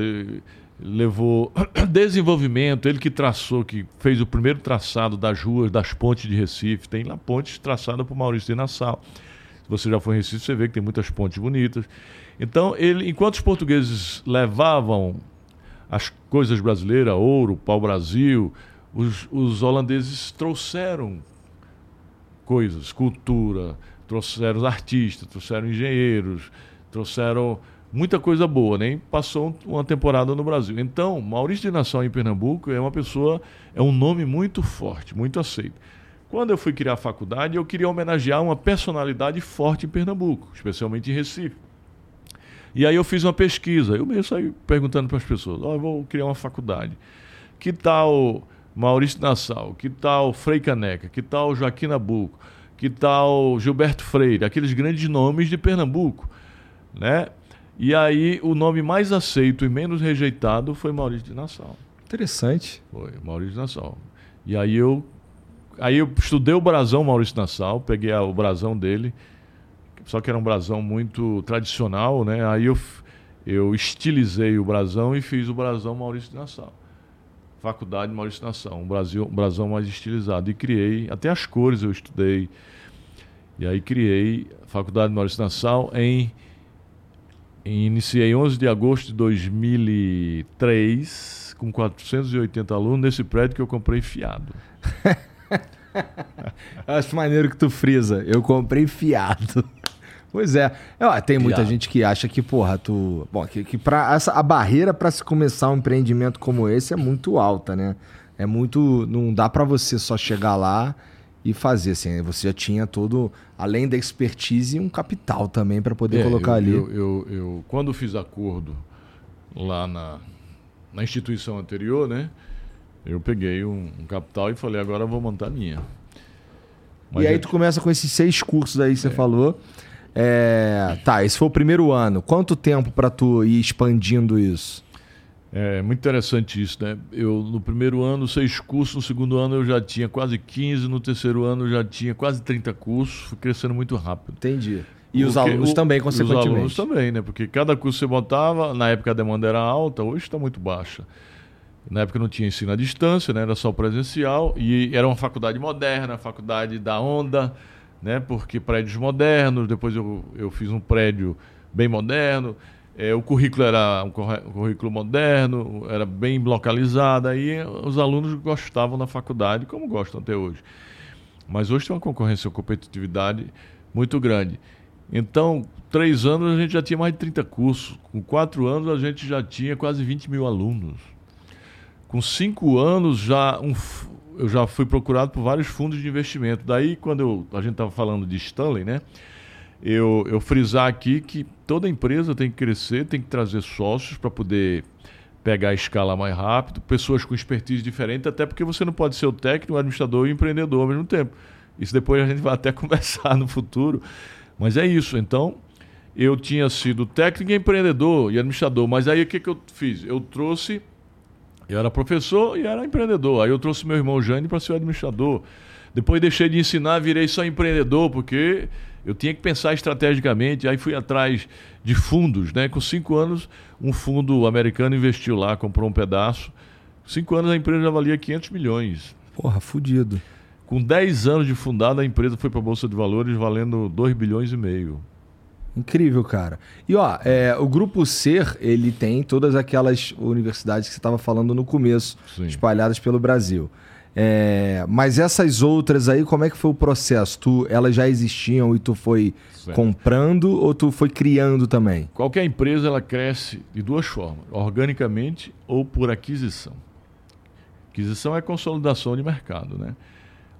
levou desenvolvimento, ele que traçou, que fez o primeiro traçado das ruas, das pontes de Recife, tem lá pontes traçadas por Maurício de Nassau. Se você já foi em Recife, você vê que tem muitas pontes bonitas. Então, ele, enquanto os portugueses levavam as coisas brasileiras, ouro, pau-brasil, os, os holandeses trouxeram coisas, cultura, trouxeram artistas, trouxeram engenheiros, trouxeram muita coisa boa, nem passou uma temporada no Brasil. Então, Maurício de Nação em Pernambuco é uma pessoa, é um nome muito forte, muito aceito. Quando eu fui criar a faculdade, eu queria homenagear uma personalidade forte em Pernambuco, especialmente em Recife. E aí eu fiz uma pesquisa, eu mesmo saí perguntando para as pessoas, oh, eu vou criar uma faculdade. Que tal Maurício Nassau? Que tal Frei Caneca? Que tal Joaquim Nabuco? Que tal Gilberto Freire? Aqueles grandes nomes de Pernambuco, né? E aí o nome mais aceito e menos rejeitado foi Maurício de Nassau. Interessante. Foi, Maurício de Nassau. E aí eu aí eu estudei o brasão Maurício de Nassau, peguei o brasão dele, só que era um brasão muito tradicional, né? Aí eu eu estilizei o brasão e fiz o brasão Maurício de Nassau. Faculdade Maurício de Nassau, um, Brasil, um brasão mais estilizado. E criei, até as cores eu estudei. E aí criei a Faculdade Maurício de Nassau em Iniciei 11 de agosto de 2003, com 480 alunos, nesse prédio que eu comprei fiado. Acho maneiro que tu frisa. Eu comprei fiado. Pois é. é tem muita Fiado. gente que acha que, porra, tu. Bom, que, que pra essa, a barreira para se começar um empreendimento como esse é muito alta, né? É muito. Não dá para você só chegar lá e fazer. Assim, você já tinha todo, além da expertise, um capital também para poder é, colocar eu, ali. Eu, eu, eu, quando fiz acordo lá na, na instituição anterior, né? Eu peguei um, um capital e falei, agora eu vou montar a minha. Mas e aí tu começa com esses seis cursos aí que você é. falou. É, tá, esse foi o primeiro ano. Quanto tempo para tu ir expandindo isso? É muito interessante isso, né? Eu, no primeiro ano, seis cursos, no segundo ano eu já tinha quase 15, no terceiro ano eu já tinha quase 30 cursos, fui crescendo muito rápido. Entendi. E os alunos o, também, consequentemente? Os alunos também, né? Porque cada curso você botava, na época a demanda era alta, hoje está muito baixa. Na época não tinha ensino à distância, né? era só presencial, e era uma faculdade moderna, faculdade da onda, né? porque prédios modernos, depois eu, eu fiz um prédio bem moderno, é, o currículo era um currículo moderno, era bem localizado, aí os alunos gostavam da faculdade, como gostam até hoje. Mas hoje tem uma concorrência, uma competitividade muito grande. Então, três anos a gente já tinha mais de 30 cursos. Com quatro anos a gente já tinha quase 20 mil alunos. Com cinco anos já um, eu já fui procurado por vários fundos de investimento. Daí, quando eu, a gente estava falando de Stanley, né? Eu, eu frisar aqui que toda empresa tem que crescer, tem que trazer sócios para poder pegar a escala mais rápido, pessoas com expertise diferente, até porque você não pode ser o técnico, o administrador e o empreendedor ao mesmo tempo. Isso depois a gente vai até conversar no futuro. Mas é isso. Então, eu tinha sido técnico, empreendedor e administrador. Mas aí o que, que eu fiz? Eu trouxe. Eu era professor e era empreendedor. Aí eu trouxe meu irmão Jane para ser o administrador. Depois deixei de ensinar, virei só empreendedor, porque eu tinha que pensar estrategicamente, aí fui atrás de fundos, né? Com cinco anos, um fundo americano investiu lá, comprou um pedaço. Cinco anos a empresa já valia 500 milhões. Porra, fudido. Com 10 anos de fundada, a empresa foi para a Bolsa de Valores valendo 2 bilhões e meio. Incrível, cara. E ó, é, o Grupo Ser, ele tem todas aquelas universidades que você estava falando no começo, Sim. espalhadas pelo Brasil. É, mas essas outras aí, como é que foi o processo? Tu, elas já existiam e tu foi certo. comprando ou tu foi criando também? Qualquer empresa ela cresce de duas formas, organicamente ou por aquisição. Aquisição é consolidação de mercado, né?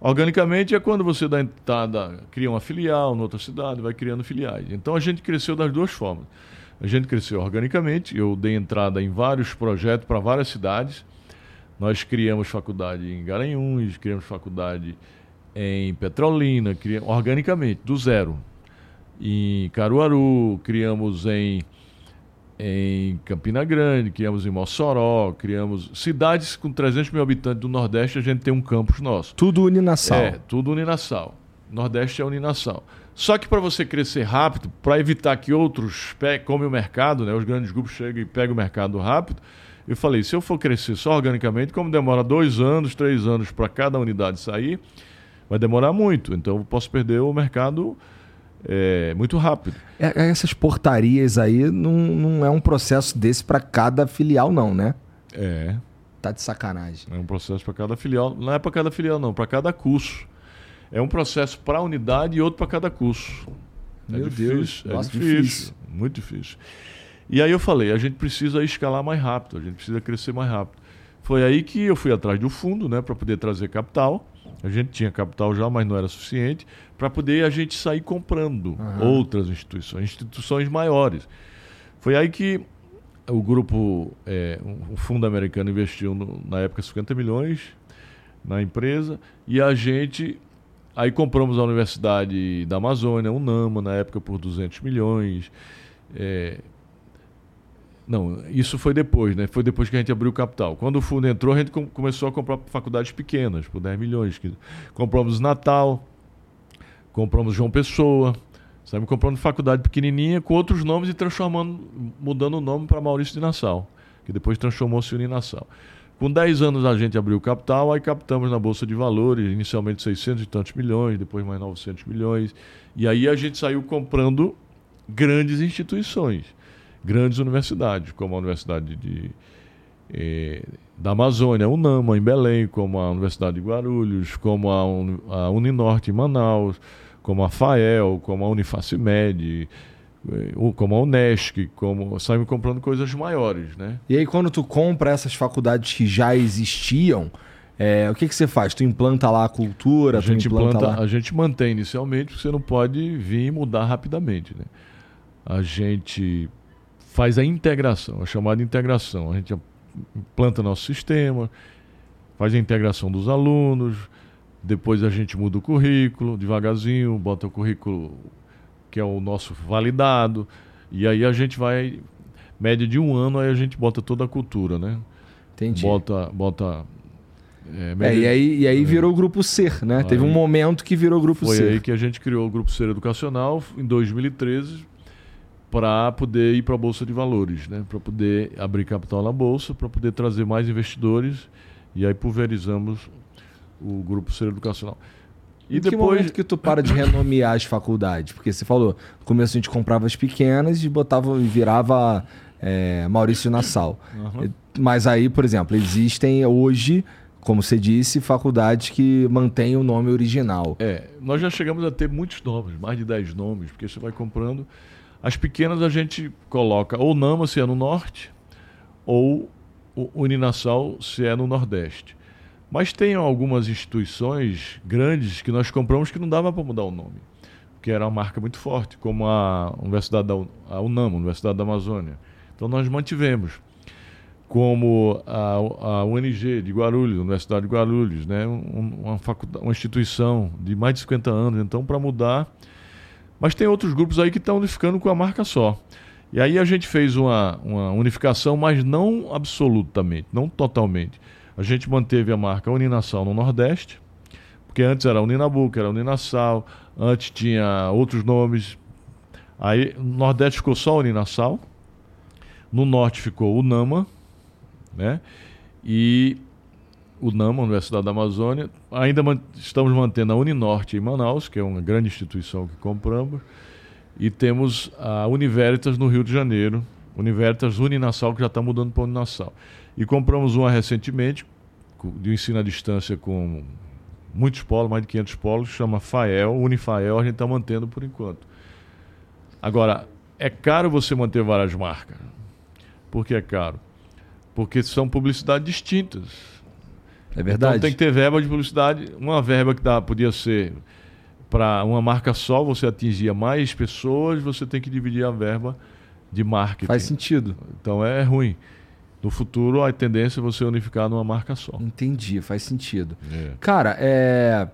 Organicamente é quando você dá entrada, cria uma filial em outra cidade, vai criando filiais. Então a gente cresceu das duas formas. A gente cresceu organicamente, eu dei entrada em vários projetos para várias cidades nós criamos faculdade em Garanhuns, criamos faculdade em Petrolina, criamos, organicamente, do zero. Em Caruaru, criamos em, em Campina Grande, criamos em Mossoró, criamos cidades com 300 mil habitantes do Nordeste, a gente tem um campus nosso. Tudo Uninassal. É, tudo Uninassal. Nordeste é Uninassal. Só que para você crescer rápido, para evitar que outros comem o mercado, né, os grandes grupos chegam e pegam o mercado rápido, eu falei, se eu for crescer só organicamente, como demora dois anos, três anos para cada unidade sair, vai demorar muito. Então eu posso perder o mercado é, muito rápido. É, é essas portarias aí não, não é um processo desse para cada filial, não, né? É. Tá de sacanagem. É um processo para cada filial. Não é para cada filial, não, para cada curso. É um processo para a unidade e outro para cada curso. É Meu é difícil, Deus, é Nossa, difícil, difícil. Muito difícil. E aí eu falei, a gente precisa escalar mais rápido, a gente precisa crescer mais rápido. Foi aí que eu fui atrás do fundo, né, para poder trazer capital. A gente tinha capital já, mas não era suficiente para poder a gente sair comprando uhum. outras instituições, instituições maiores. Foi aí que o grupo, é, um fundo americano investiu no, na época 50 milhões na empresa e a gente aí compramos a Universidade da Amazônia, UNAMA, na época por 200 milhões. É, não, isso foi depois, né? Foi depois que a gente abriu o capital. Quando o fundo entrou, a gente com, começou a comprar faculdades pequenas, por 10 milhões. Compramos Natal, compramos João Pessoa, saímos comprando faculdade pequenininha com outros nomes e transformando, mudando o nome para Maurício de Nassau, que depois transformou-se em Nassau. Com 10 anos a gente abriu o capital, aí captamos na Bolsa de Valores, inicialmente 600 e tantos milhões, depois mais 900 milhões. E aí a gente saiu comprando grandes instituições grandes universidades, como a Universidade de, eh, da Amazônia, a UNAMA, em Belém, como a Universidade de Guarulhos, como a, Un, a Uninorte, em Manaus, como a FAEL, como a Unifacimed, eh, como a Unesc, como saímos comprando coisas maiores, né? E aí quando tu compra essas faculdades que já existiam, É, o que, que você faz? Tu implanta lá a cultura, a gente implanta, implanta, lá... A gente mantém inicialmente, porque você não pode vir e mudar rapidamente. Né? A gente faz a integração, a chamada integração. A gente implanta nosso sistema, faz a integração dos alunos, depois a gente muda o currículo devagarzinho, bota o currículo que é o nosso validado, e aí a gente vai, média de um ano, aí a gente bota toda a cultura, né? Entendi. Bota, bota é, é, e aí, e aí virou o Grupo Ser, né? Aí, Teve um momento que virou o Grupo foi Ser. Foi aí que a gente criou o Grupo Ser Educacional em 2013 para poder ir para a Bolsa de Valores, né? Para poder abrir capital na Bolsa, para poder trazer mais investidores e aí pulverizamos o Grupo Ser Educacional. E em depois... que momento que tu para de renomear as faculdades? Porque você falou, no começo a gente comprava as pequenas e botava e virava é, Maurício Nassau. Uhum. Mas aí, por exemplo, existem hoje como você disse, faculdades que mantêm o nome original. É, nós já chegamos a ter muitos nomes, mais de 10 nomes, porque você vai comprando. As pequenas a gente coloca ou Nama, se é no norte, ou o Uninassal, se é no nordeste. Mas tem algumas instituições grandes que nós compramos que não dava para mudar o nome, porque era uma marca muito forte, como a Universidade da a UNAM, Universidade da Amazônia. Então nós mantivemos como a, a UNG de Guarulhos, Universidade de Guarulhos, né? uma, faculdade, uma instituição de mais de 50 anos, então, para mudar. Mas tem outros grupos aí que estão unificando com a marca só. E aí a gente fez uma, uma unificação, mas não absolutamente, não totalmente. A gente manteve a marca Uninassal no Nordeste, porque antes era Uninabuca, era Uninassal, antes tinha outros nomes. Aí no Nordeste ficou só Uninassal, no Norte ficou Unama, né? E o NAMA, Universidade da Amazônia, ainda man estamos mantendo a Uninorte em Manaus, que é uma grande instituição que compramos, e temos a Univeritas no Rio de Janeiro, Univeritas Uninassal, que já está mudando para Uninassal. E compramos uma recentemente, de ensino à distância com muitos polos, mais de 500 polos, chama FAEL, Unifael, a gente está mantendo por enquanto. Agora, é caro você manter várias marcas. Por que é caro? porque são publicidades distintas. É verdade. Então tem que ter verba de publicidade. Uma verba que dá, podia ser para uma marca só, você atingia mais pessoas, você tem que dividir a verba de marketing. Faz sentido. Então é ruim. No futuro, a tendência é você unificar numa marca só. Entendi, faz sentido. É. Cara, é...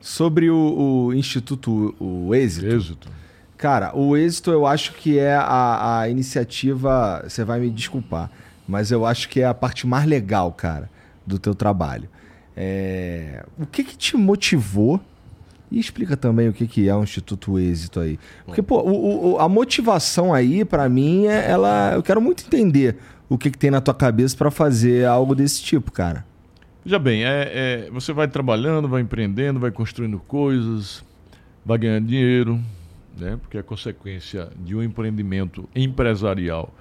sobre o, o, Instituto o Êxito. Êxito. Cara, o Êxito eu acho que é a, a iniciativa. Você vai me desculpar mas eu acho que é a parte mais legal, cara, do teu trabalho. É... O que que te motivou? E explica também o que, que é o Instituto Êxito aí. Porque, pô, o, o, a motivação aí, para mim, é, ela. Eu quero muito entender o que, que tem na tua cabeça para fazer algo desse tipo, cara. Veja bem, é, é, você vai trabalhando, vai empreendendo, vai construindo coisas, vai ganhando dinheiro, né? Porque a consequência de um empreendimento empresarial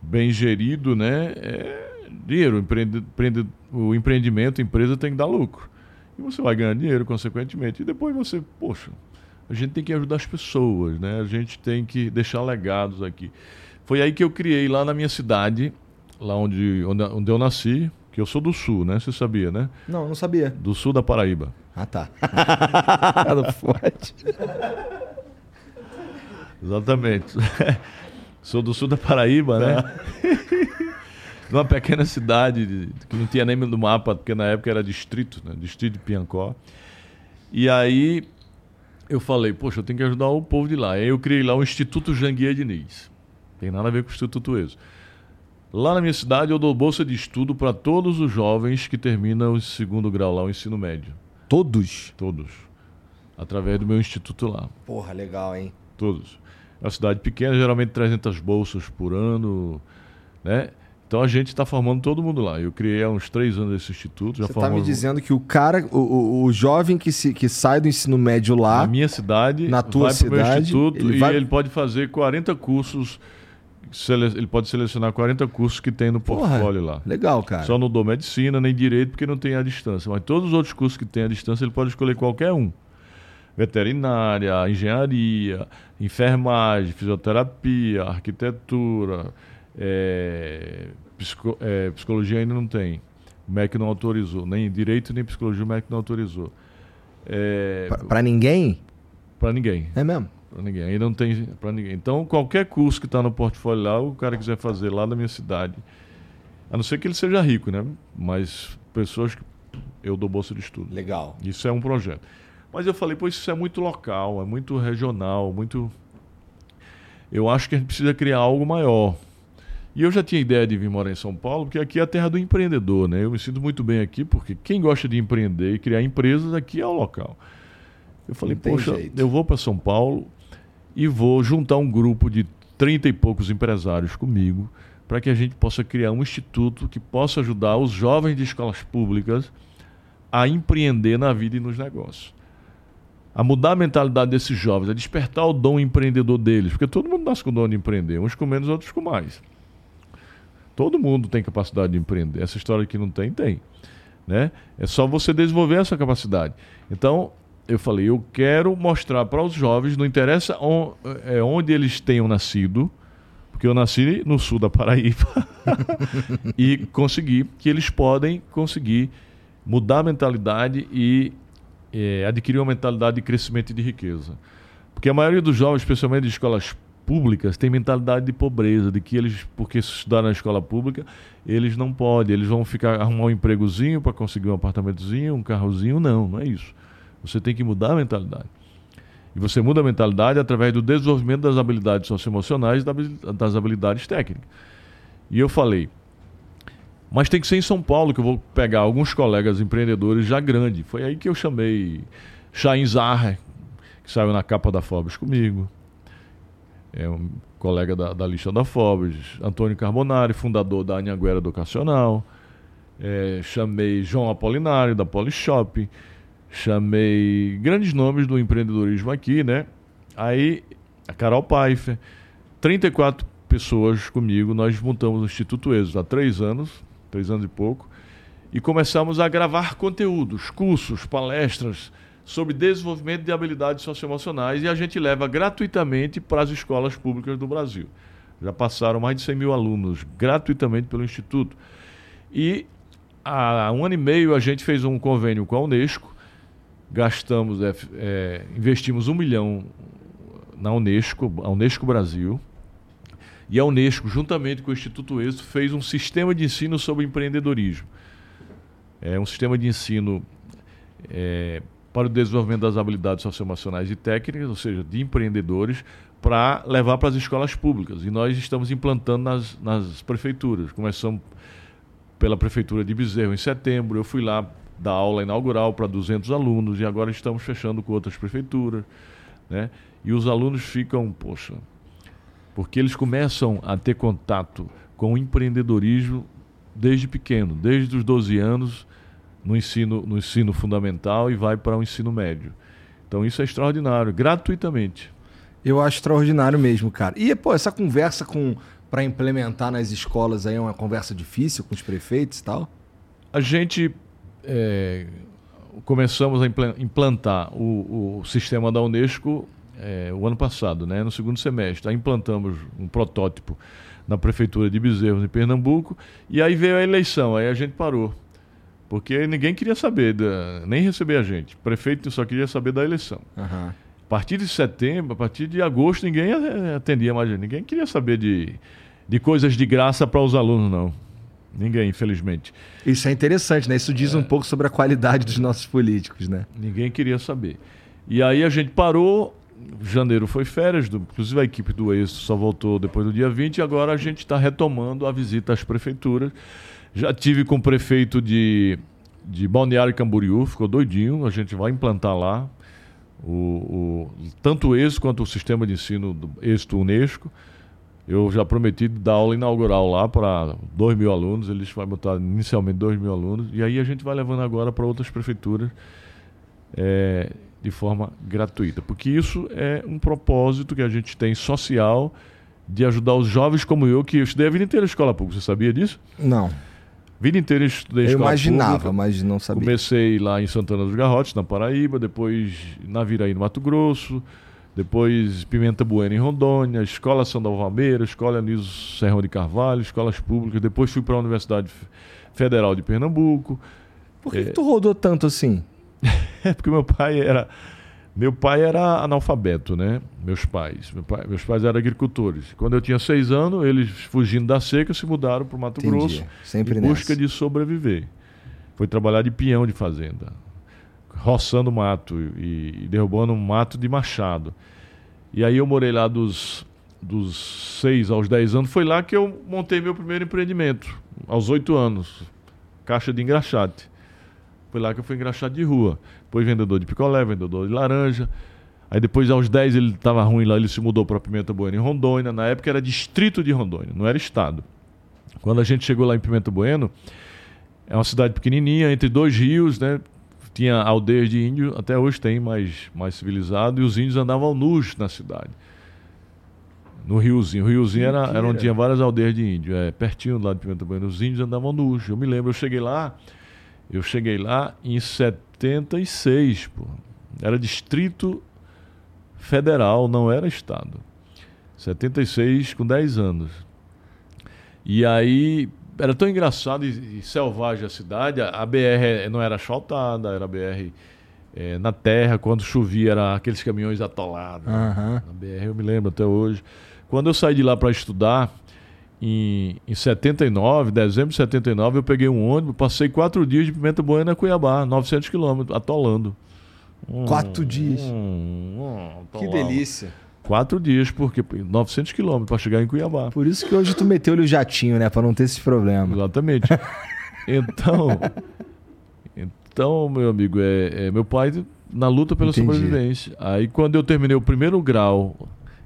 bem gerido, né, é dinheiro. O empreendimento, a empresa tem que dar lucro. E você vai ganhar dinheiro, consequentemente. E depois você, poxa, a gente tem que ajudar as pessoas, né? A gente tem que deixar legados aqui. Foi aí que eu criei lá na minha cidade, lá onde, onde, onde eu nasci, que eu sou do sul, né? Você sabia, né? Não, não sabia. Do sul da Paraíba. Ah, tá. forte. Exatamente. Sou do sul da Paraíba, né? Numa pequena cidade que não tinha nem no mapa, porque na época era distrito, né? Distrito de Piancó. E aí eu falei, poxa, eu tenho que ajudar o povo de lá. Aí eu criei lá o Instituto Janguier Diniz. Tem nada a ver com o Instituto ESO. Lá na minha cidade eu dou bolsa de estudo para todos os jovens que terminam o segundo grau lá, o ensino médio. Todos? Todos. Através do meu instituto lá. Porra, legal, hein? Todos. É uma cidade pequena, geralmente 300 bolsas por ano, né? Então a gente está formando todo mundo lá. Eu criei há uns três anos esse instituto. Você está me dizendo que o cara, o, o, o, jovem que, se, que sai do ensino médio lá. Na minha cidade, na tua vai cidade, instituto ele e vai... ele pode fazer 40 cursos. Ele pode selecionar 40 cursos que tem no portfólio Porra, lá. Legal, cara. Só não dou medicina nem direito porque não tem a distância. Mas todos os outros cursos que tem a distância, ele pode escolher qualquer um veterinária, engenharia, enfermagem, fisioterapia, arquitetura, é, psico, é, psicologia ainda não tem. O MEC não autorizou, nem direito nem psicologia o MEC não autorizou. É, para ninguém? Para ninguém. É mesmo? Para ninguém. Ainda não tem para ninguém. Então, qualquer curso que está no portfólio lá, o cara quiser fazer lá da minha cidade, a não ser que ele seja rico, né? Mas pessoas que eu dou bolsa de estudo. Legal. Isso é um projeto. Mas eu falei, pois isso é muito local, é muito regional, muito. Eu acho que a gente precisa criar algo maior. E eu já tinha ideia de vir morar em São Paulo, porque aqui é a terra do empreendedor, né? Eu me sinto muito bem aqui, porque quem gosta de empreender e criar empresas aqui é o local. Eu falei, poxa, jeito. eu vou para São Paulo e vou juntar um grupo de trinta e poucos empresários comigo, para que a gente possa criar um instituto que possa ajudar os jovens de escolas públicas a empreender na vida e nos negócios. A mudar a mentalidade desses jovens, a despertar o dom empreendedor deles, porque todo mundo nasce com o dom de empreender, uns com menos, outros com mais. Todo mundo tem capacidade de empreender. Essa história que não tem, tem. Né? É só você desenvolver essa capacidade. Então, eu falei, eu quero mostrar para os jovens, não interessa é, onde eles tenham nascido, porque eu nasci no sul da Paraíba, e consegui que eles podem conseguir mudar a mentalidade e é, adquirir uma mentalidade de crescimento e de riqueza. Porque a maioria dos jovens, especialmente de escolas públicas têm mentalidade de pobreza, de que eles, porque estudar na escola pública, eles não podem, eles vão ficar arrumar um empregozinho para conseguir um apartamentozinho, um carrozinho, não, não é isso. Você tem que mudar a mentalidade. E você muda a mentalidade através do desenvolvimento das habilidades socioemocionais e das habilidades técnicas. E eu falei, mas tem que ser em São Paulo que eu vou pegar alguns colegas empreendedores já grandes. Foi aí que eu chamei Chain Zahar, que saiu na capa da Forbes comigo é um colega da, da lista da Forbes, Antônio Carbonari, fundador da Anhanguera Educacional, é, chamei João Apolinário, da Polishop, chamei grandes nomes do empreendedorismo aqui, né? Aí, a Carol Pfeiffer, 34 pessoas comigo, nós montamos o Instituto Êxodo há três anos, três anos e pouco, e começamos a gravar conteúdos, cursos, palestras, sobre desenvolvimento de habilidades socioemocionais e a gente leva gratuitamente para as escolas públicas do Brasil. Já passaram mais de 100 mil alunos gratuitamente pelo Instituto. E há um ano e meio a gente fez um convênio com a Unesco, gastamos, é, é, investimos um milhão na Unesco, a Unesco Brasil, e a Unesco, juntamente com o Instituto Êxito, fez um sistema de ensino sobre empreendedorismo. É um sistema de ensino é, para o desenvolvimento das habilidades socioemocionais e técnicas, ou seja, de empreendedores, para levar para as escolas públicas. E nós estamos implantando nas, nas prefeituras. Começamos pela prefeitura de Bezerro em setembro. Eu fui lá dar aula inaugural para 200 alunos e agora estamos fechando com outras prefeituras. Né? E os alunos ficam, poxa, porque eles começam a ter contato com o empreendedorismo desde pequeno, desde os 12 anos no ensino, no ensino fundamental e vai para o ensino médio. Então isso é extraordinário, gratuitamente. Eu acho extraordinário mesmo, cara. E, pô, essa conversa com para implementar nas escolas aí é uma conversa difícil com os prefeitos e tal? A gente é, começamos a implantar o, o sistema da Unesco é, o ano passado, né, no segundo semestre. Aí implantamos um protótipo na prefeitura de Bezerros, em Pernambuco, e aí veio a eleição, aí a gente parou. Porque ninguém queria saber, da, nem receber a gente. O prefeito só queria saber da eleição. Uhum. A partir de setembro, a partir de agosto, ninguém atendia mais. Ninguém queria saber de, de coisas de graça para os alunos, não. Ninguém, infelizmente. Isso é interessante, né? Isso diz é... um pouco sobre a qualidade dos nossos políticos, né? Ninguém queria saber. E aí a gente parou, janeiro foi férias, do, inclusive a equipe do Êxito só voltou depois do dia 20, e agora a gente está retomando a visita às prefeituras já tive com o prefeito de, de Balneário Camboriú, ficou doidinho. A gente vai implantar lá o, o tanto êxito quanto o sistema de ensino do êxito Unesco. Eu já prometi dar aula inaugural lá para 2 mil alunos. Eles vão botar inicialmente 2 mil alunos. E aí a gente vai levando agora para outras prefeituras é, de forma gratuita. Porque isso é um propósito que a gente tem social de ajudar os jovens como eu, que eu estudei a vida inteira na escola pública. Você sabia disso? Não vida inteira estudei Eu imaginava, pública. mas não sabia. Comecei lá em Santana dos Garrotes, na Paraíba, depois na Viraí, no Mato Grosso, depois Pimenta Bueno em Rondônia, Escola São Dalvameira, Escola Niso Serrão de Carvalho, escolas públicas. Depois fui para a Universidade Federal de Pernambuco. Por que, é... que tu rodou tanto assim? é porque meu pai era meu pai era analfabeto, né? Meus pais. Meu pai, meus pais eram agricultores. Quando eu tinha seis anos, eles, fugindo da seca, se mudaram para o Mato Entendi. Grosso Sempre em busca de sobreviver. Foi trabalhar de peão de fazenda, roçando mato e, e derrubando um mato de machado. E aí eu morei lá dos, dos seis aos dez anos. Foi lá que eu montei meu primeiro empreendimento, aos oito anos. Caixa de engraxate. Foi lá que eu fui engraxado de rua. Depois vendedor de picolé, vendedor de laranja. Aí depois, aos 10, ele estava ruim lá, ele se mudou para Pimenta Bueno em Rondônia. Na época era distrito de Rondônia, não era estado. Quando a gente chegou lá em Pimenta Bueno, é uma cidade pequenininha, entre dois rios, né? Tinha aldeias de índio, até hoje tem, mais, mais civilizado, e os índios andavam nus na cidade. No riozinho. O riozinho era, era onde tinha várias aldeias de índio, é, pertinho lá de Pimenta Bueno. Os índios andavam nus. Eu me lembro, eu cheguei lá, eu cheguei lá em 76, pô. Era distrito federal, não era estado. 76 com 10 anos. E aí era tão engraçado e, e selvagem a cidade. A, a, BR não era asfaltada, era BR é, na terra. Quando chovia, era aqueles caminhões atolados. Uhum. Na BR eu me lembro até hoje. Quando eu saí de lá para estudar, em, em 79, dezembro de 79, eu peguei um ônibus, passei quatro dias de Pimenta Buena a Cuiabá, 900 quilômetros, atolando. Quatro hum, dias? Hum, hum, que delícia. Quatro dias, porque 900 quilômetros para chegar em Cuiabá. Por isso que hoje tu meteu-lhe o jatinho, né? Para não ter esse problema. Exatamente. então, então, meu amigo, é, é meu pai na luta pela Entendi. sobrevivência. Aí, quando eu terminei o primeiro grau,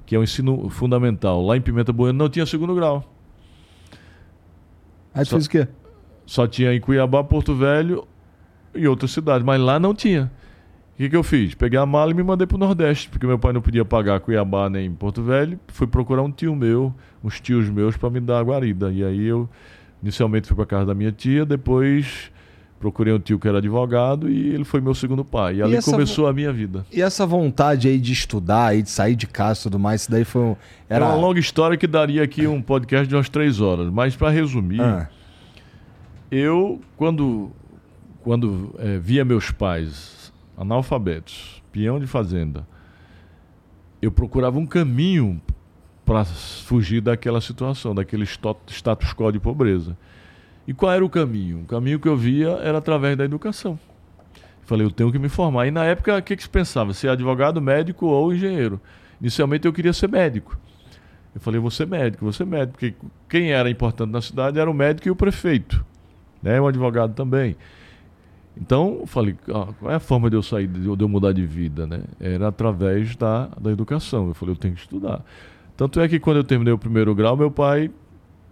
que é o ensino fundamental, lá em Pimenta Bueno, não tinha segundo grau. Aí tu só, fez o quê? Só tinha em Cuiabá, Porto Velho e outras cidades, mas lá não tinha. O que, que eu fiz? Peguei a mala e me mandei para o Nordeste, porque meu pai não podia pagar Cuiabá nem Porto Velho. Fui procurar um tio meu, uns tios meus, para me dar a guarida. E aí eu, inicialmente, fui para casa da minha tia, depois procurei um tio que era advogado e ele foi meu segundo pai. E, e ali começou a minha vida. E essa vontade aí de estudar, e de sair de casa e tudo mais, isso daí foi um... Era... É uma longa história que daria aqui um podcast de umas três horas. Mas para resumir, ah. eu, quando, quando é, via meus pais analfabetos, peão de fazenda, eu procurava um caminho para fugir daquela situação, daquele status quo de pobreza. E qual era o caminho? O caminho que eu via era através da educação. Falei, eu tenho que me formar. E na época, o que, que se pensava? Ser advogado, médico ou engenheiro. Inicialmente eu queria ser médico. Eu falei, vou ser médico, vou ser médico. Porque quem era importante na cidade era o médico e o prefeito. Né? O advogado também. Então, eu falei, ah, qual é a forma de eu sair, de eu mudar de vida? Né? Era através da, da educação. Eu falei, eu tenho que estudar. Tanto é que quando eu terminei o primeiro grau, meu pai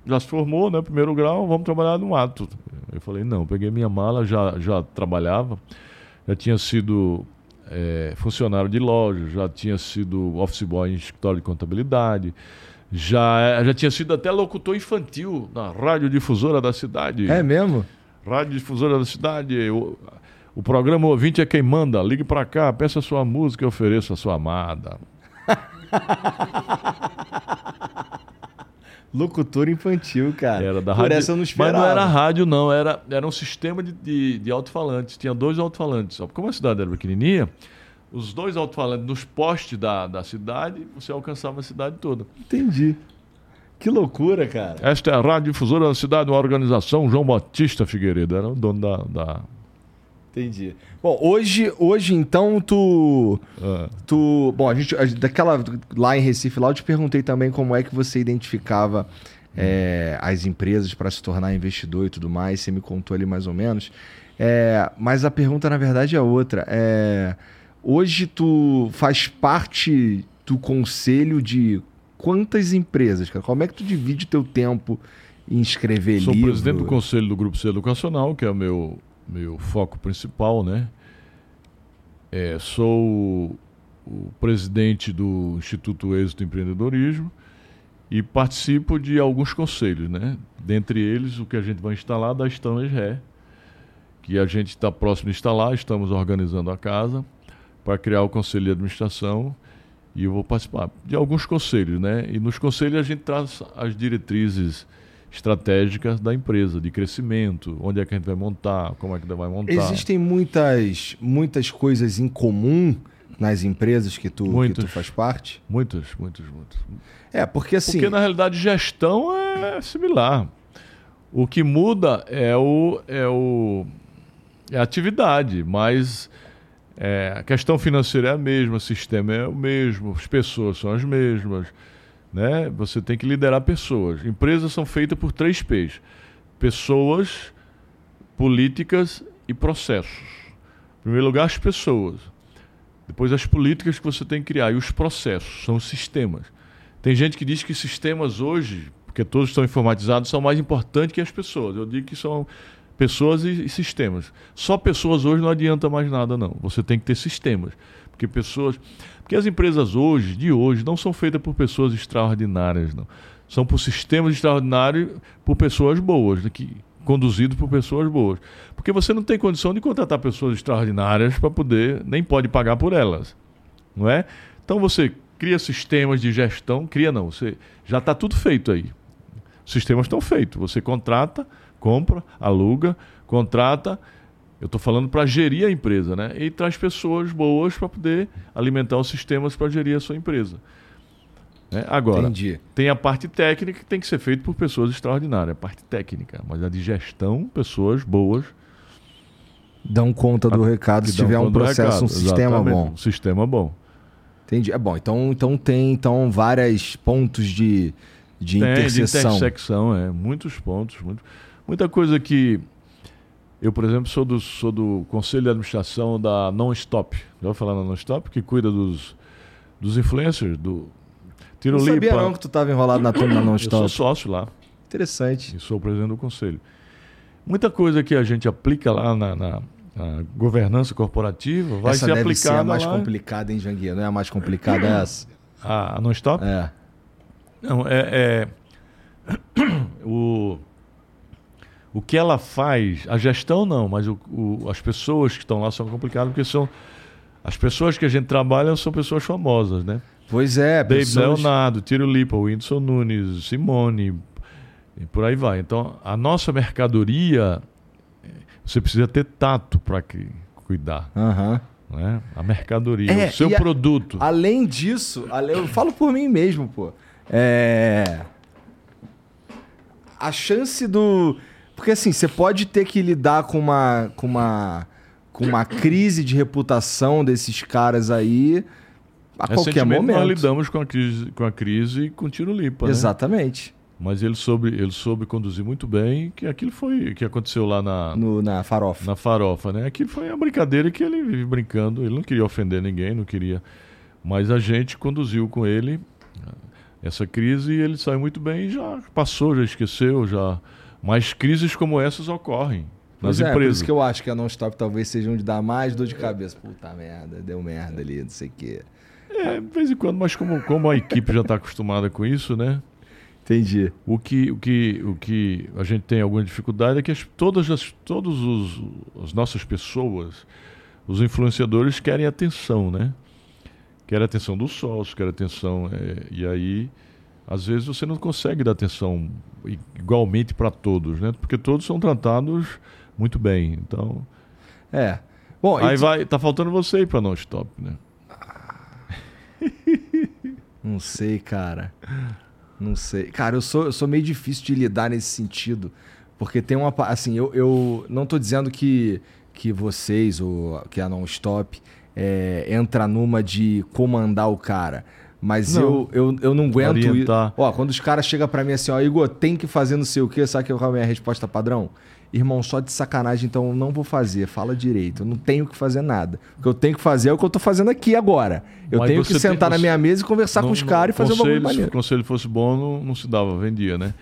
já se formou, né? Primeiro grau, vamos trabalhar no mato. Eu falei, não, peguei minha mala, já, já trabalhava, já tinha sido é, funcionário de loja, já tinha sido office boy em escritório de contabilidade, já, já tinha sido até locutor infantil na radiodifusora da cidade. É mesmo? Radiodifusora da cidade. O, o programa Ouvinte é quem manda. Ligue para cá, peça a sua música e ofereça a sua amada. Locutor infantil, cara. Era da Por rádio. Essa eu não esperava. Mas não era rádio, não. Era, era um sistema de, de, de alto-falantes. Tinha dois alto-falantes. Como a cidade era pequenininha, os dois alto-falantes nos postes da, da cidade, você alcançava a cidade toda. Entendi. Que loucura, cara. Esta é a Rádio Difusora da Cidade, uma organização João Batista Figueiredo. Era o dono da, da Entendi. Bom, hoje, hoje então tu. Ah. Tu. Bom, a gente. Daquela. Lá em Recife, lá eu te perguntei também como é que você identificava é, as empresas para se tornar investidor e tudo mais. Você me contou ali mais ou menos. É, mas a pergunta, na verdade, é outra. É, hoje tu faz parte do conselho de quantas empresas, cara? Como é que tu divide teu tempo em escrever Sou livro? Sou presidente do conselho do Grupo C Educacional, que é o meu meu foco principal, né? É, sou o presidente do Instituto Êxito Empreendedorismo e participo de alguns conselhos, né? Dentre eles, o que a gente vai instalar da Estanas Ré, que a gente está próximo de instalar, estamos organizando a casa para criar o conselho de administração E eu vou participar de alguns conselhos, né? E nos conselhos a gente traz as diretrizes estratégicas da empresa, de crescimento, onde é que a gente vai montar, como é que vai montar. Existem muitas, muitas coisas em comum nas empresas que tu, muitos, que tu faz parte? Muitas, muitas, muitas. É, porque assim. Porque na realidade gestão é similar. O que muda é o é o é a atividade, mas é, a questão financeira é a mesma, o sistema é o mesmo, as pessoas são as mesmas, né? Você tem que liderar pessoas. Empresas são feitas por três P's: pessoas, políticas e processos. Em primeiro lugar, as pessoas. Depois as políticas que você tem que criar e os processos, são os sistemas. Tem gente que diz que sistemas hoje, porque todos estão informatizados, são mais importantes que as pessoas. Eu digo que são pessoas e, e sistemas. Só pessoas hoje não adianta mais nada, não. Você tem que ter sistemas. Porque pessoas. Porque as empresas hoje, de hoje, não são feitas por pessoas extraordinárias, não. São por sistemas extraordinários, por pessoas boas, né, que, conduzido por pessoas boas. Porque você não tem condição de contratar pessoas extraordinárias para poder, nem pode pagar por elas. Não é? Então você cria sistemas de gestão, cria não, você já está tudo feito aí. Sistemas estão feitos. Você contrata, compra, aluga, contrata. Eu estou falando para gerir a empresa, né? E traz pessoas boas para poder alimentar os sistemas para gerir a sua empresa. Né? Agora, Entendi. tem a parte técnica que tem que ser feita por pessoas extraordinárias, a parte técnica. Mas a de gestão, pessoas boas. Dão conta do recado se tiver um processo, um sistema bom. Um sistema bom. Entendi. É bom, então, então tem então vários pontos de, de tem, interseção. De intersecção, é. Muitos pontos. Muito, muita coisa que. Eu, por exemplo, sou do, sou do conselho de administração da Non-Stop. Já vou falar na Non-Stop, que cuida dos, dos influencers, do, Tiro não sabia não que tu estava enrolado na turma não stop. Eu sou sócio lá. Interessante. E sou presidente do conselho. Muita coisa que a gente aplica lá na, na, na governança corporativa vai essa ser deve aplicada ser a mais lá. complicada, hein, Janguia? Não é a mais complicada essa? A, a non-stop? É. Não, é, é... o, o que ela faz, a gestão não, mas o, o, as pessoas que estão lá são complicadas porque são as pessoas que a gente trabalha são pessoas famosas, né? Pois é, David pessoas... Leonardo, Tiro Lipa, Whindersson Nunes, Simone, e por aí vai. Então, a nossa mercadoria, você precisa ter tato para cuidar. Uhum. Né? A mercadoria, é, o seu produto. A, além disso, eu falo por mim mesmo, pô. É... A chance do. Porque assim, você pode ter que lidar com uma, com uma, com uma crise de reputação desses caras aí a qualquer momento. Nós lidamos com a crise, com a crise com tiro limpa. Né? Exatamente. Mas ele soube, ele soube conduzir muito bem, que aquilo foi que aconteceu lá na no, na farofa. Na farofa, né? Aquilo foi a brincadeira que ele vive brincando. Ele não queria ofender ninguém, não queria. Mas a gente conduziu com ele essa crise e ele saiu muito bem e já passou, já esqueceu, já. Mas crises como essas ocorrem nas pois empresas. É, por isso que eu acho que a non-stop talvez seja onde dá mais dor de cabeça. Puta merda, deu merda ali, não sei o quê. É, de vez em quando, mas como, como a equipe já está acostumada com isso, né? Entendi. O que, o, que, o que a gente tem alguma dificuldade é que as, todas, as, todos os, as nossas pessoas, os influenciadores querem atenção, né? Querem atenção dos sócios, querem atenção. É, e aí, às vezes, você não consegue dar atenção igualmente para todos, né? Porque todos são tratados muito bem. Então. É. Bom, aí vai. Tá faltando você aí para não stop, né? Não sei, cara. Não sei. Cara, eu sou, eu sou meio difícil de lidar nesse sentido. Porque tem uma. Assim, eu, eu não tô dizendo que, que vocês, ou que a Non-Stop, é, entra numa de comandar o cara. Mas não. Eu, eu, eu não aguento. Orientar. Ó, quando os caras chegam para mim assim, ó, Igor, tem que fazer não sei o quê, sabe qual é a minha resposta padrão? irmão, só de sacanagem, então eu não vou fazer. Fala direito. Eu não tenho que fazer nada. O que eu tenho que fazer é o que eu tô fazendo aqui agora. Eu Mas tenho que sentar tem, na minha mesa e conversar não, com os caras e fazer uma bagulho Se o conselho fosse bom, não, não se dava, vendia, né?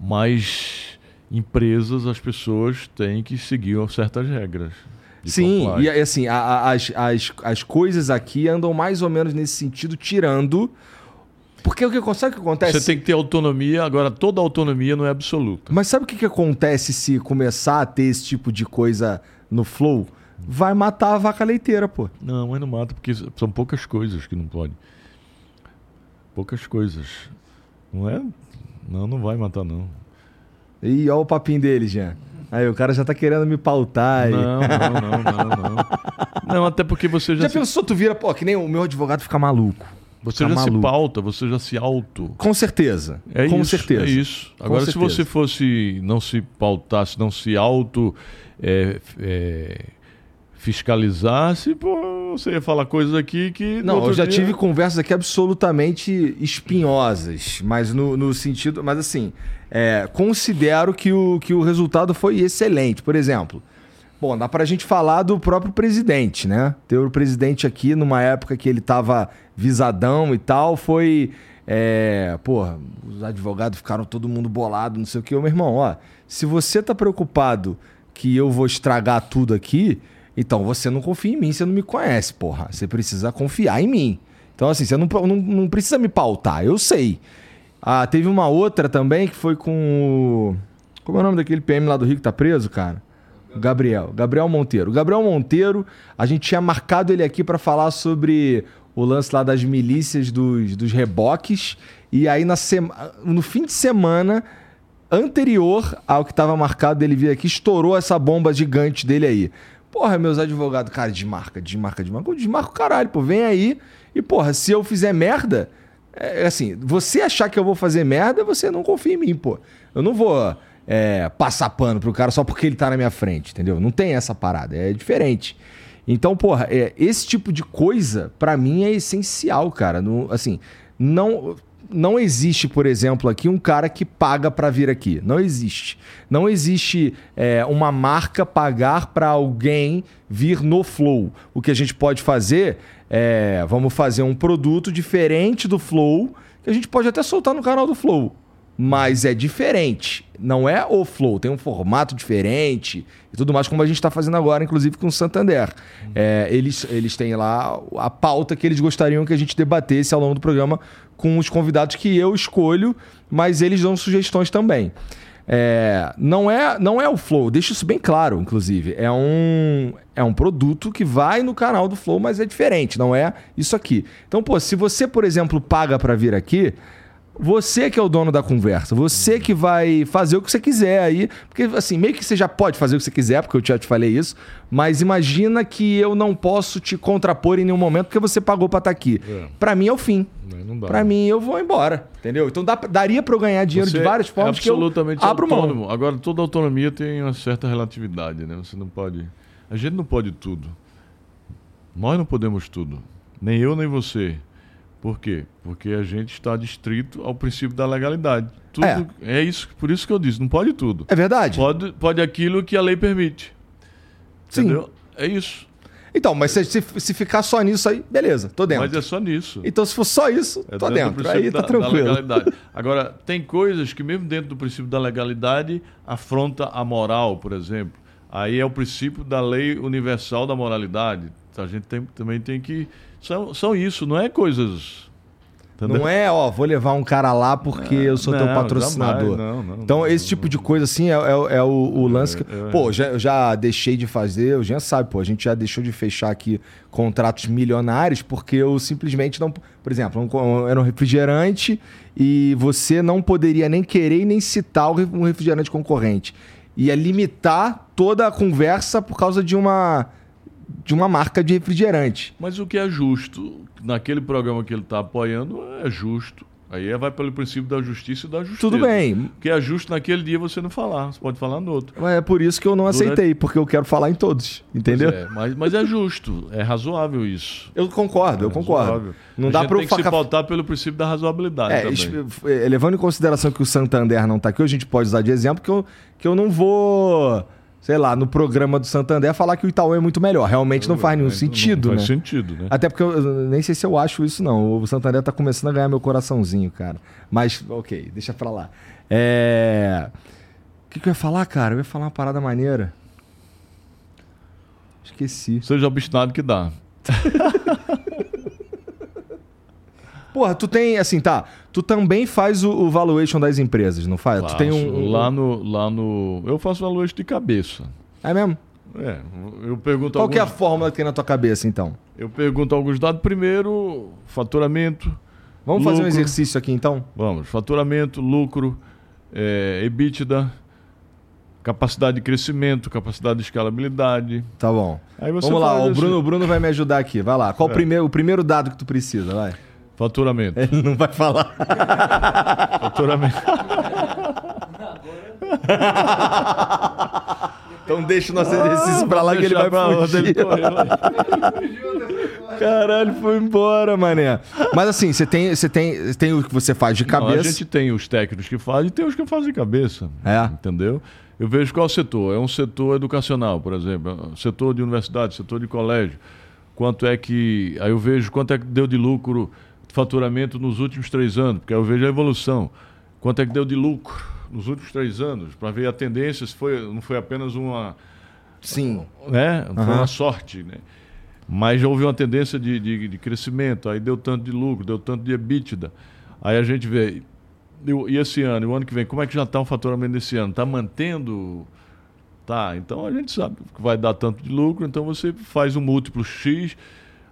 Mas empresas, as pessoas têm que seguir certas regras. Sim, e assim, a, a, as, as, as coisas aqui andam mais ou menos nesse sentido, tirando porque o que, sabe o que acontece? Você tem que ter autonomia, agora toda autonomia não é absoluta. Mas sabe o que, que acontece se começar a ter esse tipo de coisa no flow? Vai matar a vaca leiteira, pô. Não, mas não mata, porque são poucas coisas que não pode. poucas coisas. Não é? Não, não vai matar, não. Ih, olha o papinho dele, Jean. Aí, o cara já tá querendo me pautar aí. Não, não, não, não, não. Não, até porque você já. Já se, pensou, tu vira, pô, que nem o meu advogado fica maluco. você já se pauta, você já se auto. Com certeza. É com isso, certeza. É isso. Agora, se você fosse não se pautasse, não se auto é, é, fiscalizasse, pô, você ia falar coisas aqui que. Não, eu já dia- tive conversas aqui absolutamente espinhosas, mas no, no sentido. Mas assim, é, considero que o, que o resultado foi excelente. Por exemplo, bom, dá pra gente falar do próprio presidente, né? Ter o presidente aqui numa época que ele tava visadão e tal, foi. É, porra, os advogados ficaram todo mundo bolado, não sei o que. Ô, meu irmão, ó, se você tá preocupado que eu vou estragar tudo aqui, então você não confia em mim, você não me conhece, porra. Você precisa confiar em mim. Então, assim, você não, não, não precisa me pautar, eu sei. Ah, teve uma outra também que foi com o. Como é o nome daquele PM lá do Rio que tá preso, cara? Gabriel. Gabriel Monteiro. Gabriel Monteiro, a gente tinha marcado ele aqui pra falar sobre o lance lá das milícias dos, dos reboques. E aí, na sema... no fim de semana anterior ao que estava marcado dele vir aqui, estourou essa bomba gigante dele aí. Porra, meus advogados, cara, desmarca, desmarca, desmarca. Eu Desmarca o caralho, pô, vem aí. E, porra, se eu fizer merda, é assim, você achar que eu vou fazer merda, você não confia em mim, pô. Eu não vou é, passar pano pro cara só porque ele tá na minha frente, entendeu? Não tem essa parada, é diferente. Então, porra, é, esse tipo de coisa, pra mim, é essencial, cara. No, assim, não não existe, por exemplo, aqui um cara que paga para vir aqui. Não existe. Não existe é, uma marca pagar para alguém vir no Flow. O que a gente pode fazer é, vamos fazer um produto diferente do Flow, que a gente pode até soltar no canal do Flow. Mas é diferente. Não é o Flow, tem um formato diferente e tudo mais, como a gente está fazendo agora, inclusive com o Santander. É, eles, eles têm lá a pauta que eles gostariam que a gente debatesse ao longo do programa com os convidados que eu escolho, mas eles dão sugestões também. É, não, é, não é o Flow, deixa isso bem claro, inclusive. É um, é um produto que vai no canal do Flow, mas é diferente, não é isso aqui. Então, pô, se você, por exemplo, paga para vir aqui, você que é o dono da conversa, você que vai fazer o que você quiser aí, porque assim, meio que você já pode fazer o que você quiser, porque eu já te falei isso, mas imagina que eu não posso te contrapor em nenhum momento porque você pagou pra estar aqui. É. Pra mim é o fim. Não, dá. Pra mim eu vou embora, entendeu? Então dá, daria pra eu ganhar dinheiro Você de várias formas é que eu absolutamente abro mão. autônomo. Agora, toda autonomia tem uma certa relatividade, né? Você não pode... A gente não pode tudo. Nós não podemos tudo. Nem eu, nem você. Por quê? Porque a gente está distrito ao princípio da legalidade. Tudo É. é, isso, por isso que eu disse, não pode tudo. É verdade? Pode, pode aquilo que a lei permite. Sim. Entendeu? É isso. Então, mas se, se, se ficar só nisso aí, beleza, tô dentro. Mas é só nisso. Então, se for só isso, É tô dentro. princípio Aí tá da- da tranquilo. Agora, tem coisas que, mesmo dentro do princípio da legalidade, afronta a moral, por exemplo. Aí é o princípio da lei universal da moralidade. A gente tem- também tem que. São, são isso, não é coisas. Não é, ó, vou levar um cara lá porque eu sou teu não, patrocinador. jamais, não, não, então, esse tipo de coisa, assim, é, é- é o, o lance que. é. Pô, já, eu já deixei de fazer, o Jean sabe, pô, a gente já deixou de fechar aqui contratos milionários porque eu simplesmente não. Por exemplo, um- era um refrigerante e você não poderia nem querer nem citar um refrigerante concorrente. Ia limitar toda a conversa por causa de uma. De uma marca de refrigerante. Mas o que é justo, naquele programa que ele está apoiando, é justo. Aí vai pelo princípio da justiça e da justiça. Tudo bem. O que é justo naquele dia você não falar, você pode falar no outro. Mas é por isso que eu não Durante- aceitei, porque eu quero falar em todos. Entendeu? É, mas, mas é justo, é razoável isso. Eu concordo, eu É concordo. razoável. Não a dá eu tem que se pautar pelo princípio da razoabilidade É, também. eh, levando em consideração que o Santander não tá aqui, a gente pode usar de exemplo que eu, que eu não vou, sei lá, no programa do Santander falar que o Itaú é muito melhor. Realmente não faz nenhum sentido, não né? faz sentido, né? Até porque eu eu nem sei se eu acho isso, não. O Santander tá começando a ganhar meu coraçãozinho, cara. Mas, ok, deixa pra lá. É... O que, que eu ia falar, cara? Eu ia falar uma parada maneira. Esqueci. Seja obstinado que dá. Porra, tu tem, assim, tá. Tu também faz o, o valuation das empresas, não faz? tu tem um. Faço. um- Lá no, lá no. Eu faço valuation de cabeça. É mesmo? É, eu pergunto Qual que é a alguns, fórmula que tem na tua cabeça, então? Eu pergunto alguns dados. Primeiro, faturamento, Vamos lucro, fazer um exercício aqui então? Vamos. Faturamento, lucro, é, EBITDA, capacidade de crescimento, capacidade de escalabilidade. Tá bom. Vamos lá, o Bruno, o Bruno vai me ajudar aqui. Vai lá. Qual é. o, primeiro, o primeiro dado que tu precisa? Vai. Faturamento. Ele não vai falar. Faturamento. então deixa o nosso exercício ah, pra lá que ele vai fugir. Caralho, foi embora, mané. Mas assim, você tem, você tem, tem o que você faz de cabeça. Não, a gente tem os técnicos que fazem e tem os que fazem de cabeça. É. Entendeu? Eu vejo qual setor. É um setor educacional, por exemplo, setor de universidade, setor de colégio. Quanto é que. Aí eu vejo quanto é que deu de lucro faturamento nos últimos três anos, porque eu vejo a evolução. Quanto é que deu de lucro nos últimos três anos, para ver a tendência, se foi, não foi apenas uma. Sim. Né? Não uhum. foi uma sorte, né? Mas já houve uma tendência de, de, de, crescimento, aí deu tanto de lucro, deu tanto de EBITDA. Aí a gente vê. E esse ano, o ano que vem, como é que já está o faturamento desse ano? Está mantendo. Tá, então a gente sabe que vai dar tanto de lucro, então você faz um múltiplo X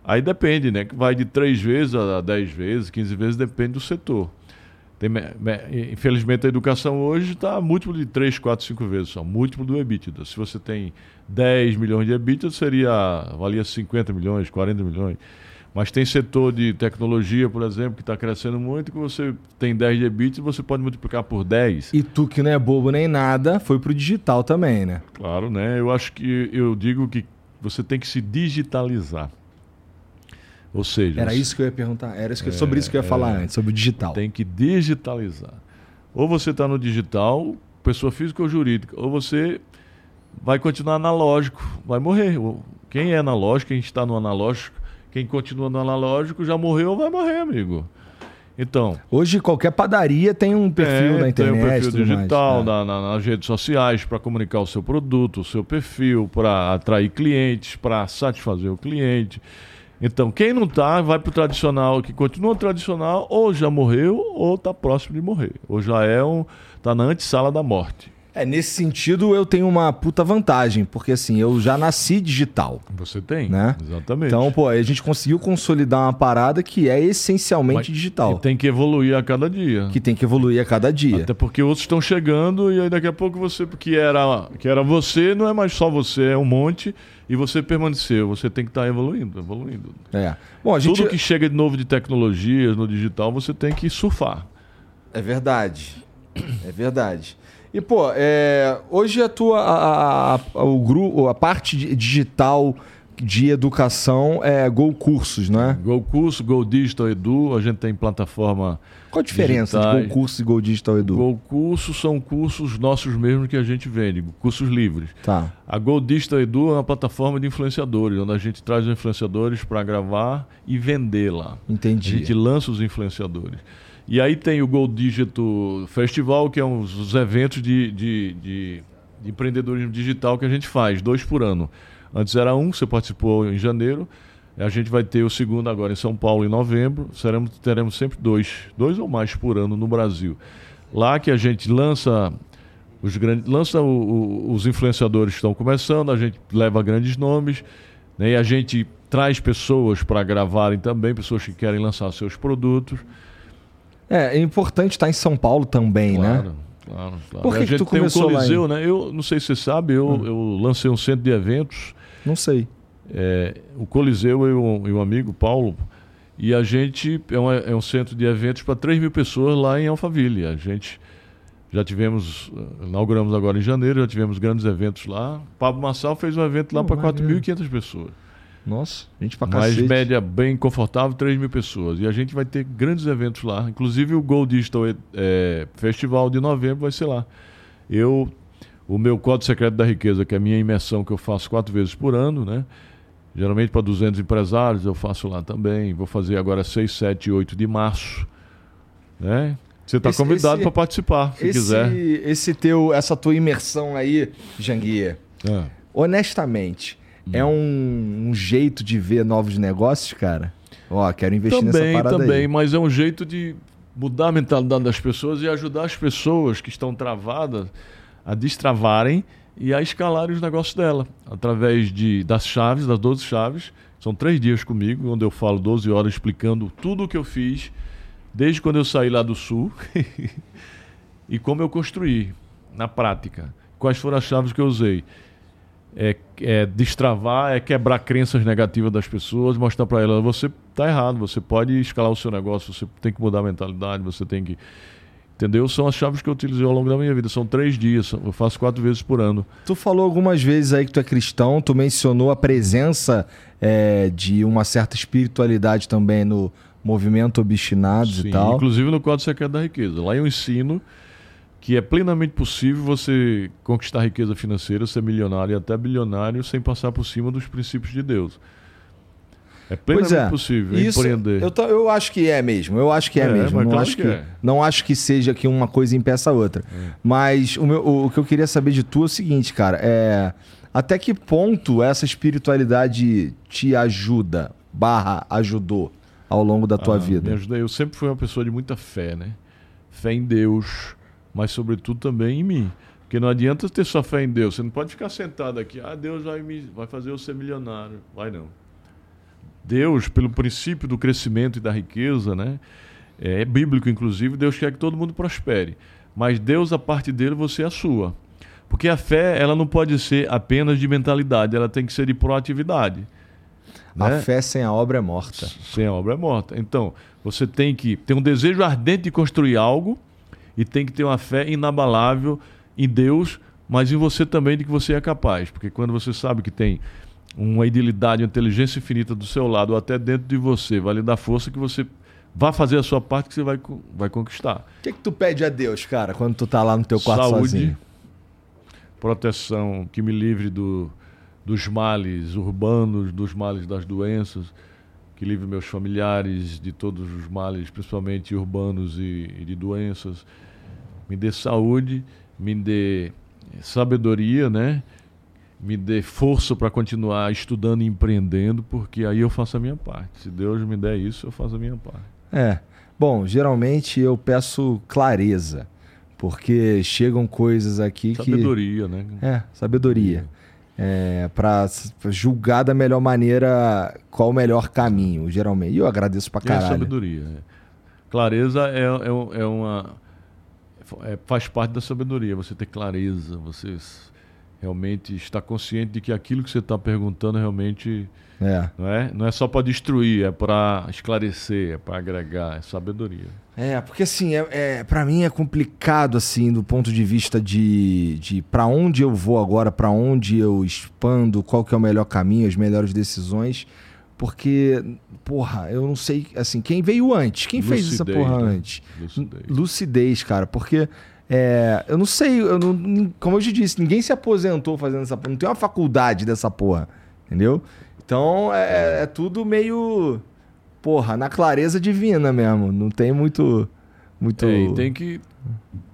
Aí depende, né? Que vai de 3 vezes a 10 vezes, 15 vezes, depende do setor. Tem, infelizmente a educação hoje está múltiplo de 3, 4, 5 vezes só, múltiplo do EBITDA. Se você tem 10 milhões de EBITDA, seria, valia 50 milhões, 40 milhões. Mas tem setor de tecnologia, por exemplo, que está crescendo muito, que você tem 10 de EBITDA, você pode multiplicar por 10. E tu que não é bobo nem nada, foi para o digital também, né? Claro, né? Eu acho que eu digo que você tem que se digitalizar. Ou seja. Era isso que eu ia perguntar. Era isso que, é, sobre isso que eu ia falar é, antes, sobre o digital. Tem que digitalizar. Ou você está no digital, pessoa física ou jurídica, ou você vai continuar analógico, vai morrer. Quem é analógico, quem está no analógico, quem continua no analógico já morreu ou vai morrer, amigo. Então. Hoje qualquer padaria tem um perfil na internet. Tem um perfil digital mais, é. na, na, nas redes sociais para comunicar o seu produto, o seu perfil, para atrair clientes, para satisfazer o cliente. Então, quem não está, vai para o tradicional, que continua tradicional, ou já morreu, ou está próximo de morrer. Ou já é um. está na antessala da morte. É, nesse sentido eu tenho uma puta vantagem, porque assim, eu já nasci digital. Você tem, né? Exatamente. Então, pô, a gente conseguiu consolidar uma parada que é essencialmente Mas, digital. Que tem que evoluir a cada dia. Que tem que evoluir a cada dia. Até porque outros estão chegando e aí daqui a pouco você, que era, que era você, não é mais só você, é um monte e você permaneceu. Você tem que estar tá evoluindo, evoluindo. É. Bom, a gente... Tudo que chega de novo de tecnologias no digital, você tem que surfar. É verdade. É verdade. E, pô, é, hoje a tua, a, a, a, o grupo, a parte digital de educação é Go Cursos, né? Go Curso, Go Digital Edu, a gente tem plataforma. Qual a diferença digitais. de Go Curso e Go Digital Edu? Go Curso são cursos nossos mesmos que a gente vende, cursos livres. Tá. A Go Digital Edu é uma plataforma de influenciadores, onde a gente traz os influenciadores para gravar e vender lá. Entendi. A gente lança os influenciadores. E aí tem o Gold Digital Festival, que é um dos eventos de, de, de, de empreendedorismo digital que a gente faz, dois por ano. Antes era um, você participou em janeiro. A gente vai ter o segundo agora em São Paulo em novembro. Seremos, teremos sempre dois, dois ou mais por ano no Brasil. Lá que a gente lança os grandes, lança o, o, os influenciadores que estão começando, a gente leva grandes nomes, né, e a gente traz pessoas para gravarem também, pessoas que querem lançar seus produtos. É, é importante estar em São Paulo também, claro, né? Claro, claro. Por que, a gente que tu tem começou um Coliseu, né? Eu não sei se você sabe, eu, hum. eu lancei um centro de eventos. Não sei. É, o Coliseu e o, amigo Paulo. E a gente é, uma, é um centro de eventos para 3 mil pessoas lá em Alphaville. A gente já tivemos, inauguramos agora em janeiro, já tivemos grandes eventos lá. Pablo Massal fez um evento lá para 4.500 pessoas. Nossa, gente pra cacete. Mais média bem confortável, 3 mil pessoas. E a gente vai ter grandes eventos lá. Inclusive o Gold Digital é, Festival de novembro vai ser lá. Eu, o meu Código Secreto da Riqueza, que é a minha imersão que eu faço quatro vezes por ano, né? Geralmente para 200 empresários eu faço lá também. Vou fazer agora 6, 7 e 8 de março. Né? Você está convidado para participar, se esse, quiser. Esse teu, essa tua imersão aí, Janguia, é. honestamente, é um, um, jeito de ver novos negócios, cara? Ó, quero investir também, nessa parada Também, aí. mas é um jeito de mudar a mentalidade das pessoas e ajudar as pessoas que estão travadas a destravarem e a escalarem os negócios dela. Através de, das chaves, das 12 chaves. São três dias comigo, onde eu falo 12 horas explicando tudo o que eu fiz desde quando eu saí lá do sul e como eu construí na prática. Quais foram as chaves que eu usei? É, é destravar, é quebrar crenças negativas das pessoas, mostrar para elas: você está errado, você pode escalar o seu negócio, você tem que mudar a mentalidade, você tem que. Entendeu? São as chaves que eu utilizei ao longo da minha vida. São três dias, eu faço quatro vezes por ano. Tu falou algumas vezes aí que tu é cristão, tu mencionou a presença é, de uma certa espiritualidade também no movimento Obstinados Sim, e tal. Inclusive no quadro Secreto da Riqueza. Lá eu ensino que é plenamente possível você conquistar riqueza financeira, ser milionário e até bilionário sem passar por cima dos princípios de Deus. É plenamente é. possível Isso, empreender. Eu, eu acho que é mesmo. Eu acho que é, É, mesmo. Não claro acho que que, é. não acho que seja que uma coisa impeça a outra. Mas o, meu- o- o que eu queria saber de tu é o seguinte, cara. É até que ponto essa espiritualidade te ajuda, barra ajudou ao longo da tua Ah, vida? Me ajudei. Eu sempre fui uma pessoa de muita fé, né? Fé em Deus, mas sobretudo também em mim. Porque não adianta ter só fé em Deus. Você não pode ficar sentado aqui, ah, Deus vai, me, vai fazer eu ser milionário. Vai não. Deus, pelo princípio do crescimento e da riqueza, né? É bíblico, inclusive, Deus quer que todo mundo prospere. Mas Deus, a parte dele, você é a sua. Porque a fé, ela não pode ser apenas de mentalidade, ela tem que ser de proatividade. A né? fé sem a obra é morta. Sem a obra é morta. Então, você tem que ter um desejo ardente de construir algo e tem que ter uma fé inabalável em Deus, mas em você também de que você é capaz. Porque quando você sabe que tem uma idilidade, uma inteligência infinita do seu lado ou até dentro de você, vai lhe dar força que você vai fazer a sua parte que você vai, vai conquistar. O que, que tu pede a Deus, cara, quando tu tá lá no teu quarto Saúde, sozinho? proteção, que me livre do, dos males urbanos, dos males das doenças, que livre meus familiares de todos os males, principalmente urbanos e, e de doenças. Me dê saúde, me dê sabedoria, né? Me dê força para continuar estudando e empreendendo, porque aí eu faço a minha parte. Se Deus me der isso, eu faço a minha parte. É. Bom, geralmente eu peço clareza, porque chegam coisas aqui que Sabedoria, né? É, sabedoria. É, para julgar da melhor maneira qual o melhor caminho, geralmente. E eu agradeço pra E a caralho. sabedoria. é. Clareza é, é, é uma. É- faz parte da sabedoria, você ter clareza, você realmente estar consciente de que aquilo que você está perguntando realmente É. não é, não é só para destruir, é para esclarecer, é para agregar, é sabedoria. É, porque assim, é, é, para mim é complicado, assim, do ponto de vista de, de para onde eu vou agora, pra onde eu expando, qual que é o melhor caminho, as melhores decisões, porque, porra, eu não sei, assim, quem veio antes? Quem fez essa Lucidez, porra né? antes? Lucidez. Lucidez, cara, porque é, eu não sei, eu não- como eu te disse, ninguém se aposentou fazendo essa porra, não tem uma faculdade dessa porra, entendeu? Então é, é tudo meio, porra, na clareza divina mesmo, não tem muito. muito... É, e tem que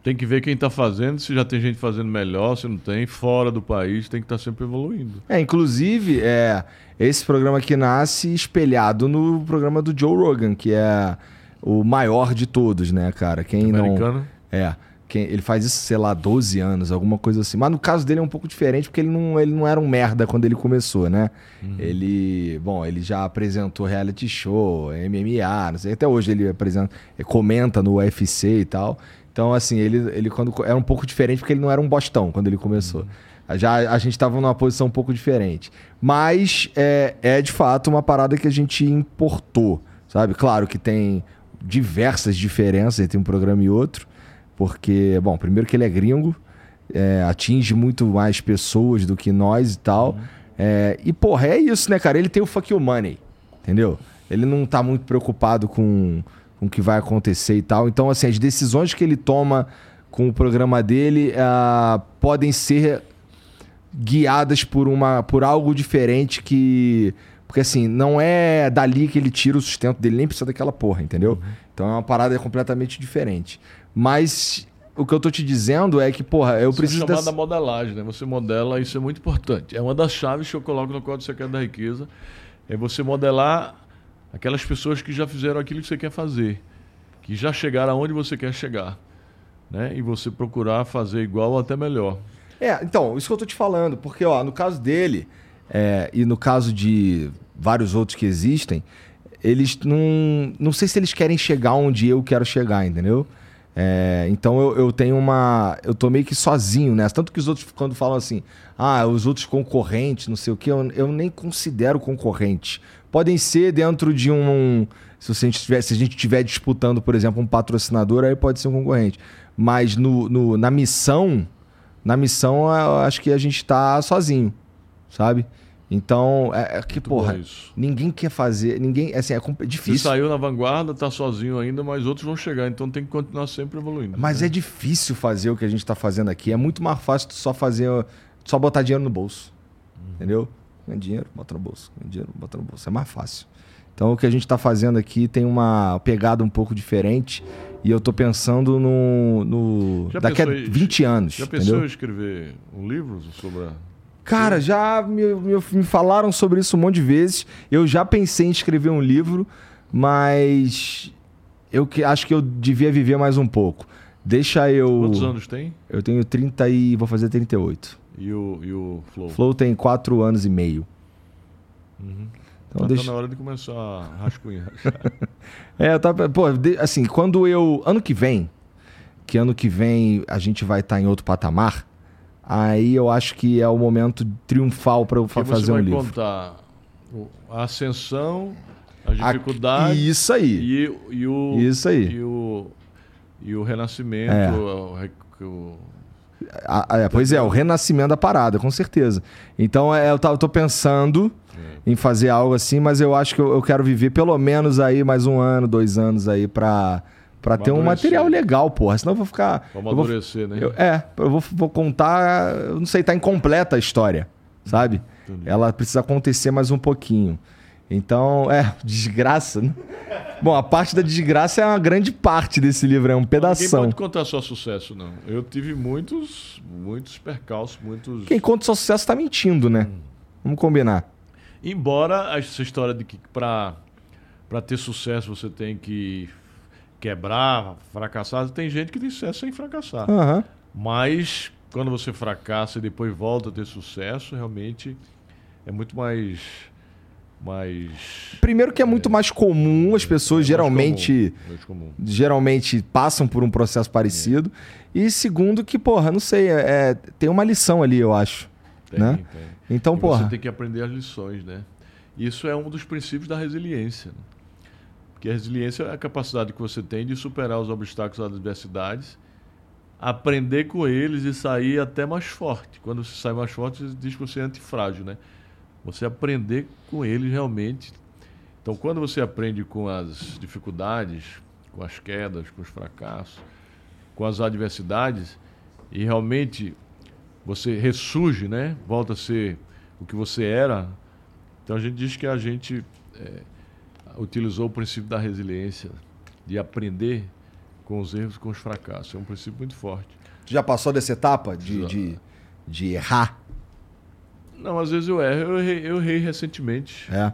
tem que ver quem está fazendo, se já tem gente fazendo melhor, se não tem, fora do país, tem que estar sempre evoluindo. É, inclusive, é, esse programa aqui nasce espelhado no programa do Joe Rogan, que é o maior de todos, né, cara? Quem não. Americano. É. Quem, ele faz isso, sei lá, 12 anos, alguma coisa assim. Mas no caso dele é um pouco diferente, porque ele não, ele não era um merda quando ele começou, né? Ele. Bom, ele já apresentou reality show, MMA, não sei. Até hoje ele apresenta, comenta no UFC e tal. Então, assim, ele, ele quando era um pouco diferente, porque ele não era um bostão quando ele começou. Já a gente estava numa posição um pouco diferente. Mas é, é de fato uma parada que a gente importou, sabe? Claro que tem diversas diferenças entre um programa e outro. Porque, bom, primeiro que ele é gringo, é, atinge muito mais pessoas do que nós e tal. É, e, porra, é isso, né, cara? Ele tem o fuck you money, entendeu? Ele não tá muito preocupado com, com o que vai acontecer e tal. Então, assim, as decisões que ele toma com o programa dele ah, podem ser guiadas por, uma, por algo diferente que. Porque assim, não é dali que ele tira o sustento dele, nem precisa daquela porra, entendeu? Então é uma parada completamente diferente. Mas o que eu tô te dizendo é que, porra, eu Isso preciso é chamada dessa... modelagem, né? Você modela, isso é muito importante. É uma das chaves que eu coloco no Código Secreto da Riqueza. É você modelar aquelas pessoas que já fizeram aquilo que você quer fazer, que já chegaram aonde você quer chegar, né? E você procurar fazer igual ou até melhor. É, então, isso que eu tô te falando, porque, ó, no caso dele, é, e no caso de vários outros que existem, eles não. Não sei se eles querem chegar onde eu quero chegar, entendeu? É, então eu, eu tenho uma. Eu tô meio que sozinho nessa. Tanto que os outros, quando falam assim, ah, os outros concorrentes, não sei o quê, eu, eu nem considero concorrente. Podem ser dentro de um. Se, gente tiver, se a gente estiver disputando, por exemplo, um patrocinador, aí pode ser um concorrente. Mas no, no na missão, na missão, eu acho que a gente está sozinho, sabe? Então, é, é que, Muito porra, ninguém quer fazer, ninguém, assim, é difícil. Você saiu na vanguarda, tá sozinho ainda, mas outros vão chegar, então tem que continuar sempre evoluindo. Mas né? é difícil fazer o que a gente está fazendo aqui. É muito mais fácil só fazer, só botar dinheiro no bolso. Uhum. Entendeu? Ganha dinheiro, bota no bolso. Ganha dinheiro, bota no bolso. É mais fácil. Então, o que a gente está fazendo aqui tem uma pegada um pouco diferente. E eu estou pensando no, no daqui a 20 anos. Já pensou em escrever um livro sobre a Cara, já me, me, me, falaram sobre isso um monte de vezes. Eu já pensei em escrever um livro, mas eu que, acho que eu devia viver mais um pouco. Deixa eu. Quantos anos tem? Eu tenho 30 e vou fazer 38. E o, e o Flow? Flow tem 4 anos e meio. Uhum. Então, deixa... tá na hora de começar a rascunhar. é, tá, pô, assim, quando eu. Ano que vem, que ano que vem a gente vai estar tá em outro patamar Aí eu acho que é o momento triunfal para eu fazer um livro. Você vai contar a ascensão, as dificuldades. Isso aí. E, e, o, Isso aí. E o, e o renascimento. É. O, o, é, pois é, o renascimento da parada, com certeza. Então é, eu, eu tô pensando é. em fazer algo assim, mas eu acho que eu, eu, quero viver pelo menos aí mais um ano, dois anos aí para Pra ter um material legal, porra. Senão eu vou ficar. Vamos amadurecer, né? Eu, é, eu vou, vou contar. Eu não sei, tá incompleta a história, sabe? Entendi. Ela precisa acontecer mais um pouquinho. Então, é, desgraça. Né? Bom, a parte da desgraça é uma grande parte desse livro, é um pedaço. Ninguém pode contar só sucesso, não. Eu tive muitos, muitos percalços, muitos. Quem conta só sucesso tá mentindo, né? Hum. Vamos combinar. Embora essa história de que para ter sucesso você tem que quebrar, fracassar. Tem gente que tem sucesso sem fracassar. Uhum. Mas quando você fracassa e depois volta a ter sucesso, realmente é muito mais. mais Primeiro que é, é muito mais comum, as pessoas é geralmente. Comum, comum. Geralmente passam por um processo parecido. É. E segundo que, porra, não sei, é, é, tem uma lição ali, eu acho. Tem, né? tem. Então, e porra. Você tem que aprender as lições, né? Isso é um dos princípios da resiliência. Né? Porque a resiliência é a capacidade que você tem de superar os obstáculos, as adversidades, aprender com eles e sair até mais forte. Quando você sai mais forte, você diz que você é antifrágil, né? Você aprender com eles realmente. Então, quando você aprende com as dificuldades, com as quedas, com os fracassos, com as adversidades, e realmente você ressurge, né? Volta a ser o que você era. Então, a gente diz que a gente é, utilizou o princípio da resiliência, de aprender com os erros e com os fracassos. É um princípio muito forte. Já passou dessa etapa de, de, de, errar? Não, às vezes eu erro. Eu errei, eu errei recentemente. É.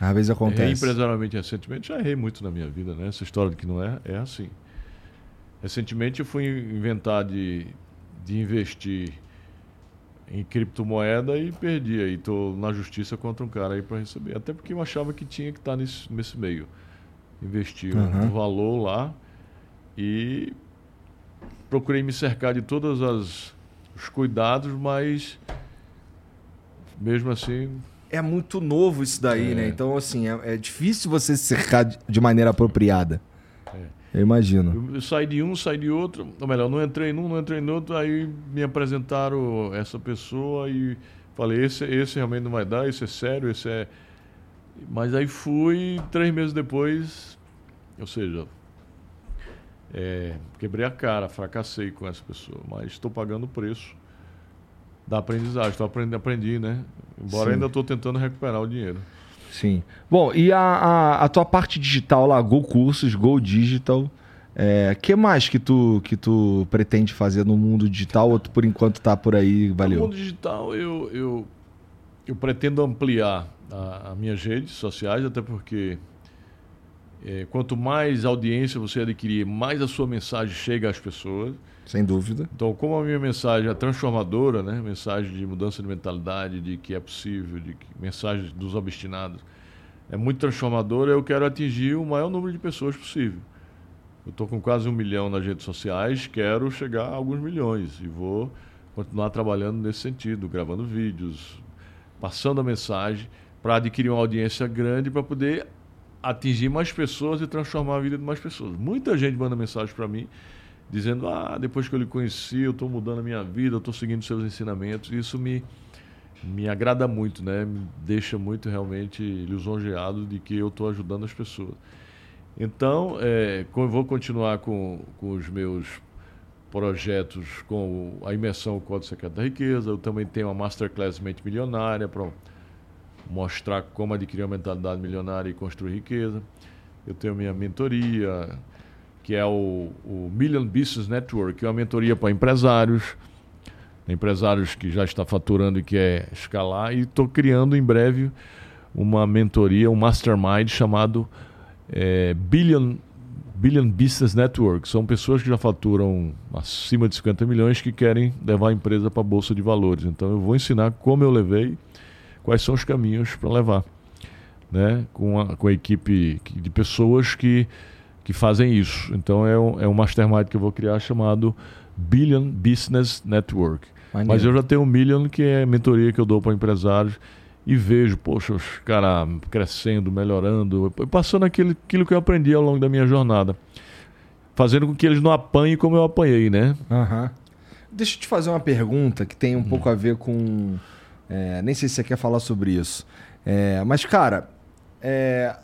Às vezes acontece. Errei empresarialmente recentemente. Já errei muito na minha vida, né? Essa história de que não é, é assim. Recentemente eu fui inventar de, de investir em criptomoeda e perdi aí. Estou na justiça contra um cara aí para receber. Até porque eu achava que tinha que estar tá nesse, nesse meio. Investir uhum. um valor lá e procurei me cercar de todos as, os cuidados, mas mesmo assim. É muito novo isso daí, é. né? Então, assim, é, é difícil você se cercar de maneira apropriada. Eu imagino. Eu saí de um, saí de outro. Ou melhor, não entrei num, não entrei no outro. Aí me apresentaram essa pessoa e falei: esse, esse realmente não vai dar, esse é sério, esse é. Mas aí fui, três meses depois, ou seja, é, quebrei a cara, fracassei com essa pessoa. Mas estou pagando o preço da aprendizagem. Estou aprendendo, aprendi, né? Embora Sim. ainda estou tentando recuperar o dinheiro. Sim. Bom, e a, a, a, tua parte digital lá, Go Cursos, Go Digital, é, que mais que tu, que tu pretende fazer no mundo digital ou tu, por enquanto tá por aí, valeu? No mundo digital eu, eu, eu pretendo ampliar as minhas redes sociais, até porque é, quanto mais audiência você adquirir, mais a sua mensagem chega às pessoas. Sem dúvida. Então, como a minha mensagem é transformadora, né? mensagem de mudança de mentalidade, de que é possível, de que, mensagem dos obstinados, é muito transformadora. Eu quero atingir o maior número de pessoas possível. Eu estou com quase um milhão nas redes sociais, quero chegar a alguns milhões e vou continuar trabalhando nesse sentido, gravando vídeos, passando a mensagem para adquirir uma audiência grande para poder atingir mais pessoas e transformar a vida de mais pessoas. Muita gente manda mensagem para mim dizendo: "Ah, depois que eu lhe conheci, eu estou mudando a minha vida, eu estou seguindo seus ensinamentos". Isso me me agrada muito, né? Me deixa muito realmente lisonjeado de que eu estou ajudando as pessoas. Então, é, vou continuar com, com os meus projetos com a imersão Código Secreto da Riqueza. Eu também tenho uma Masterclass Mente Milionária para mostrar como adquirir uma mentalidade milionária e construir riqueza. Eu tenho minha mentoria, que é o, o Million Business Network, que é uma mentoria para empresários, empresários que já está faturando e quer escalar. E estou criando em breve uma mentoria, um mastermind chamado é, Billion, Billion Business Network. São pessoas que já faturam acima de 50 milhões que querem levar a empresa para a Bolsa de Valores. Então eu vou ensinar como eu levei, quais são os caminhos para levar. Né? Com, a, com a equipe de pessoas que, que fazem isso. Então é um, é um mastermind que eu vou criar chamado Billion Business Network. Maneiro. Mas eu já tenho um Million, que é mentoria que eu dou para empresários e vejo, poxa, os caras crescendo, melhorando, passando aquilo, aquilo que eu aprendi ao longo da minha jornada. Fazendo com que eles não apanhem como eu apanhei, né? Uhum. Deixa eu te fazer uma pergunta que tem um hum. pouco a ver com. É, nem sei se você quer falar sobre isso. É, mas, cara, é,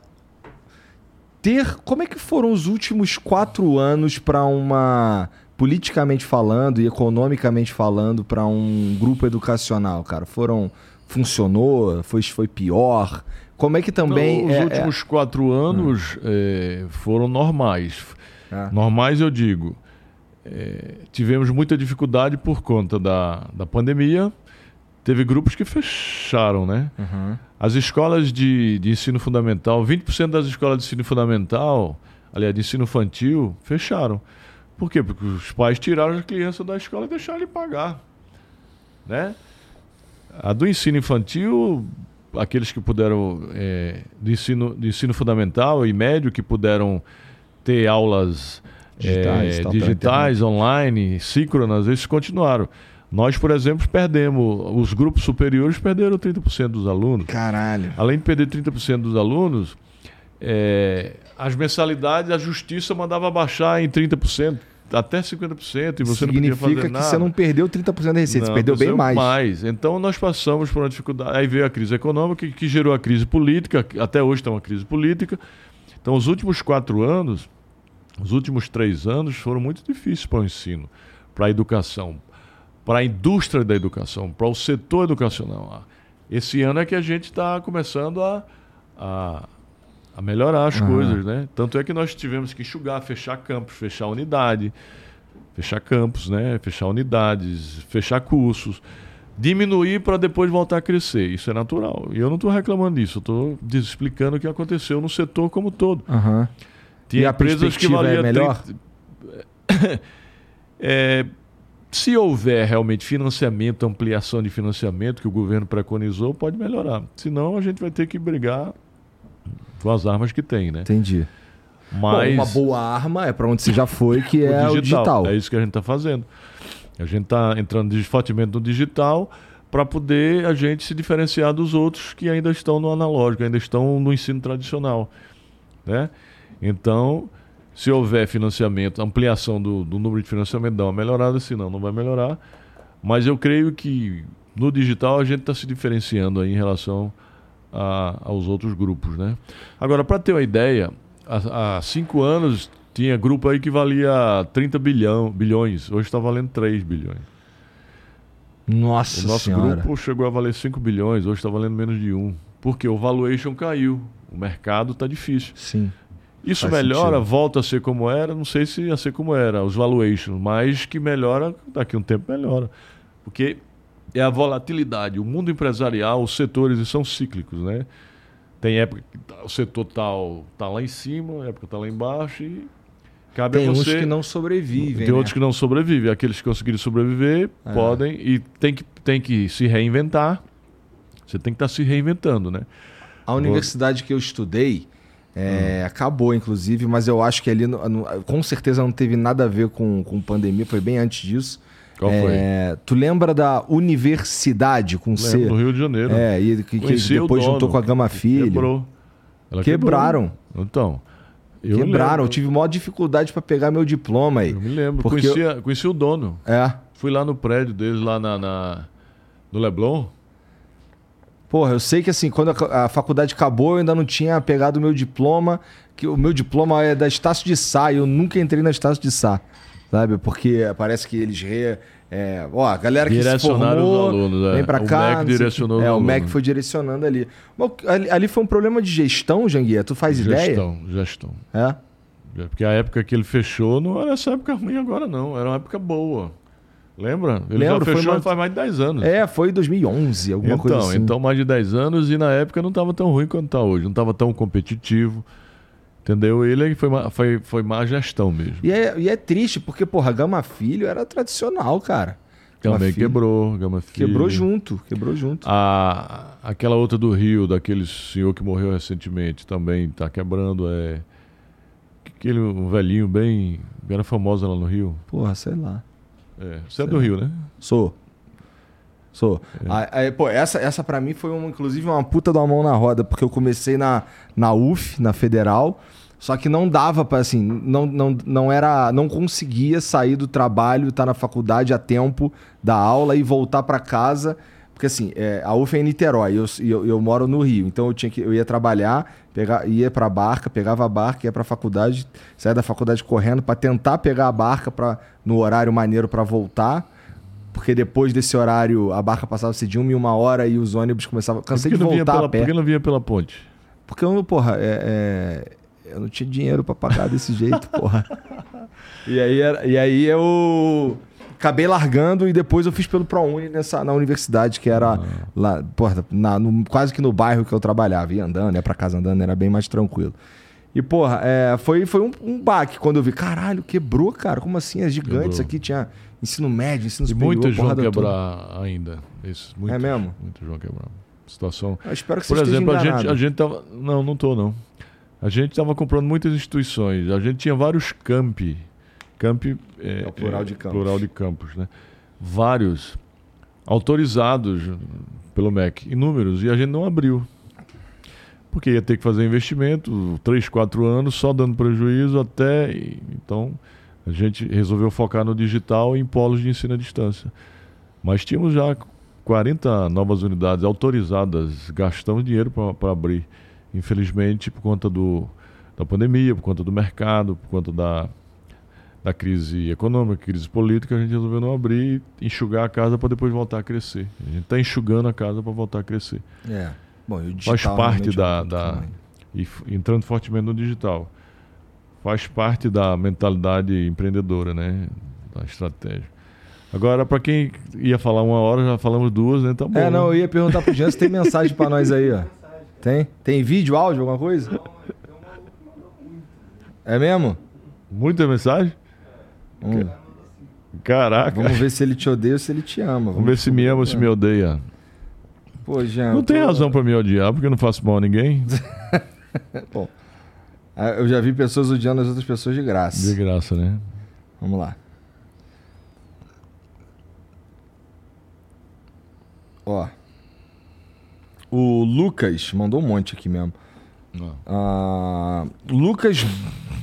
ter. Como é que foram os últimos quatro anos para uma. politicamente falando e economicamente falando, para um grupo educacional, cara? Foram funcionou? Foi, foi pior? Como é que também. Não, os é, últimos é... quatro anos hum. é, foram normais. Ah. Normais, eu digo. É, tivemos muita dificuldade por conta da, da pandemia. Teve grupos que fecharam, né? Uhum. As escolas de, de ensino fundamental, 20% das escolas de ensino fundamental, aliás, de ensino infantil, fecharam. Por quê? Porque os pais tiraram as crianças da escola e deixaram de pagar. Né? A do ensino infantil, aqueles que puderam, é, do, ensino, do ensino fundamental e médio, que puderam ter aulas digitais, é, digitais online, síncronas, esses continuaram. Nós, por exemplo, perdemos, os grupos superiores perderam 30% dos alunos. Caralho. Além de perder 30% dos alunos, é, as mensalidades, a justiça mandava baixar em 30% até 50% e você Significa não podia fazer que você não perdeu 30% da receita, não, você perdeu bem mais. mais. Então nós passamos por uma dificuldade. Aí veio a crise econômica que, que gerou a crise política, até hoje está uma crise política. Então os últimos quatro anos, os últimos três anos foram muito difíceis para o ensino, para a educação, para a indústria da educação, para o setor educacional. Esse ano é que a gente está começando a, a a melhorar as uhum. coisas, né? Tanto é que nós tivemos que enxugar, fechar campos, fechar unidade, fechar campos, né? Fechar unidades, fechar cursos, diminuir para depois voltar a crescer. Isso é natural. E eu não estou reclamando disso, eu estou explicando o que aconteceu no setor como todo. Uhum. Tinha empresas que valiam é melhor. 30... é, se houver realmente financiamento, ampliação de financiamento que o governo preconizou, pode melhorar. Senão a gente vai ter que brigar com as armas que tem, né? Entendi. Mas Bom, uma boa arma é para onde você já foi, que é o digital. o digital. É isso que a gente está fazendo. A gente está entrando fortemente no digital para poder a gente se diferenciar dos outros que ainda estão no analógico, ainda estão no ensino tradicional. Né? Então, se houver financiamento, ampliação do, do número de financiamento, dá uma melhorada, senão não vai melhorar. Mas eu creio que no digital a gente está se diferenciando aí em relação a, aos outros grupos. Né? Agora, para ter uma ideia, há, há, cinco anos tinha grupo aí que valia 30 bilhão, bilhões, hoje está valendo 3 bilhões. Nossa O nosso senhora. grupo chegou a valer 5 bilhões, hoje está valendo menos de um. Porque o valuation caiu, o mercado está difícil. Sim. Isso Faz melhora, sentido. volta a ser como era, não sei se ia ser como era, os valuations, mas que melhora, daqui a um tempo melhora. Porque é a volatilidade. O mundo empresarial, os setores são cíclicos, né? Tem época que tá, o setor tal tá lá em cima, época tá lá embaixo e cabe tem a você. Tem uns que não sobrevivem. Tem né? outros que não sobrevivem. Aqueles que conseguirem sobreviver é. podem e tem que, tem que se reinventar. Você tem que estar tá se reinventando, né? A universidade que eu estudei é, hum. acabou, inclusive, mas eu acho que ali no, no, com certeza não teve nada a ver com, com pandemia, foi bem antes disso. Qual é, foi? Tu lembra da universidade com Lembro, C? No Rio de Janeiro. É, e que, que depois juntou com a Gama Filho. Quebrou. Ela Quebraram. Quebrou. Então. Eu Quebraram. Eu tive maior dificuldade para pegar meu diploma aí. Eu me lembro. Conheci, eu... conheci o dono. É. Fui lá no prédio deles, lá na, na no Leblon. Porra, eu sei que assim, quando a, a, faculdade acabou, eu ainda não tinha pegado o meu diploma, que o meu diploma é da Estácio de Sá, e eu nunca entrei na Estácio de Sá, sabe? Porque parece que eles re, é, ó, a galera que se formou, alunos, é. vem pra o cá. O MEC direcionou É, o MEC foi direcionando ali. ali. ali. foi um problema de gestão, Janguia? Tu faz gestão, ideia? Gestão, gestão. É? Porque a época que ele fechou não era essa época ruim agora, não. Era uma época boa. Lembra? Ele Lembro, já fechou uma... faz mais de 10 anos. É, foi em 2011, alguma então, coisa assim. Então, mais de 10 anos e na época não estava tão ruim quanto está hoje. Não estava tão competitivo. Entendeu? Ele foi, foi, foi má gestão mesmo. E é, e é triste, porque, porra, Gama Filho era tradicional, cara. Gama Também Filho. quebrou, Gama Filho. Quebrou junto, quebrou junto. A, aquela outra do Rio, daquele senhor que morreu recentemente, também está quebrando. É, aquele um velhinho bem. Era famosa lá no Rio. Porra, sei lá. É, você é do Rio, né? Sou. Sou. É. Aí, pô, essa, essa para mim foi, uma, inclusive, uma puta da mão na roda, porque eu comecei na, na UF, na Federal, só que não dava para assim, não, não, não era, não conseguia sair do trabalho, estar tá na faculdade a tempo da aula e voltar para casa porque assim, é, a UF é em Niterói, eu, eu, eu, moro no Rio, então eu tinha que eu ia trabalhar, pegar, ia para a barca, pegava a barca, ia para a faculdade, saía da faculdade correndo para tentar pegar a barca para no horário maneiro para voltar. Porque depois desse horário a barca passava de uma e uma hora e os ônibus começavam. Cansei de voltar pela, a pé. Por que não vinha pela ponte? Porque eu, porra, é, é, eu não tinha dinheiro para pagar desse jeito, porra. E aí, e aí eu acabei largando e depois eu fiz pelo ProUni nessa, na universidade, que era ah. lá, porra, na, no, quase que no bairro que eu trabalhava. Ia andando, ia pra casa andando, era bem mais tranquilo. E, porra, é, foi, foi um, um baque quando eu vi, caralho, quebrou, cara. Como assim? É gigante isso aqui, tinha ensino médio, ensino superior. E muitos vão quebrar toda. ainda. Isso, muitos, é mesmo? Muitos vão quebrar. Situação. Eu espero que Por exemplo, a gente, a gente tava. Não, não tô, não. A gente estava comprando muitas instituições. A gente tinha vários campi Camp é, é o plural de campos. Plural de campos, né? Vários autorizados pelo MEC, inúmeros, e a gente não abriu. Porque ia ter que fazer investimento, 3, 4 anos, só dando prejuízo até. Então, a gente resolveu focar no digital e em polos de ensino à distância. Mas tínhamos já 40 novas unidades autorizadas, gastamos dinheiro para abrir. Infelizmente, por conta do, da pandemia, por conta do mercado, por conta da da crise econômica, crise política, a gente resolveu não abrir e enxugar a casa para depois voltar a crescer. A gente está enxugando a casa para voltar a crescer. É. Bom, Faz parte da. da e entrando fortemente no digital. Faz parte da mentalidade empreendedora, né? Da estratégia. Agora, para quem ia falar uma hora, já falamos duas, né? Tá bom. É, não, eu ia perguntar pro Jean se tem mensagem para nós aí, ó. Tem? Tem vídeo, áudio, alguma coisa? É mesmo? Muita mensagem? Hum. Caraca. Vamos ver se ele te odeia ou se ele te ama. Vamos, Vamos ver se me ama ou se me odeia. Pô, Jean, não tem razão para me odiar, porque eu não faço mal a ninguém. Bom, ah, eu já vi pessoas odiando as outras pessoas de graça. De graça, né? Vamos lá. Ó. O Lucas mandou um monte aqui mesmo. Ah, Lucas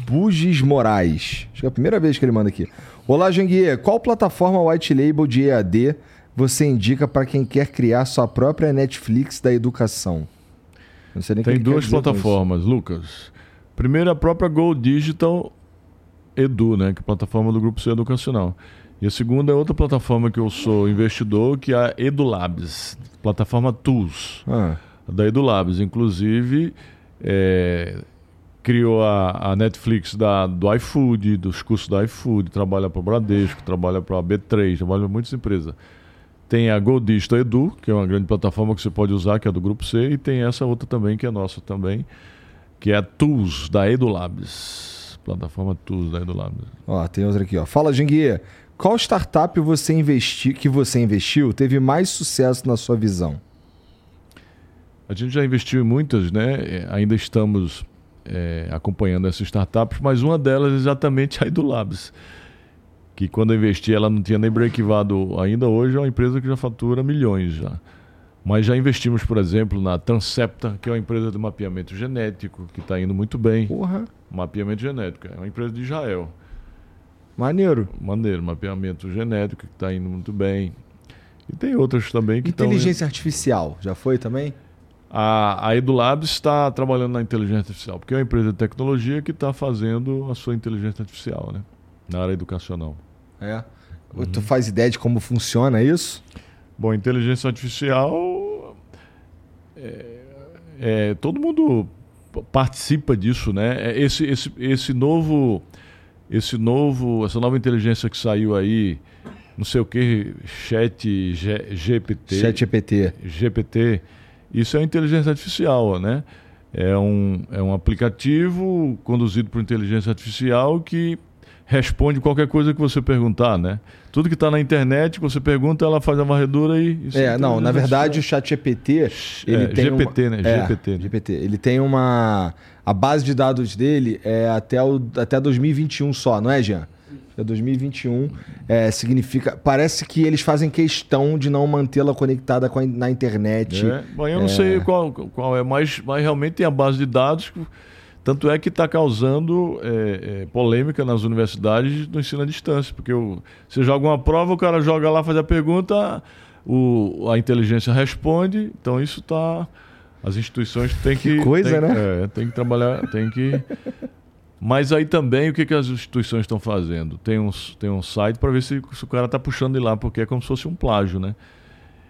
Bugis Moraes. Acho que é a primeira vez que ele manda aqui. Olá, Janguier. Qual plataforma white label de EAD você indica para quem quer criar sua própria Netflix da educação? Tem duas plataformas, Lucas. Primeiro, a própria Go Digital Edu, né, que é a plataforma do Grupo C Educacional. E a segunda é outra plataforma que eu sou investidor, que é a EduLabs, plataforma Tools, ah. da EduLabs. Inclusive, é, criou a, a Netflix da, do iFood, dos cursos do iFood, trabalha para o Bradesco, trabalha para a B3, trabalha para muitas empresas. Tem a Goldista Edu, que é uma grande plataforma que você pode usar, que é do Grupo C, e tem essa outra também, que é nossa também, que é a Tools, da EduLabs. Plataforma Tools da EduLabs. Ó, tem outra aqui, ó. Fala, Janguier. Qual startup você investi que você investiu teve mais sucesso na sua visão? A gente já investiu em muitas, né? É, ainda estamos é, acompanhando essas startups, mas uma delas é exatamente a Edulabs, que quando eu investi ela não tinha nem breakivado ainda, hoje é uma empresa que já fatura milhões já. Mas já investimos, por exemplo, na Transcepta, que é uma empresa de mapeamento genético, que está indo muito bem. Porra. Mapeamento genético, é uma empresa de Israel. Maneiro. Maneiro, mapeamento genético, que está indo muito bem. E tem outras também que estão. Inteligência artificial, já foi também? A, a EduLabs está trabalhando na inteligência artificial, porque é uma empresa de tecnologia que está fazendo a sua inteligência artificial, né? Na área educacional. É. Uhum. Tu faz ideia de como funciona isso? Bom, inteligência artificial. É, é, todo mundo participa disso, né? É, esse, esse, esse novo. Esse novo. Essa nova inteligência que saiu aí, não sei o que, chat G, GPT. Chat GPT. GPT isso é inteligência artificial, né? É um, é um aplicativo conduzido por inteligência artificial que responde qualquer coisa que você perguntar, né? Tudo que está na internet, você pergunta, ela faz a varredura e... é, é não, na verdade o chat GPT... Ele é, tem GPT, uma... né? É, GPT, né? GPT. Ele tem uma... A base de dados dele é até, o, até 2021 só, não é, Jean? É 2021. É, significa. Parece que eles fazem questão de não mantê-la conectada com a, na internet. É, bom, eu não é... sei qual, qual é, mas, mas realmente tem a base de dados. Tanto é que está causando é, é, polêmica nas universidades no ensino à distância, porque o, você joga uma prova, o cara joga lá, faz a pergunta, o, a inteligência responde, então isso está. As instituições têm que. que coisa, tem, né? É, tem que trabalhar, tem que mas aí também o que, que as instituições estão fazendo? Tem um, tem um site para ver se, se, o cara está puxando de lá, porque é como se fosse um plágio, né?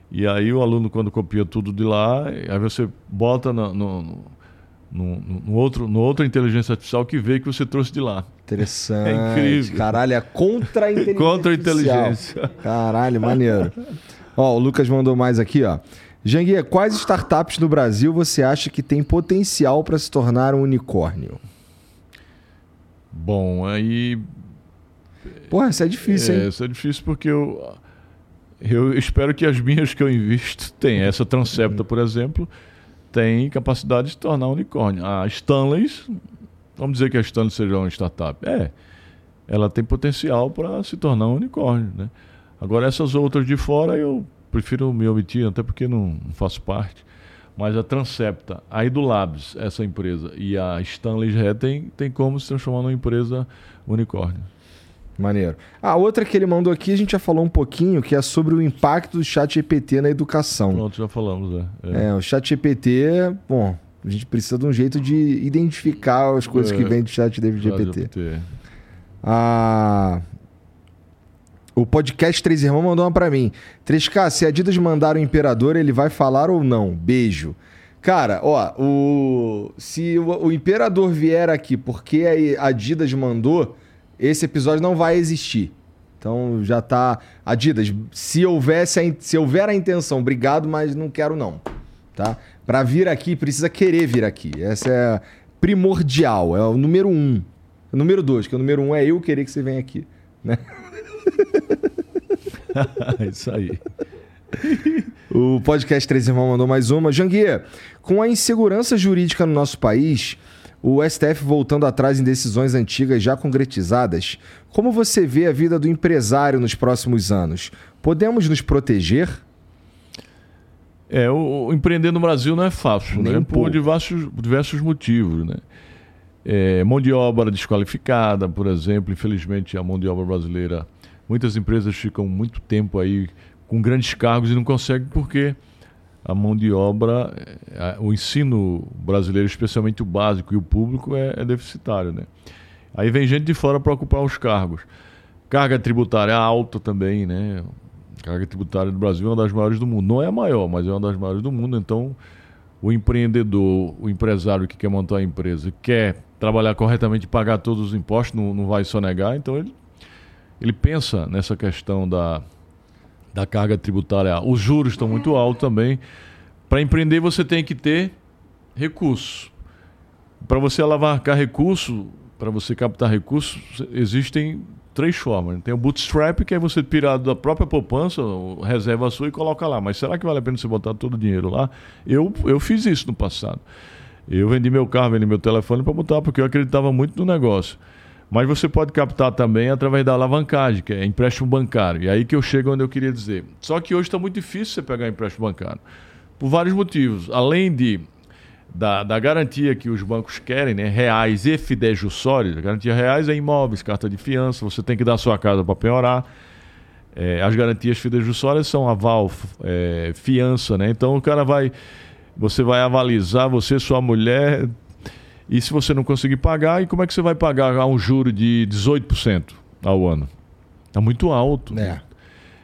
E aí o aluno, quando copia tudo de lá, aí você bota no, no, no, no, outro, no outra inteligência artificial que vê que você trouxe de lá. Interessante. É incrível. Caralho, é contra a inteligência. contra a inteligência. Caralho, maneiro. ó, o Lucas mandou mais aqui, ó. Janguia, quais startups no Brasil você acha que tem potencial para se tornar um unicórnio? Bom, aí. Porra, isso é difícil, é, hein? Isso é difícil porque eu. Eu espero que as minhas que eu invisto tenham. Essa Transepta, por exemplo, tem capacidade de se tornar um unicórnio. A Stanley, vamos dizer que a Stanley seja uma startup. É, ela tem potencial para se tornar um unicórnio. Né? Agora, essas outras de fora, eu prefiro me omitir, até porque não faço parte. Mas a Transepta, a Edulabs, essa empresa, e a Stanley Ré tem, como se transformar numa empresa unicórnio. Maneiro. A outra que ele mandou aqui, a gente já falou um pouquinho, que é sobre o impacto do chat GPT na educação. Pronto, já falamos, é. É, é o chat GPT, bom, a gente precisa de um jeito de identificar as coisas é, que vêm do chat GPT. GPT. Ah, o podcast Três Irmãos mandou uma pra mim. 3K, se a Adidas mandar o Imperador, ele vai falar ou não? Beijo. Cara, ó, o... se o, o Imperador vier aqui porque a Adidas mandou, esse episódio não vai existir. Então já tá. Adidas, se houvesse a, se houver a intenção, obrigado, mas não quero não. Tá? Para vir aqui, precisa querer vir aqui. Essa é primordial, é o número um. O número dois, que o número um é eu querer que você venha aqui. Né? Isso aí. O podcast Três Irmãos mandou mais uma. Janguier, com a insegurança jurídica no nosso país, o STF voltando atrás em decisões antigas já concretizadas, como você vê a vida do empresário nos próximos anos? Podemos nos proteger? É, o, o empreender no Brasil não é fácil, Nem né? Um por diversos, diversos motivos, né? É, mão de obra desqualificada, por exemplo, infelizmente a mão de obra brasileira Muitas empresas ficam muito tempo aí com grandes cargos e não conseguem porque a mão de obra, eh, o ensino brasileiro, especialmente o básico e o público, é, é deficitário. Né? Aí vem gente de fora para ocupar os cargos. Carga tributária alta também, né? carga tributária do Brasil é uma das maiores do mundo. Não é a maior, mas é uma das maiores do mundo. Então, o empreendedor, o empresário que quer montar a empresa, quer trabalhar corretamente, pagar todos os impostos, não, não vai sonegar, então ele ele pensa nessa questão da, da carga tributária. Os juros estão muito altos também. Para empreender, você tem que ter recursos. Para você alavancar recurso, para você captar recursos, existem três formas. Tem o bootstrap, que é você tirar da própria poupança, reserva sua e coloca lá. Mas será que vale a pena você botar todo o dinheiro lá? Eu, eu fiz isso no passado. Eu vendi meu carro, vendi meu telefone para botar, porque eu acreditava muito no negócio. Mas você pode captar também através da alavancagem, que é empréstimo bancário. E aí que eu chego onde eu queria dizer. Só que hoje está muito difícil você pegar empréstimo bancário. Por vários motivos. Além de da, da garantia que os bancos querem, né, reais e fidejussórios. A garantia reais é imóveis, carta de fiança, você tem que dar sua casa para penhorar. É, as garantias fidejussórias são aval, é, fiança, né? Então o cara vai, você vai avalizar você, sua mulher, e se você não conseguir pagar, e como é que você vai pagar um juro de 18% ao ano? Está muito alto. É.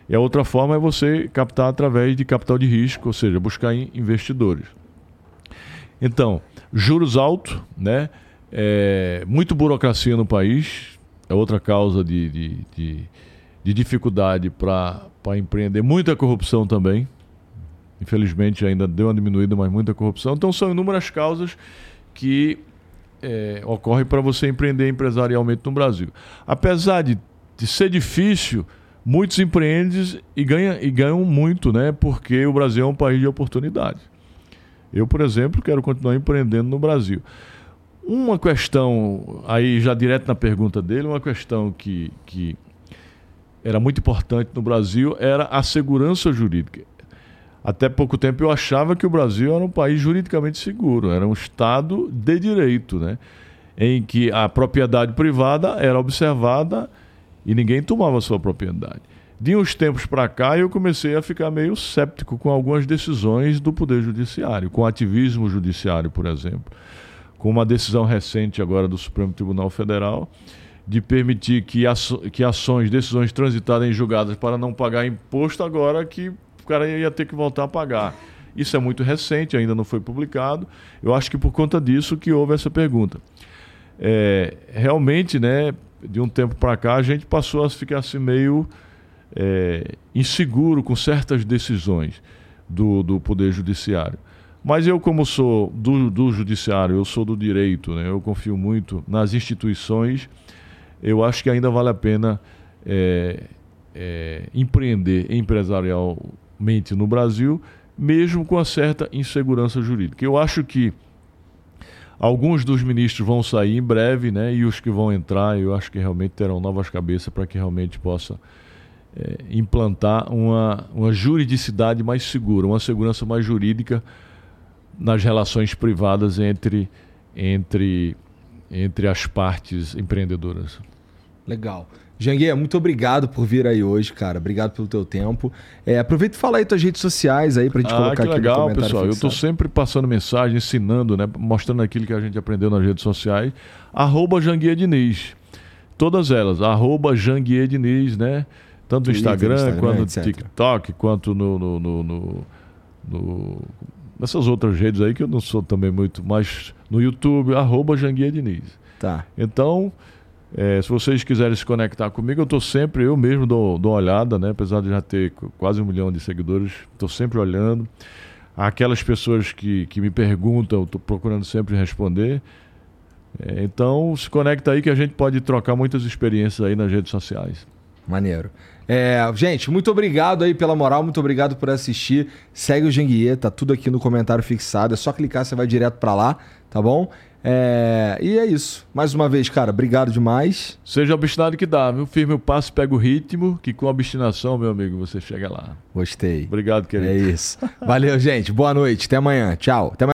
E a outra forma é você captar através de capital de risco, ou seja, buscar investidores. Então, juros altos, né? É, muito burocracia no país, é outra causa de, de, de, de dificuldade para empreender. Muita corrupção também. Infelizmente ainda deu uma diminuída, mas muita corrupção. Então são inúmeras causas que é, ocorrem para você empreender empresarialmente no Brasil. Apesar de, de ser difícil, muitos empreendem e ganham, e ganham muito, né? Porque o Brasil é um país de oportunidade. Eu, por exemplo, quero continuar empreendendo no Brasil. Uma questão, aí já direto na pergunta dele, uma questão que, que era muito importante no Brasil era a segurança jurídica. Até pouco tempo eu achava que o Brasil era um país juridicamente seguro, era um Estado de direito, né? em que a propriedade privada era observada e ninguém tomava sua propriedade. De uns tempos para cá, eu comecei a ficar meio séptico com algumas decisões do Poder Judiciário, com ativismo judiciário, por exemplo. Com uma decisão recente agora do Supremo Tribunal Federal de permitir que, que ações, decisões transitadas em julgadas para não pagar imposto, agora que o cara ia ter que voltar a pagar. Isso é muito recente, ainda não foi publicado. Eu acho que por conta disso que houve essa pergunta. É, realmente, né, de um tempo para cá, a gente passou a ficar assim meio é, inseguro com certas decisões do, do Poder Judiciário. Mas eu, como sou do, do Judiciário, eu sou do direito, né? eu confio muito nas instituições, eu acho que ainda vale a pena é, é, empreender empresarialmente no Brasil, mesmo com a certa insegurança jurídica. Eu acho que alguns dos ministros vão sair em breve, né? e os que vão entrar, eu acho que realmente terão novas cabeças para que realmente possa é, implantar uma, uma juridicidade mais segura, uma segurança mais jurídica nas relações privadas entre, entre, entre as partes empreendedoras. Legal. Janguê, muito obrigado por vir aí hoje, cara. Obrigado pelo teu tempo. É, aproveita e fala aí tuas redes sociais aí pra gente ah, colocar que aqui legal, no pessoal. Fixado. Eu tô sempre passando mensagem, ensinando, né? Mostrando aquilo que a gente aprendeu nas redes sociais. Arroba Janguê Diniz. Todas elas. Arroba Janguê Diniz, né? Tanto no Instagram, Instagram, quanto no TikTok, quanto no, no, no, no, no nessas outras redes aí que eu não sou também muito, mas no YouTube, arroba Janguia Diniz. Tá. Então, é, se vocês quiserem se conectar comigo, eu estou sempre, eu mesmo dou, dou uma olhada, né? Apesar de já ter quase um milhão de seguidores, estou sempre olhando. Aquelas pessoas que, que me perguntam, estou procurando sempre responder. É, então, se conecta aí que a gente pode trocar muitas experiências aí nas redes sociais. Maneiro. É, gente, muito obrigado aí pela moral, muito obrigado por assistir. Segue o Genguiê, tá tudo aqui no comentário fixado. É só clicar, você vai direto para lá, tá bom? É, e é isso. Mais uma vez, cara, obrigado demais. Seja obstinado que dá, viu? Firme o passo, pega o ritmo, que com obstinação, meu amigo, você chega lá. Gostei. Obrigado, querido. É isso. Valeu, gente. Boa noite. Até amanhã. Tchau. Até amanhã.